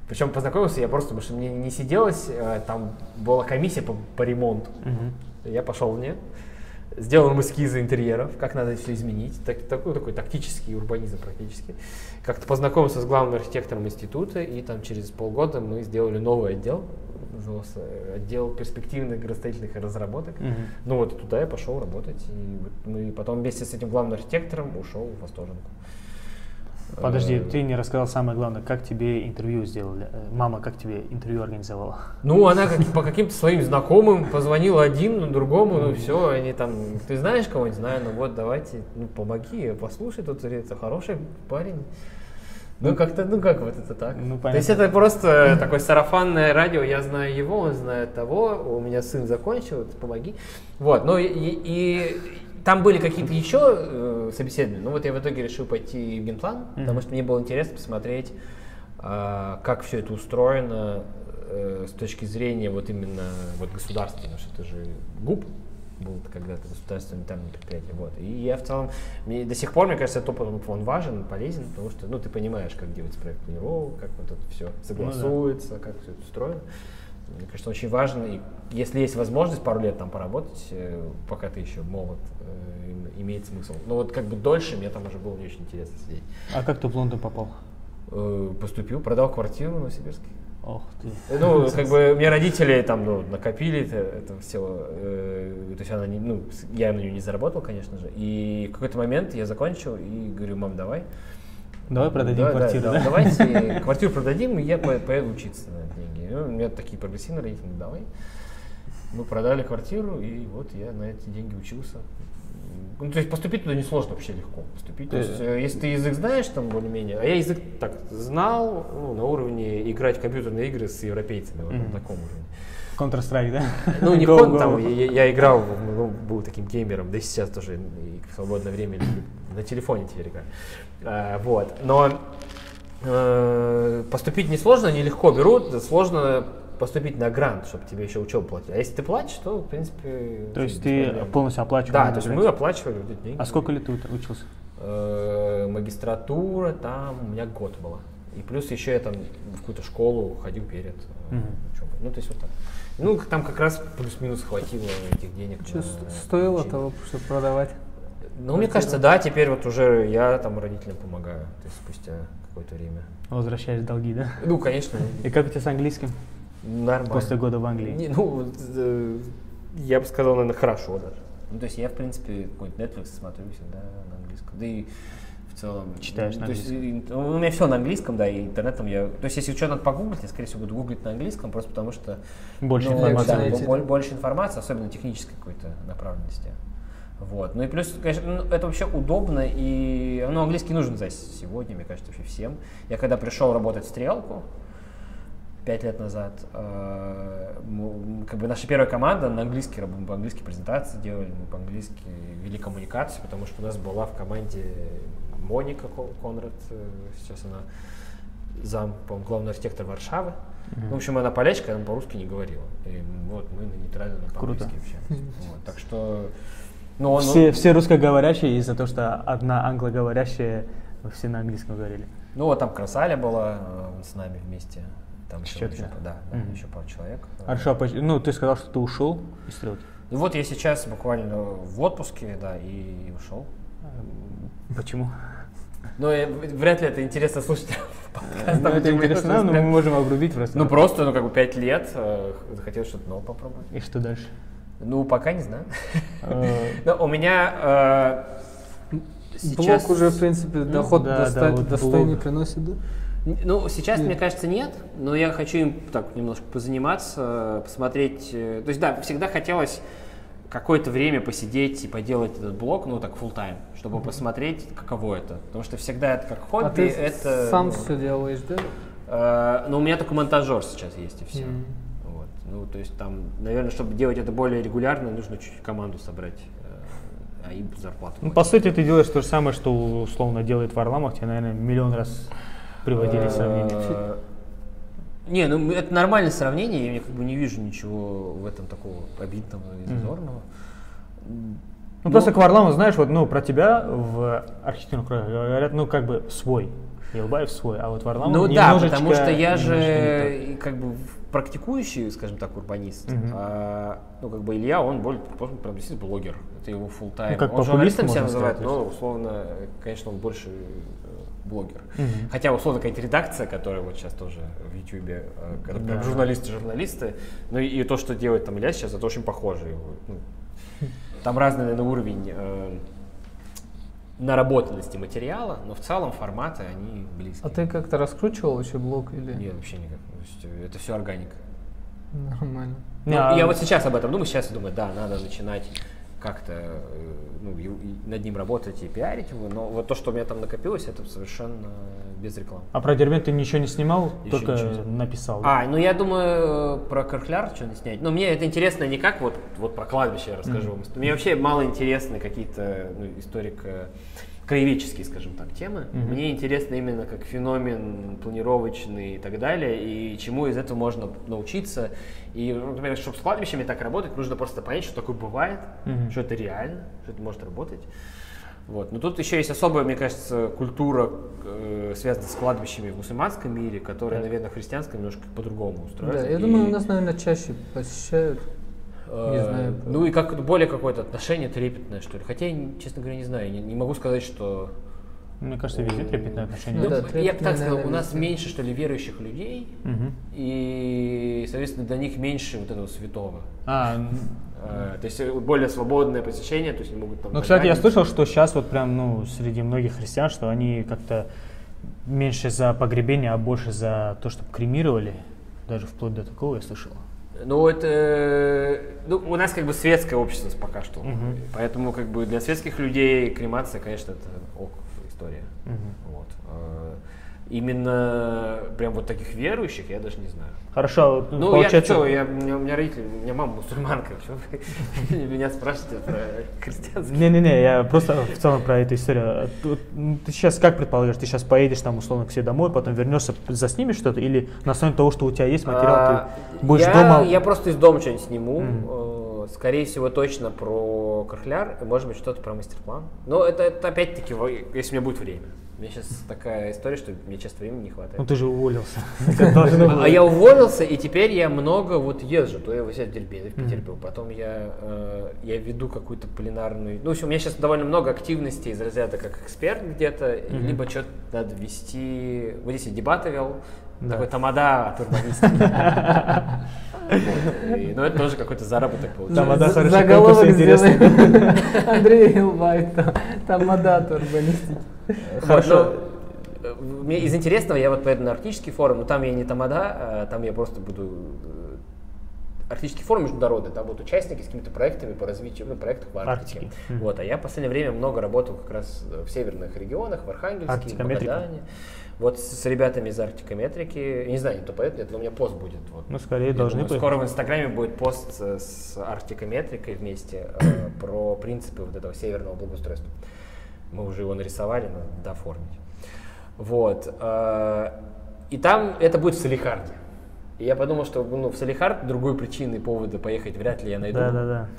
[SPEAKER 2] Причем познакомился я просто, потому что мне не сиделось, там была комиссия по, по ремонту.
[SPEAKER 3] Мгм.
[SPEAKER 2] Я пошел в нее, сделал им эскизы интерьеров, как надо все изменить, так, такой, такой тактический урбанизм практически. Как-то познакомился с главным архитектором института, и там через полгода мы сделали новый отдел, назывался отдел перспективных градостроительных разработок.
[SPEAKER 3] Мгм.
[SPEAKER 2] Ну вот туда я пошел работать, и вот мы потом вместе с этим главным архитектором ушел в Восторженку.
[SPEAKER 3] Подожди,
[SPEAKER 2] Э,
[SPEAKER 3] ты не рассказал самое главное, как тебе интервью сделали? Э, Мама как тебе интервью организовала?
[SPEAKER 2] Ну, она как, по каким-то своим знакомым позвонила один, ну, другому, ну, все, они там, ты знаешь кого-нибудь? Знаю, ну вот, давайте, ну, помоги, послушай, тут это хороший парень. Ну, как-то, ну, как вот это так?
[SPEAKER 3] Ну,
[SPEAKER 2] То есть это просто такое сарафанное радио, я знаю его, он знает того, у меня сын закончил, помоги. Вот, ну, и- и там были какие-то еще э, собеседования, ну, вот я в итоге решил пойти в генплан, потому что мне было интересно посмотреть, а, как все это устроено э, с точки зрения вот именно вот государства, потому что это же ГУП был когда-то государственное унитарное предприятие. Вот. И я в целом, мне, до сих пор, мне кажется, этот опыт он важен, полезен, потому что ну, ты понимаешь, как делается проект планировок, как вот это все согласуется, как все это устроено. Мне кажется, очень важно, и если есть возможность пару лет там поработать, э, пока ты еще молод, э, им- имеет смысл. Но вот как бы дольше мне там уже было не очень интересно сидеть.
[SPEAKER 3] А как ты в Лондон попал?
[SPEAKER 2] Э, Поступил, продал квартиру в Новосибирске.
[SPEAKER 3] Ох ты.
[SPEAKER 2] Ну, как бы мне родители там ну, накопили это, это все. э, то есть она не, ну, я на нее не заработал, конечно же. И в какой-то момент я закончил и говорю, мам, давай.
[SPEAKER 3] Давай продадим
[SPEAKER 2] Да, да,
[SPEAKER 3] квартиру, да?
[SPEAKER 2] Давайте квартиру продадим, и я по- поеду учиться на деньги. Ну, у меня такие прогрессивные родители, «Ну, давай. Мы продали квартиру, и вот я на эти деньги учился. Ну, то есть поступить туда несложно, вообще легко поступить. То
[SPEAKER 3] Ты-
[SPEAKER 2] есть, э, если ты язык знаешь, там более-менее, а я язык так знал, ну, на уровне играть в компьютерные игры с европейцами, вот на
[SPEAKER 3] Мгм.
[SPEAKER 2] таком уровне.
[SPEAKER 3] Counter-Strike, да?
[SPEAKER 2] Ну, не
[SPEAKER 3] Go,
[SPEAKER 2] кон,
[SPEAKER 3] go.
[SPEAKER 2] там, я, я играл, ну, был таким геймером, да и сейчас тоже и в свободное время на телефоне теперь играю. А, вот, но э, поступить несложно, нелегко берут, сложно поступить на грант, чтобы тебе еще учебу платили. А если ты платишь, то, в принципе...
[SPEAKER 3] То есть ты
[SPEAKER 2] проблем.
[SPEAKER 3] полностью оплачивал?
[SPEAKER 2] Да, то есть мы оплачивали эти деньги.
[SPEAKER 3] А сколько лет ты учился?
[SPEAKER 2] Э, магистратура, там у меня год была. И плюс еще я там в какую-то школу ходил перед э, учебой. Ну, то есть вот так. Ну, там как раз плюс-минус хватило этих денег.
[SPEAKER 1] Что
[SPEAKER 2] на
[SPEAKER 1] стоило того, чтобы продавать?
[SPEAKER 2] Ну, мне кажется, да, теперь вот уже я там родителям помогаю, то есть спустя какое-то время.
[SPEAKER 3] Возвращаешь долги, да?
[SPEAKER 2] Ну, конечно,
[SPEAKER 3] И как у тебя с английским
[SPEAKER 2] нормально.
[SPEAKER 3] после года в Англии?
[SPEAKER 2] Не, ну, э, я бы сказал, наверное, хорошо даже. Ну, то есть я, в принципе, какой-то Netflix смотрю всегда на английском. Да и в целом...
[SPEAKER 3] Читаешь
[SPEAKER 2] ну,
[SPEAKER 3] на
[SPEAKER 2] то есть, у меня все на английском, да, и интернетом я... То есть если что надо погуглить, я, скорее всего, буду гуглить на английском, просто потому что...
[SPEAKER 3] Больше
[SPEAKER 2] ну,
[SPEAKER 3] информации.
[SPEAKER 2] да, больше информации, особенно технической какой-то направленности. Вот. Ну и плюс, конечно, ну, это вообще удобно, и ну, английский нужен за сегодня, мне кажется, вообще всем. Я когда пришел работать в стрелку, пять лет назад. Э, Как бы наша первая команда на английский, мы по-английски презентации делали, мы по-английски вели коммуникацию, потому что у нас была в команде Моника Ко- Конрад, э, сейчас она зам, по-моему, главный архитектор Варшавы. Ну, в общем, она полячка, она по-русски не говорила. И вот мы на нейтральном по-английски общаемся. Вот, так что, ну, он,
[SPEAKER 3] Все, все русскоговорящие из-за того, что одна англоговорящая, все на английском говорили.
[SPEAKER 2] ну вот там Красаля была э, с нами вместе. Там еще, еще- да, да,
[SPEAKER 3] Мгм.
[SPEAKER 2] еще пару человек.
[SPEAKER 3] Хорошо, а ну ты сказал, что ты ушел из стрелки.
[SPEAKER 2] Ну вот я сейчас буквально в отпуске, да, и ушел.
[SPEAKER 3] Почему?
[SPEAKER 2] Но э, вряд ли это интересно слушать.
[SPEAKER 3] Ну, это
[SPEAKER 2] мы
[SPEAKER 3] интересно, но мы
[SPEAKER 2] прям-
[SPEAKER 3] можем обрубить просто.
[SPEAKER 2] Ну просто, ну как бы пять лет, э, захотелось что-то новое попробовать.
[SPEAKER 3] И что дальше?
[SPEAKER 2] Ну пока не знаю.
[SPEAKER 3] Э,
[SPEAKER 2] Но у меня э, сейчас...
[SPEAKER 1] Блок уже, в принципе, доход доста-
[SPEAKER 3] вот
[SPEAKER 1] достойный
[SPEAKER 3] блок.
[SPEAKER 1] приносит, да?
[SPEAKER 2] Ну, сейчас,
[SPEAKER 1] Нет.
[SPEAKER 2] мне кажется, нет, но я хочу им так немножко позаниматься, посмотреть. э, То есть, да, всегда хотелось какое-то время посидеть и поделать этот блог, ну, так, full time, чтобы посмотреть, каково это. Потому что всегда это как хобби,
[SPEAKER 1] а ты
[SPEAKER 2] это...
[SPEAKER 1] сам
[SPEAKER 2] ну,
[SPEAKER 1] все делаешь, да?
[SPEAKER 2] э, ну, у меня только монтажер сейчас есть, и все. Ну, то есть, там, наверное, чтобы делать это более регулярно, нужно чуть-чуть команду собрать, э, а им зарплату.
[SPEAKER 3] Ну, по сути, ты делаешь то же самое, что условно делает Варламов, тебе, наверное, миллион раз приводили сравнение.
[SPEAKER 2] Э, Не, ну это нормальное сравнение, я как бы не вижу ничего в этом такого обидного и зазорного.
[SPEAKER 3] Ну, просто к Варламову, знаешь, вот, ну, про тебя в архитектурных кругах говорят, ну, как бы свой. Елбаев свой, а вот Варламов
[SPEAKER 2] Ну да, потому что я же как бы практикующий, скажем так, урбанист.
[SPEAKER 3] Мгм.
[SPEAKER 2] А, ну как бы Илья, он более, прям действительно блогер. Это его full time.
[SPEAKER 3] Ну, как
[SPEAKER 2] он журналистом себя называет,
[SPEAKER 3] сказать,
[SPEAKER 2] но условно, конечно, он больше э, блогер.
[SPEAKER 3] Мгм.
[SPEAKER 2] Хотя условно какая-то редакция, которая вот сейчас тоже в Ютубе, э,
[SPEAKER 3] Да.
[SPEAKER 2] журналисты, журналисты, ну и, и то, что делает там Илья сейчас, это очень похоже. Ну, там разный, наверное, уровень э, наработанности материала, но в целом форматы они близкие.
[SPEAKER 1] А ты как-то раскручивал еще блок или?
[SPEAKER 2] Нет, вообще никак. То есть, э, это все органика.
[SPEAKER 1] Нормально.
[SPEAKER 2] Ну,
[SPEAKER 3] а-
[SPEAKER 2] Я вот сейчас об этом думаю, сейчас я думаю, да, надо начинать как-то э, ну, над ним работать и пиарить его, но вот то, что у меня там накопилось, это совершенно без рекламы.
[SPEAKER 3] А про Дербент ты ничего не снимал,
[SPEAKER 2] Еще
[SPEAKER 3] только
[SPEAKER 2] ничего не
[SPEAKER 3] написал. да?
[SPEAKER 2] А, ну я думаю, про Каркляр что-нибудь снять. Но мне это интересно не как вот, вот про кладбище я расскажу. вам. Мне вообще мало интересны какие-то ну, историко краеведческие, скажем так, темы.
[SPEAKER 3] Мгм.
[SPEAKER 2] Мне интересно именно как феномен планировочный и так далее, и чему из этого можно научиться. И, например, чтобы с кладбищами так работать, нужно просто понять, что такое бывает,
[SPEAKER 3] Мгм.
[SPEAKER 2] что это реально, что это может работать. Вот. Но тут еще есть особая, мне кажется, культура, э, связанная с кладбищами в мусульманском мире, которая,
[SPEAKER 3] Да.
[SPEAKER 2] наверное, в христианском немножко по-другому устроена.
[SPEAKER 1] Да, я
[SPEAKER 2] И,
[SPEAKER 1] думаю, у нас, наверное, чаще посещают.
[SPEAKER 2] э,
[SPEAKER 1] не знаю,
[SPEAKER 2] Ну и как более какое-то отношение трепетное, что ли. Хотя, я, честно говоря, не знаю, не, не могу сказать, что...
[SPEAKER 3] Мне кажется, везде трепетное отношение.
[SPEAKER 1] Ну да,
[SPEAKER 2] я бы
[SPEAKER 1] трепетное,
[SPEAKER 2] так сказал, у нас
[SPEAKER 1] везде.
[SPEAKER 2] меньше, что ли, верующих людей,
[SPEAKER 3] Мгм.
[SPEAKER 2] и, соответственно, для них меньше вот этого святого.
[SPEAKER 3] А,
[SPEAKER 2] То есть э, более свободное посещение, то есть они могут там...
[SPEAKER 3] ну, кстати, я слышал, что сейчас вот прям, ну, среди многих христиан, что они как-то меньше за погребение, а больше за то, чтобы кремировали. Даже вплоть до такого я слышал.
[SPEAKER 2] Ну, это... э, Ну, у нас как бы светское общество пока что.
[SPEAKER 3] Мгм.
[SPEAKER 2] Поэтому как бы для светских людей кремация, конечно, это ок история.
[SPEAKER 3] Мгм.
[SPEAKER 2] Вот. Именно прям вот таких верующих я даже не знаю.
[SPEAKER 3] Хорошо, а
[SPEAKER 2] Ну,
[SPEAKER 3] получается...
[SPEAKER 2] я что, я, у, меня, у меня родители, у меня мама мусульманка, почему меня спрашиваете про христианский?
[SPEAKER 3] Не-не-не, я просто в целом про эту историю. М, Ты сейчас как предполагаешь, ты сейчас поедешь там условно к себе домой, потом вернешься, заснимешь что-то, или на основе того, что у тебя есть материал,
[SPEAKER 2] А,
[SPEAKER 3] ты будешь
[SPEAKER 2] я,
[SPEAKER 3] дома...
[SPEAKER 2] Я просто из дома что-нибудь сниму. Э, Скорее всего, точно про Крахляр, может быть, что-то про мастер-план. Но это, это опять-таки, если у меня будет время. У меня сейчас такая история, что мне часто времени не хватает.
[SPEAKER 3] Ну ты же уволился.
[SPEAKER 2] А я уволился, и теперь я много вот езжу. То я вот в Дербент, в Питер был, потом я, э, я веду какую-то пленарную... Ну, у меня сейчас довольно много активностей из разряда как эксперт где-то, либо что-то надо вести... Вот здесь я дебаты вел,
[SPEAKER 3] Да.
[SPEAKER 2] такой тамада от урбанистики. И, Ну, это тоже какой-то заработок получается.
[SPEAKER 3] Тамада
[SPEAKER 1] За-
[SPEAKER 3] хороший
[SPEAKER 1] Заголовок
[SPEAKER 3] конкурс, интересно.
[SPEAKER 1] сделаем. Андрей Илбай, тамадат урбанистики.
[SPEAKER 3] Хорошо.
[SPEAKER 2] Ну, э, мне из интересного я вот поеду на арктический форум, но там я не тамада, а там я просто буду Арктический форум международный, там будут участники с какими-то проектами по развитию, ну, проектах в Арктике.
[SPEAKER 3] Арктики.
[SPEAKER 2] Вот, а я в последнее время много работал как раз в северных регионах, в Архангельске, в. Магадане. Вот с, с ребятами из Арктикометрики. Не знаю, кто поет, нет, но у меня пост будет. Вот.
[SPEAKER 3] Ну, скорее
[SPEAKER 2] Я
[SPEAKER 3] должны
[SPEAKER 2] думаю,
[SPEAKER 3] быть.
[SPEAKER 2] Скоро в Инстаграме будет пост с, с Арктикометрикой вместе э, про принципы вот этого северного благоустройства. Мы уже его нарисовали, надо дооформить. Вот. э, и там это будет в Салихарде. И я подумал, что ну, в Салихард другой причины повода поехать вряд ли я найду.
[SPEAKER 3] Да, да, да.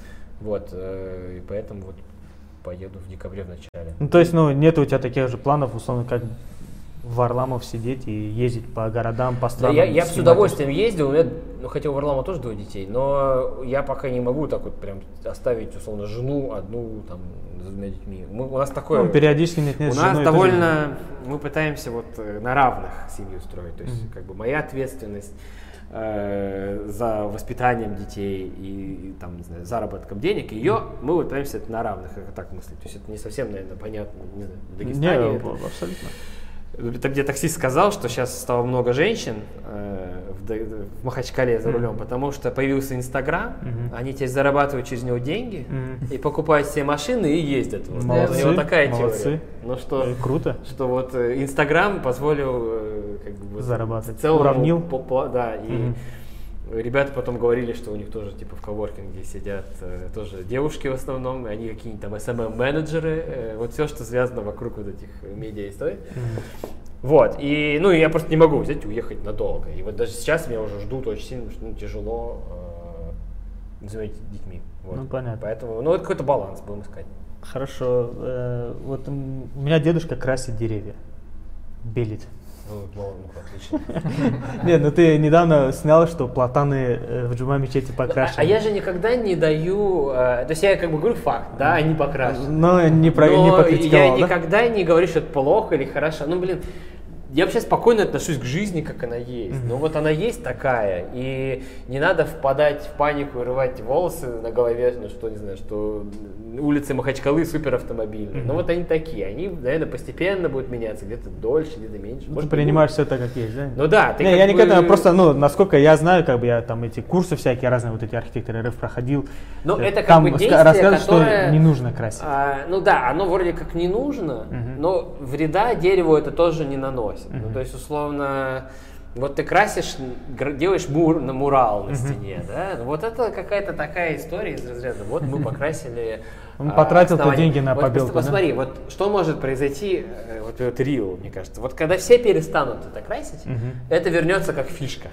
[SPEAKER 2] Вот. э, и поэтому вот поеду в декабре в начале.
[SPEAKER 3] Ну, то есть, ну, нет у тебя таких же планов, условно, как в Варламов сидеть и ездить по городам, по
[SPEAKER 2] Да,
[SPEAKER 3] странам.
[SPEAKER 2] я, я бы с удовольствием ездил, у меня, ну, хотя у Варлама тоже двое детей, но я пока не могу так вот прям оставить, условно, жену одну там с двумя детьми. Мы, у нас такое...
[SPEAKER 3] Ну, периодически нет, нет,
[SPEAKER 2] у
[SPEAKER 3] с
[SPEAKER 2] нас
[SPEAKER 3] женой тоже.
[SPEAKER 2] довольно... Мы пытаемся вот э, на равных семью строить. То есть, как бы, моя ответственность э, за воспитанием детей и, и, там, не знаю, заработком денег, ее мы вот пытаемся это на равных, как так мыслить. То есть это не совсем, наверное, понятно, не знаю, в
[SPEAKER 3] Не,
[SPEAKER 2] Дагестане. это-
[SPEAKER 3] абсолютно.
[SPEAKER 2] Это где таксист сказал, что сейчас стало много женщин э, в, в Махачкале за рулем, потому что появился Инстаграм,
[SPEAKER 3] Мгм.
[SPEAKER 2] они теперь зарабатывают через него деньги
[SPEAKER 3] Мгм.
[SPEAKER 2] и покупают себе машины и ездят. Вот.
[SPEAKER 3] Молодцы,
[SPEAKER 2] У него такая
[SPEAKER 3] молодцы.
[SPEAKER 2] теория. Ну что,
[SPEAKER 3] Э, Круто.
[SPEAKER 2] что вот э, Инстаграм позволил э, как бы,
[SPEAKER 3] Зарабатывать.
[SPEAKER 2] целому
[SPEAKER 3] Уравнил.
[SPEAKER 2] по- по- да, и
[SPEAKER 3] Мгм.
[SPEAKER 2] Ребята потом говорили, что у них тоже типа в коворкинге сидят э, тоже девушки в основном, они какие-нибудь там SMM-менеджеры, э, вот все, что связано вокруг вот этих э, медиа-историй. Вот, и, ну, я просто не могу взять и уехать надолго. И вот даже сейчас меня уже ждут очень сильно, что ну, тяжело э, занимать детьми. Вот.
[SPEAKER 3] Ну, понятно.
[SPEAKER 2] Поэтому, ну, это какой-то баланс будем искать.
[SPEAKER 3] Хорошо. э, вот у меня дедушка красит деревья. Белит.
[SPEAKER 2] Ну, ну, ну, отлично.
[SPEAKER 3] Нет, ну ты недавно снял, что платаны э, в джума мечети
[SPEAKER 2] А,
[SPEAKER 3] покрашены.
[SPEAKER 2] а я же никогда не даю, э, то есть я как бы говорю факт, да, они покрашены.
[SPEAKER 3] Но не, про, не покритиковал,
[SPEAKER 2] я
[SPEAKER 3] да?
[SPEAKER 2] никогда не говорю, что это плохо или хорошо. Ну, блин, я вообще спокойно отношусь к жизни, как она есть. Но вот она есть такая, и не надо впадать в панику и рвать волосы на голове, ну, что, не знаю, что улицы Махачкалы супер автомобильные. Но вот они такие, они, наверное, постепенно будут меняться, где-то дольше, где-то меньше.
[SPEAKER 3] Ну, ты принимаешь все так, как есть, да?
[SPEAKER 2] Ну да, ты
[SPEAKER 3] не, я никогда,
[SPEAKER 2] бы-
[SPEAKER 3] просто, ну, насколько я знаю, как бы я там эти курсы всякие разные, вот эти архитекторы РФ проходил.
[SPEAKER 2] Ну,
[SPEAKER 3] Э,
[SPEAKER 2] это как
[SPEAKER 3] там
[SPEAKER 2] бы действие,
[SPEAKER 3] рассказывают,
[SPEAKER 2] которое-
[SPEAKER 3] что не нужно красить.
[SPEAKER 2] А, ну да, оно вроде как не нужно,
[SPEAKER 3] Мгм.
[SPEAKER 2] но вреда дереву это тоже не наносит. Ну,
[SPEAKER 3] Мгм.
[SPEAKER 2] то есть, условно, вот ты красишь, делаешь мур, на мурал на стене, да? Ну, Вот это какая-то такая история из разряда. Вот мы покрасили.
[SPEAKER 3] Он
[SPEAKER 2] а,
[SPEAKER 3] потратил-то
[SPEAKER 2] основание.
[SPEAKER 3] деньги на
[SPEAKER 2] вот
[SPEAKER 3] побелку, да?
[SPEAKER 2] Посмотри, вот что может произойти, э, вот, вот Рио, мне кажется. Вот когда все перестанут это красить,
[SPEAKER 3] Мгм.
[SPEAKER 2] это вернется как фишка.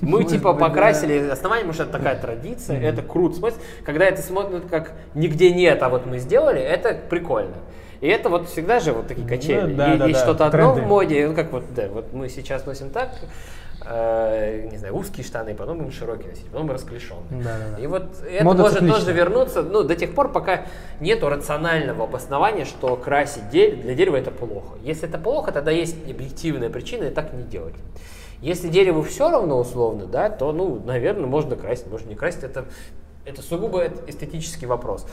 [SPEAKER 2] Мы
[SPEAKER 1] Может
[SPEAKER 2] типа
[SPEAKER 1] быть, да.
[SPEAKER 2] покрасили основание, потому что это такая традиция, это круто. Смотрите, когда это смотрят как нигде нет, а вот мы сделали, это прикольно. И это вот всегда же вот такие качели.
[SPEAKER 3] Ну, да, да,
[SPEAKER 2] Есть
[SPEAKER 3] да,
[SPEAKER 2] что-то одно в моде, ну как вот, да, вот мы сейчас носим так, э, не знаю, узкие штаны, потом будем широкие носить, потом расклешенные.
[SPEAKER 3] Да-да-да.
[SPEAKER 2] И вот это
[SPEAKER 3] Мода
[SPEAKER 2] может
[SPEAKER 3] циклична.
[SPEAKER 2] тоже вернуться, ну, до тех пор, пока нету рационального обоснования, что красить де- для дерева это плохо. Если это плохо, тогда есть объективная причина и так не делать. Если дереву все равно условно, да, то, ну, наверное, можно красить, можно не красить. Это, это сугубо эстетический вопрос.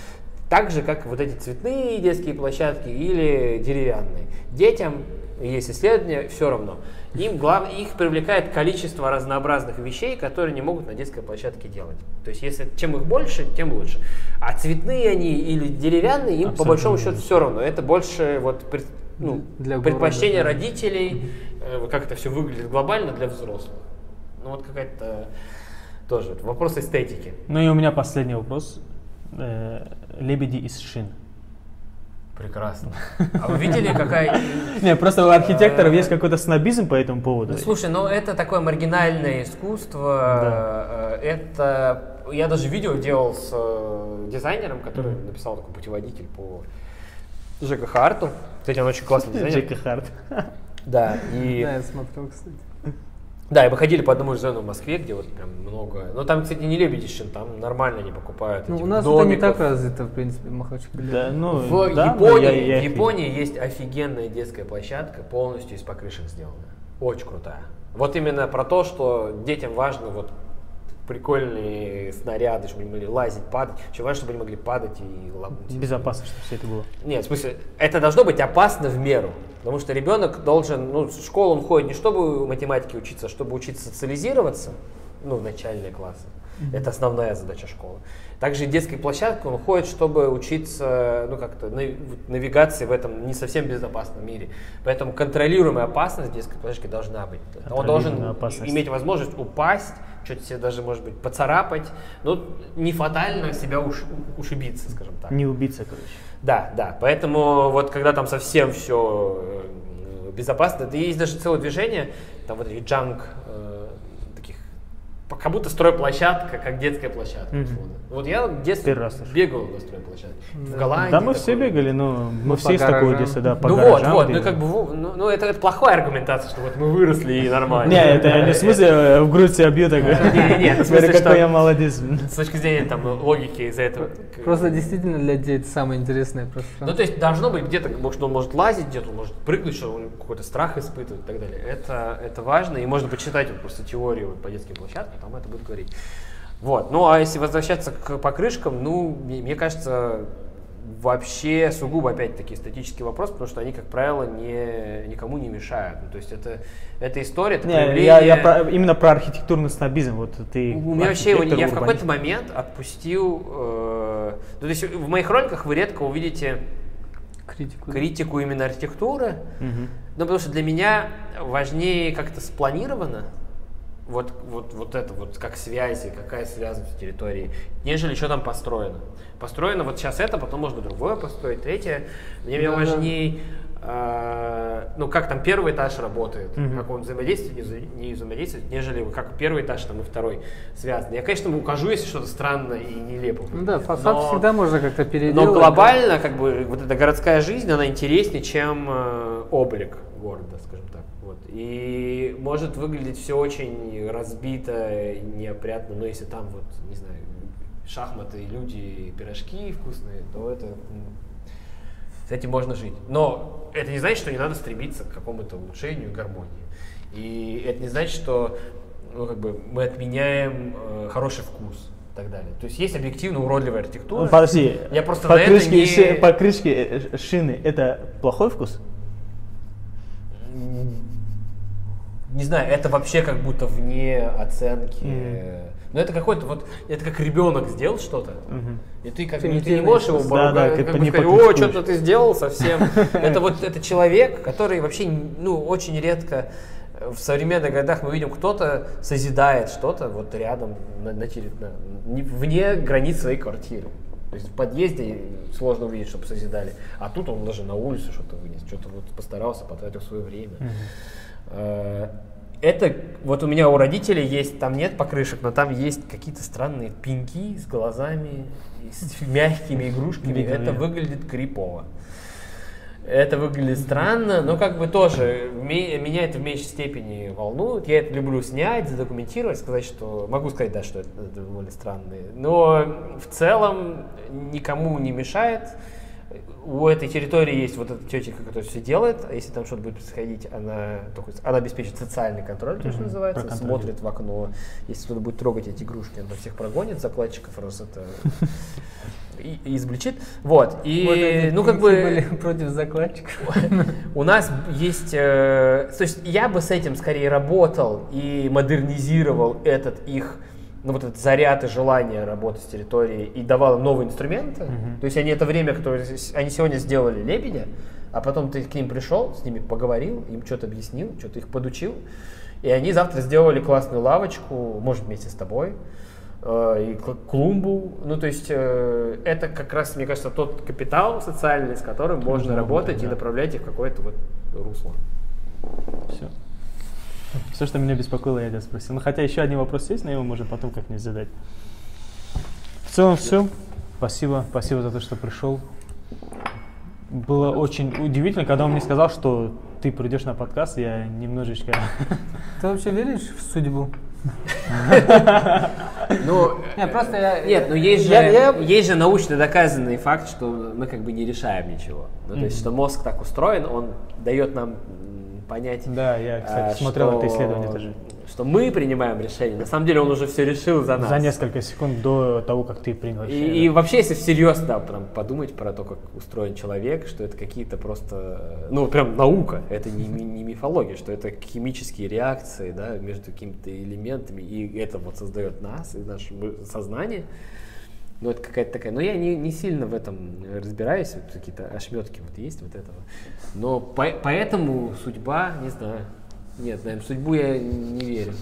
[SPEAKER 2] Так же, как вот эти цветные детские площадки или деревянные. Детям, есть исследования, все равно. Им глав... Их привлекает количество разнообразных вещей, которые не могут на детской площадке делать. То есть, если чем их больше, тем лучше. А цветные они или деревянные, им по
[SPEAKER 3] Абсолютно
[SPEAKER 2] большому счету все равно. Это больше вот пред- ну,
[SPEAKER 1] Для
[SPEAKER 2] предпочтение
[SPEAKER 1] города, да.
[SPEAKER 2] родителей, э, как это все выглядит глобально для взрослых. Ну вот какая-то тоже вопрос эстетики.
[SPEAKER 3] Ну и у меня последний вопрос. Э, Лебеди из шин.
[SPEAKER 2] Прекрасно. А вы видели, какая...
[SPEAKER 3] Не, просто у архитекторов есть какой-то снобизм по этому поводу.
[SPEAKER 2] Ну, слушай, ну это такое маргинальное искусство. э, Это я даже видео делал с э, дизайнером, который написал такой путеводитель по ЖКХ Арту. Кстати, он очень классный дизайнер.
[SPEAKER 3] Джеки Харт.
[SPEAKER 2] Да, и
[SPEAKER 1] Да, я смотрел, кстати.
[SPEAKER 2] Да, и мы ходили по одному районов в Москве, где вот прям много. Но там, кстати, не лебедищен, там нормально они покупают.
[SPEAKER 1] Ну,
[SPEAKER 2] этих
[SPEAKER 1] у нас это не
[SPEAKER 2] домиков.
[SPEAKER 1] так развито, в принципе, Махачкале.
[SPEAKER 3] Да, ну,
[SPEAKER 2] В
[SPEAKER 3] да, но
[SPEAKER 2] Японии,
[SPEAKER 3] я- я
[SPEAKER 2] в Японии есть офигенная детская площадка, полностью из покрышек сделанная. Очень крутая. Вот именно про то, что детям важно вот прикольные снаряды, чтобы они могли лазить, падать. Очень важно, чтобы они могли падать и ломать.
[SPEAKER 3] Безопасно, чтобы все это было.
[SPEAKER 2] Нет, в смысле, это должно быть опасно в меру. Потому что ребенок должен, ну, в школу он ходит не чтобы математике учиться, а чтобы учиться социализироваться, ну, начальные классы. Это основная задача школы. Также и детской площадки он ходит, чтобы учиться, ну как-то навигации в этом не совсем безопасном мире. Поэтому контролируемая опасность детской площадки должна быть. Он должен опасность. иметь возможность упасть, что-то себе даже, может быть, поцарапать, но не фатально себя уш, ушибиться, скажем так.
[SPEAKER 3] Не убиться, короче.
[SPEAKER 2] Да, да. Поэтому вот когда там совсем все э, безопасно, да есть даже целое движение, там вот эти джанг как будто стройплощадка, как детская площадка. Mm-hmm. Вот я в детстве раз бегал на стройплощадке.
[SPEAKER 3] Mm-hmm. В Голландии. Да, мы такой. все бегали, но мы ну, все из такого детства, да,
[SPEAKER 2] по Ну вот, вот, ну как бы, ну, ну это, это плохая аргументация, что вот мы выросли и нормально.
[SPEAKER 3] Не, это не в смысле э, в грудь себя бью, так. Не, не, смысле, какой я молодец.
[SPEAKER 2] С точки зрения там логики из-за этого.
[SPEAKER 1] Просто действительно для детей это самое интересное пространство.
[SPEAKER 2] Ну то есть должно быть где-то, что он может лазить, где-то он может прыгнуть, что он какой-то страх испытывает и так далее. Это, это важно, и можно почитать вот просто теорию по детским площадкам, там это будет говорить. Вот. Ну, а если возвращаться к покрышкам, ну, мне, мне кажется, вообще сугубо, опять-таки, эстетический вопрос, потому что они, как правило, не, никому не мешают. Ну, то есть это, это история, это
[SPEAKER 3] не, проявление... Я, я про, именно про архитектурный снобизм. Вот ты
[SPEAKER 2] У меня вообще его, я в какой-то момент отпустил... Э, ну, то есть в моих роликах вы редко увидите критику, критику именно архитектуры. Угу. Ну, потому что для меня важнее как-то спланировано, вот, вот, вот это вот как связи, какая связанность с территорией, нежели что там построено. Построено вот сейчас это, потом можно другое построить, третье. Мне, мне важнее, э, ну как там первый этаж работает, mm-hmm. как он взаимодействует, не, не взаимодействует, нежели как первый этаж там и второй связаны. Я, конечно, укажу, если что-то странное и нелепо.
[SPEAKER 1] Ну, да, фасад но, всегда можно как-то переделать.
[SPEAKER 2] Но глобально, да? как бы, вот эта городская жизнь, она интереснее, чем э, облик города, скажем и может выглядеть все очень разбито, неопрятно, но если там вот, не знаю, шахматы, люди, пирожки вкусные, то это с этим можно жить. Но это не значит, что не надо стремиться к какому-то улучшению гармонии. И это не значит, что ну, как бы мы отменяем э, хороший вкус и так далее. То есть есть объективно уродливая архитектура.
[SPEAKER 3] Ну, подожди, я просто покрышки, не... ши, покрышки э, шины это плохой вкус?
[SPEAKER 2] Не знаю, это вообще как будто вне оценки. Mm. Но это какой-то вот, это как ребенок сделал что-то, mm-hmm. и ты как ты, ты не можешь его да, да, как, как бы сказать, о, что-то ты сделал совсем. Это вот это человек, который вообще, ну, очень редко в современных городах мы видим, кто-то созидает что-то вот рядом, на, на, на, вне границ своей квартиры. То есть в подъезде сложно увидеть, чтобы созидали. А тут он даже на улицу что-то вынес, что-то вот постарался, потратил свое время. Mm-hmm. Э, это вот у меня у родителей есть, там нет покрышек, но там есть какие-то странные пеньки с глазами, с мягкими игрушками. Это выглядит крипово. Это выглядит странно, но как бы тоже меня это в меньшей степени волнует. Я это люблю снять, задокументировать, сказать, что могу сказать, да, что это, довольно странные. Но в целом никому не мешает у этой территории есть вот эта тетенька, которая все делает, а если там что-то будет происходить, она, она обеспечит социальный контроль, то, что mm-hmm. называется, смотрит в окно. Если кто-то будет трогать эти игрушки, она всех прогонит, закладчиков раз это и, и избличит. Вот. И, вот ну, как бы...
[SPEAKER 1] были против закладчиков.
[SPEAKER 2] У нас есть... Э, то есть я бы с этим скорее работал и модернизировал этот их ну, вот этот заряд и желание работать с территорией и давал новые инструменты. Mm-hmm. То есть они это время, которое они сегодня сделали лебедя, а потом ты к ним пришел, с ними поговорил, им что-то объяснил, что-то их подучил, и они завтра сделали классную лавочку, может вместе с тобой, и клумбу. Ну, то есть э, это как раз, мне кажется, тот капитал социальный, с которым можно работать да. и направлять их в какое-то вот русло.
[SPEAKER 3] Все. Все, что меня беспокоило, я тебя спросил. Ну, хотя еще один вопрос есть, но его можно потом как-нибудь задать. В целом все. Спасибо, спасибо за то, что пришел. Было очень удивительно, когда он мне сказал, что ты придешь на подкаст, я немножечко...
[SPEAKER 1] Ты вообще веришь в судьбу?
[SPEAKER 2] Ну, нет, просто я... Нет, ну есть же, есть же научно доказанный факт, что мы как бы не решаем ничего. Ну, то есть, что мозг так устроен, он дает нам понять.
[SPEAKER 3] Да, я, кстати, а, смотрел что, это исследование тоже.
[SPEAKER 2] Что мы принимаем решение. На самом деле он уже все решил за нас.
[SPEAKER 3] За несколько секунд до того, как ты принял
[SPEAKER 2] И,
[SPEAKER 3] решение.
[SPEAKER 2] и вообще, если всерьез, да, прям подумать про то, как устроен человек, что это какие-то просто, э, ну, прям наука, это не, не мифология, что это химические реакции, да, между какими-то элементами, и это вот создает нас и наше сознание. Ну, это какая-то такая, но я не, не сильно в этом разбираюсь, вот какие-то ошметки вот есть вот этого. Но по- поэтому судьба, не знаю, нет, наверное, в судьбу я не верю.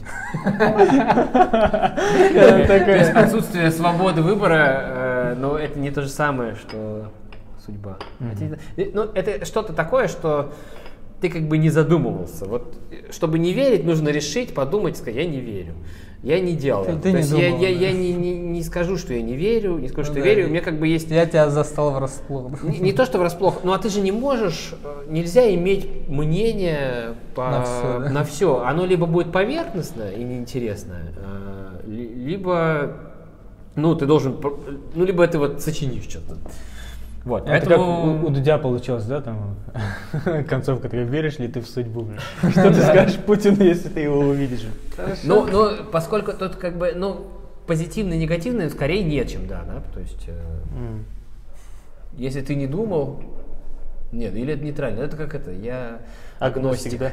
[SPEAKER 2] То есть отсутствие свободы выбора, э, но это не то же самое, что судьба. Э, Ну, это что-то такое, что ты как бы не задумывался. Вот, э, чтобы не верить, нужно решить, подумать, сказать, я не верю. Я не делал.
[SPEAKER 1] Ты- ты
[SPEAKER 2] То
[SPEAKER 1] не
[SPEAKER 2] есть я,
[SPEAKER 1] думал,
[SPEAKER 2] я,
[SPEAKER 1] да.
[SPEAKER 2] я не, не, не скажу, что я не верю, не скажу,
[SPEAKER 1] Ну
[SPEAKER 2] что
[SPEAKER 1] да,
[SPEAKER 2] верю. У меня как бы есть
[SPEAKER 1] Я тебя застал врасплох.
[SPEAKER 2] не, не то, что врасплох, ну а ты же не можешь, э, нельзя иметь мнение по,
[SPEAKER 1] На всё, да.
[SPEAKER 2] на всё. Оно либо будет поверхностное и неинтересное, а, ли- либо, ну, ты должен, про- ну, либо ты вот сочинишь что-то. Вот,
[SPEAKER 3] Это как
[SPEAKER 2] поэтому...
[SPEAKER 3] у, у Дудя получилось, да, там концовка такая, веришь ли ты в судьбу? Что ты скажешь Путину, если ты его увидишь?
[SPEAKER 2] Ну, ну, поскольку тут как бы, ну, позитивное и негативное скорее нет, чем да, да, то есть, э, если ты не думал, нет, или это нейтрально, это как это, я
[SPEAKER 3] Агностик, да?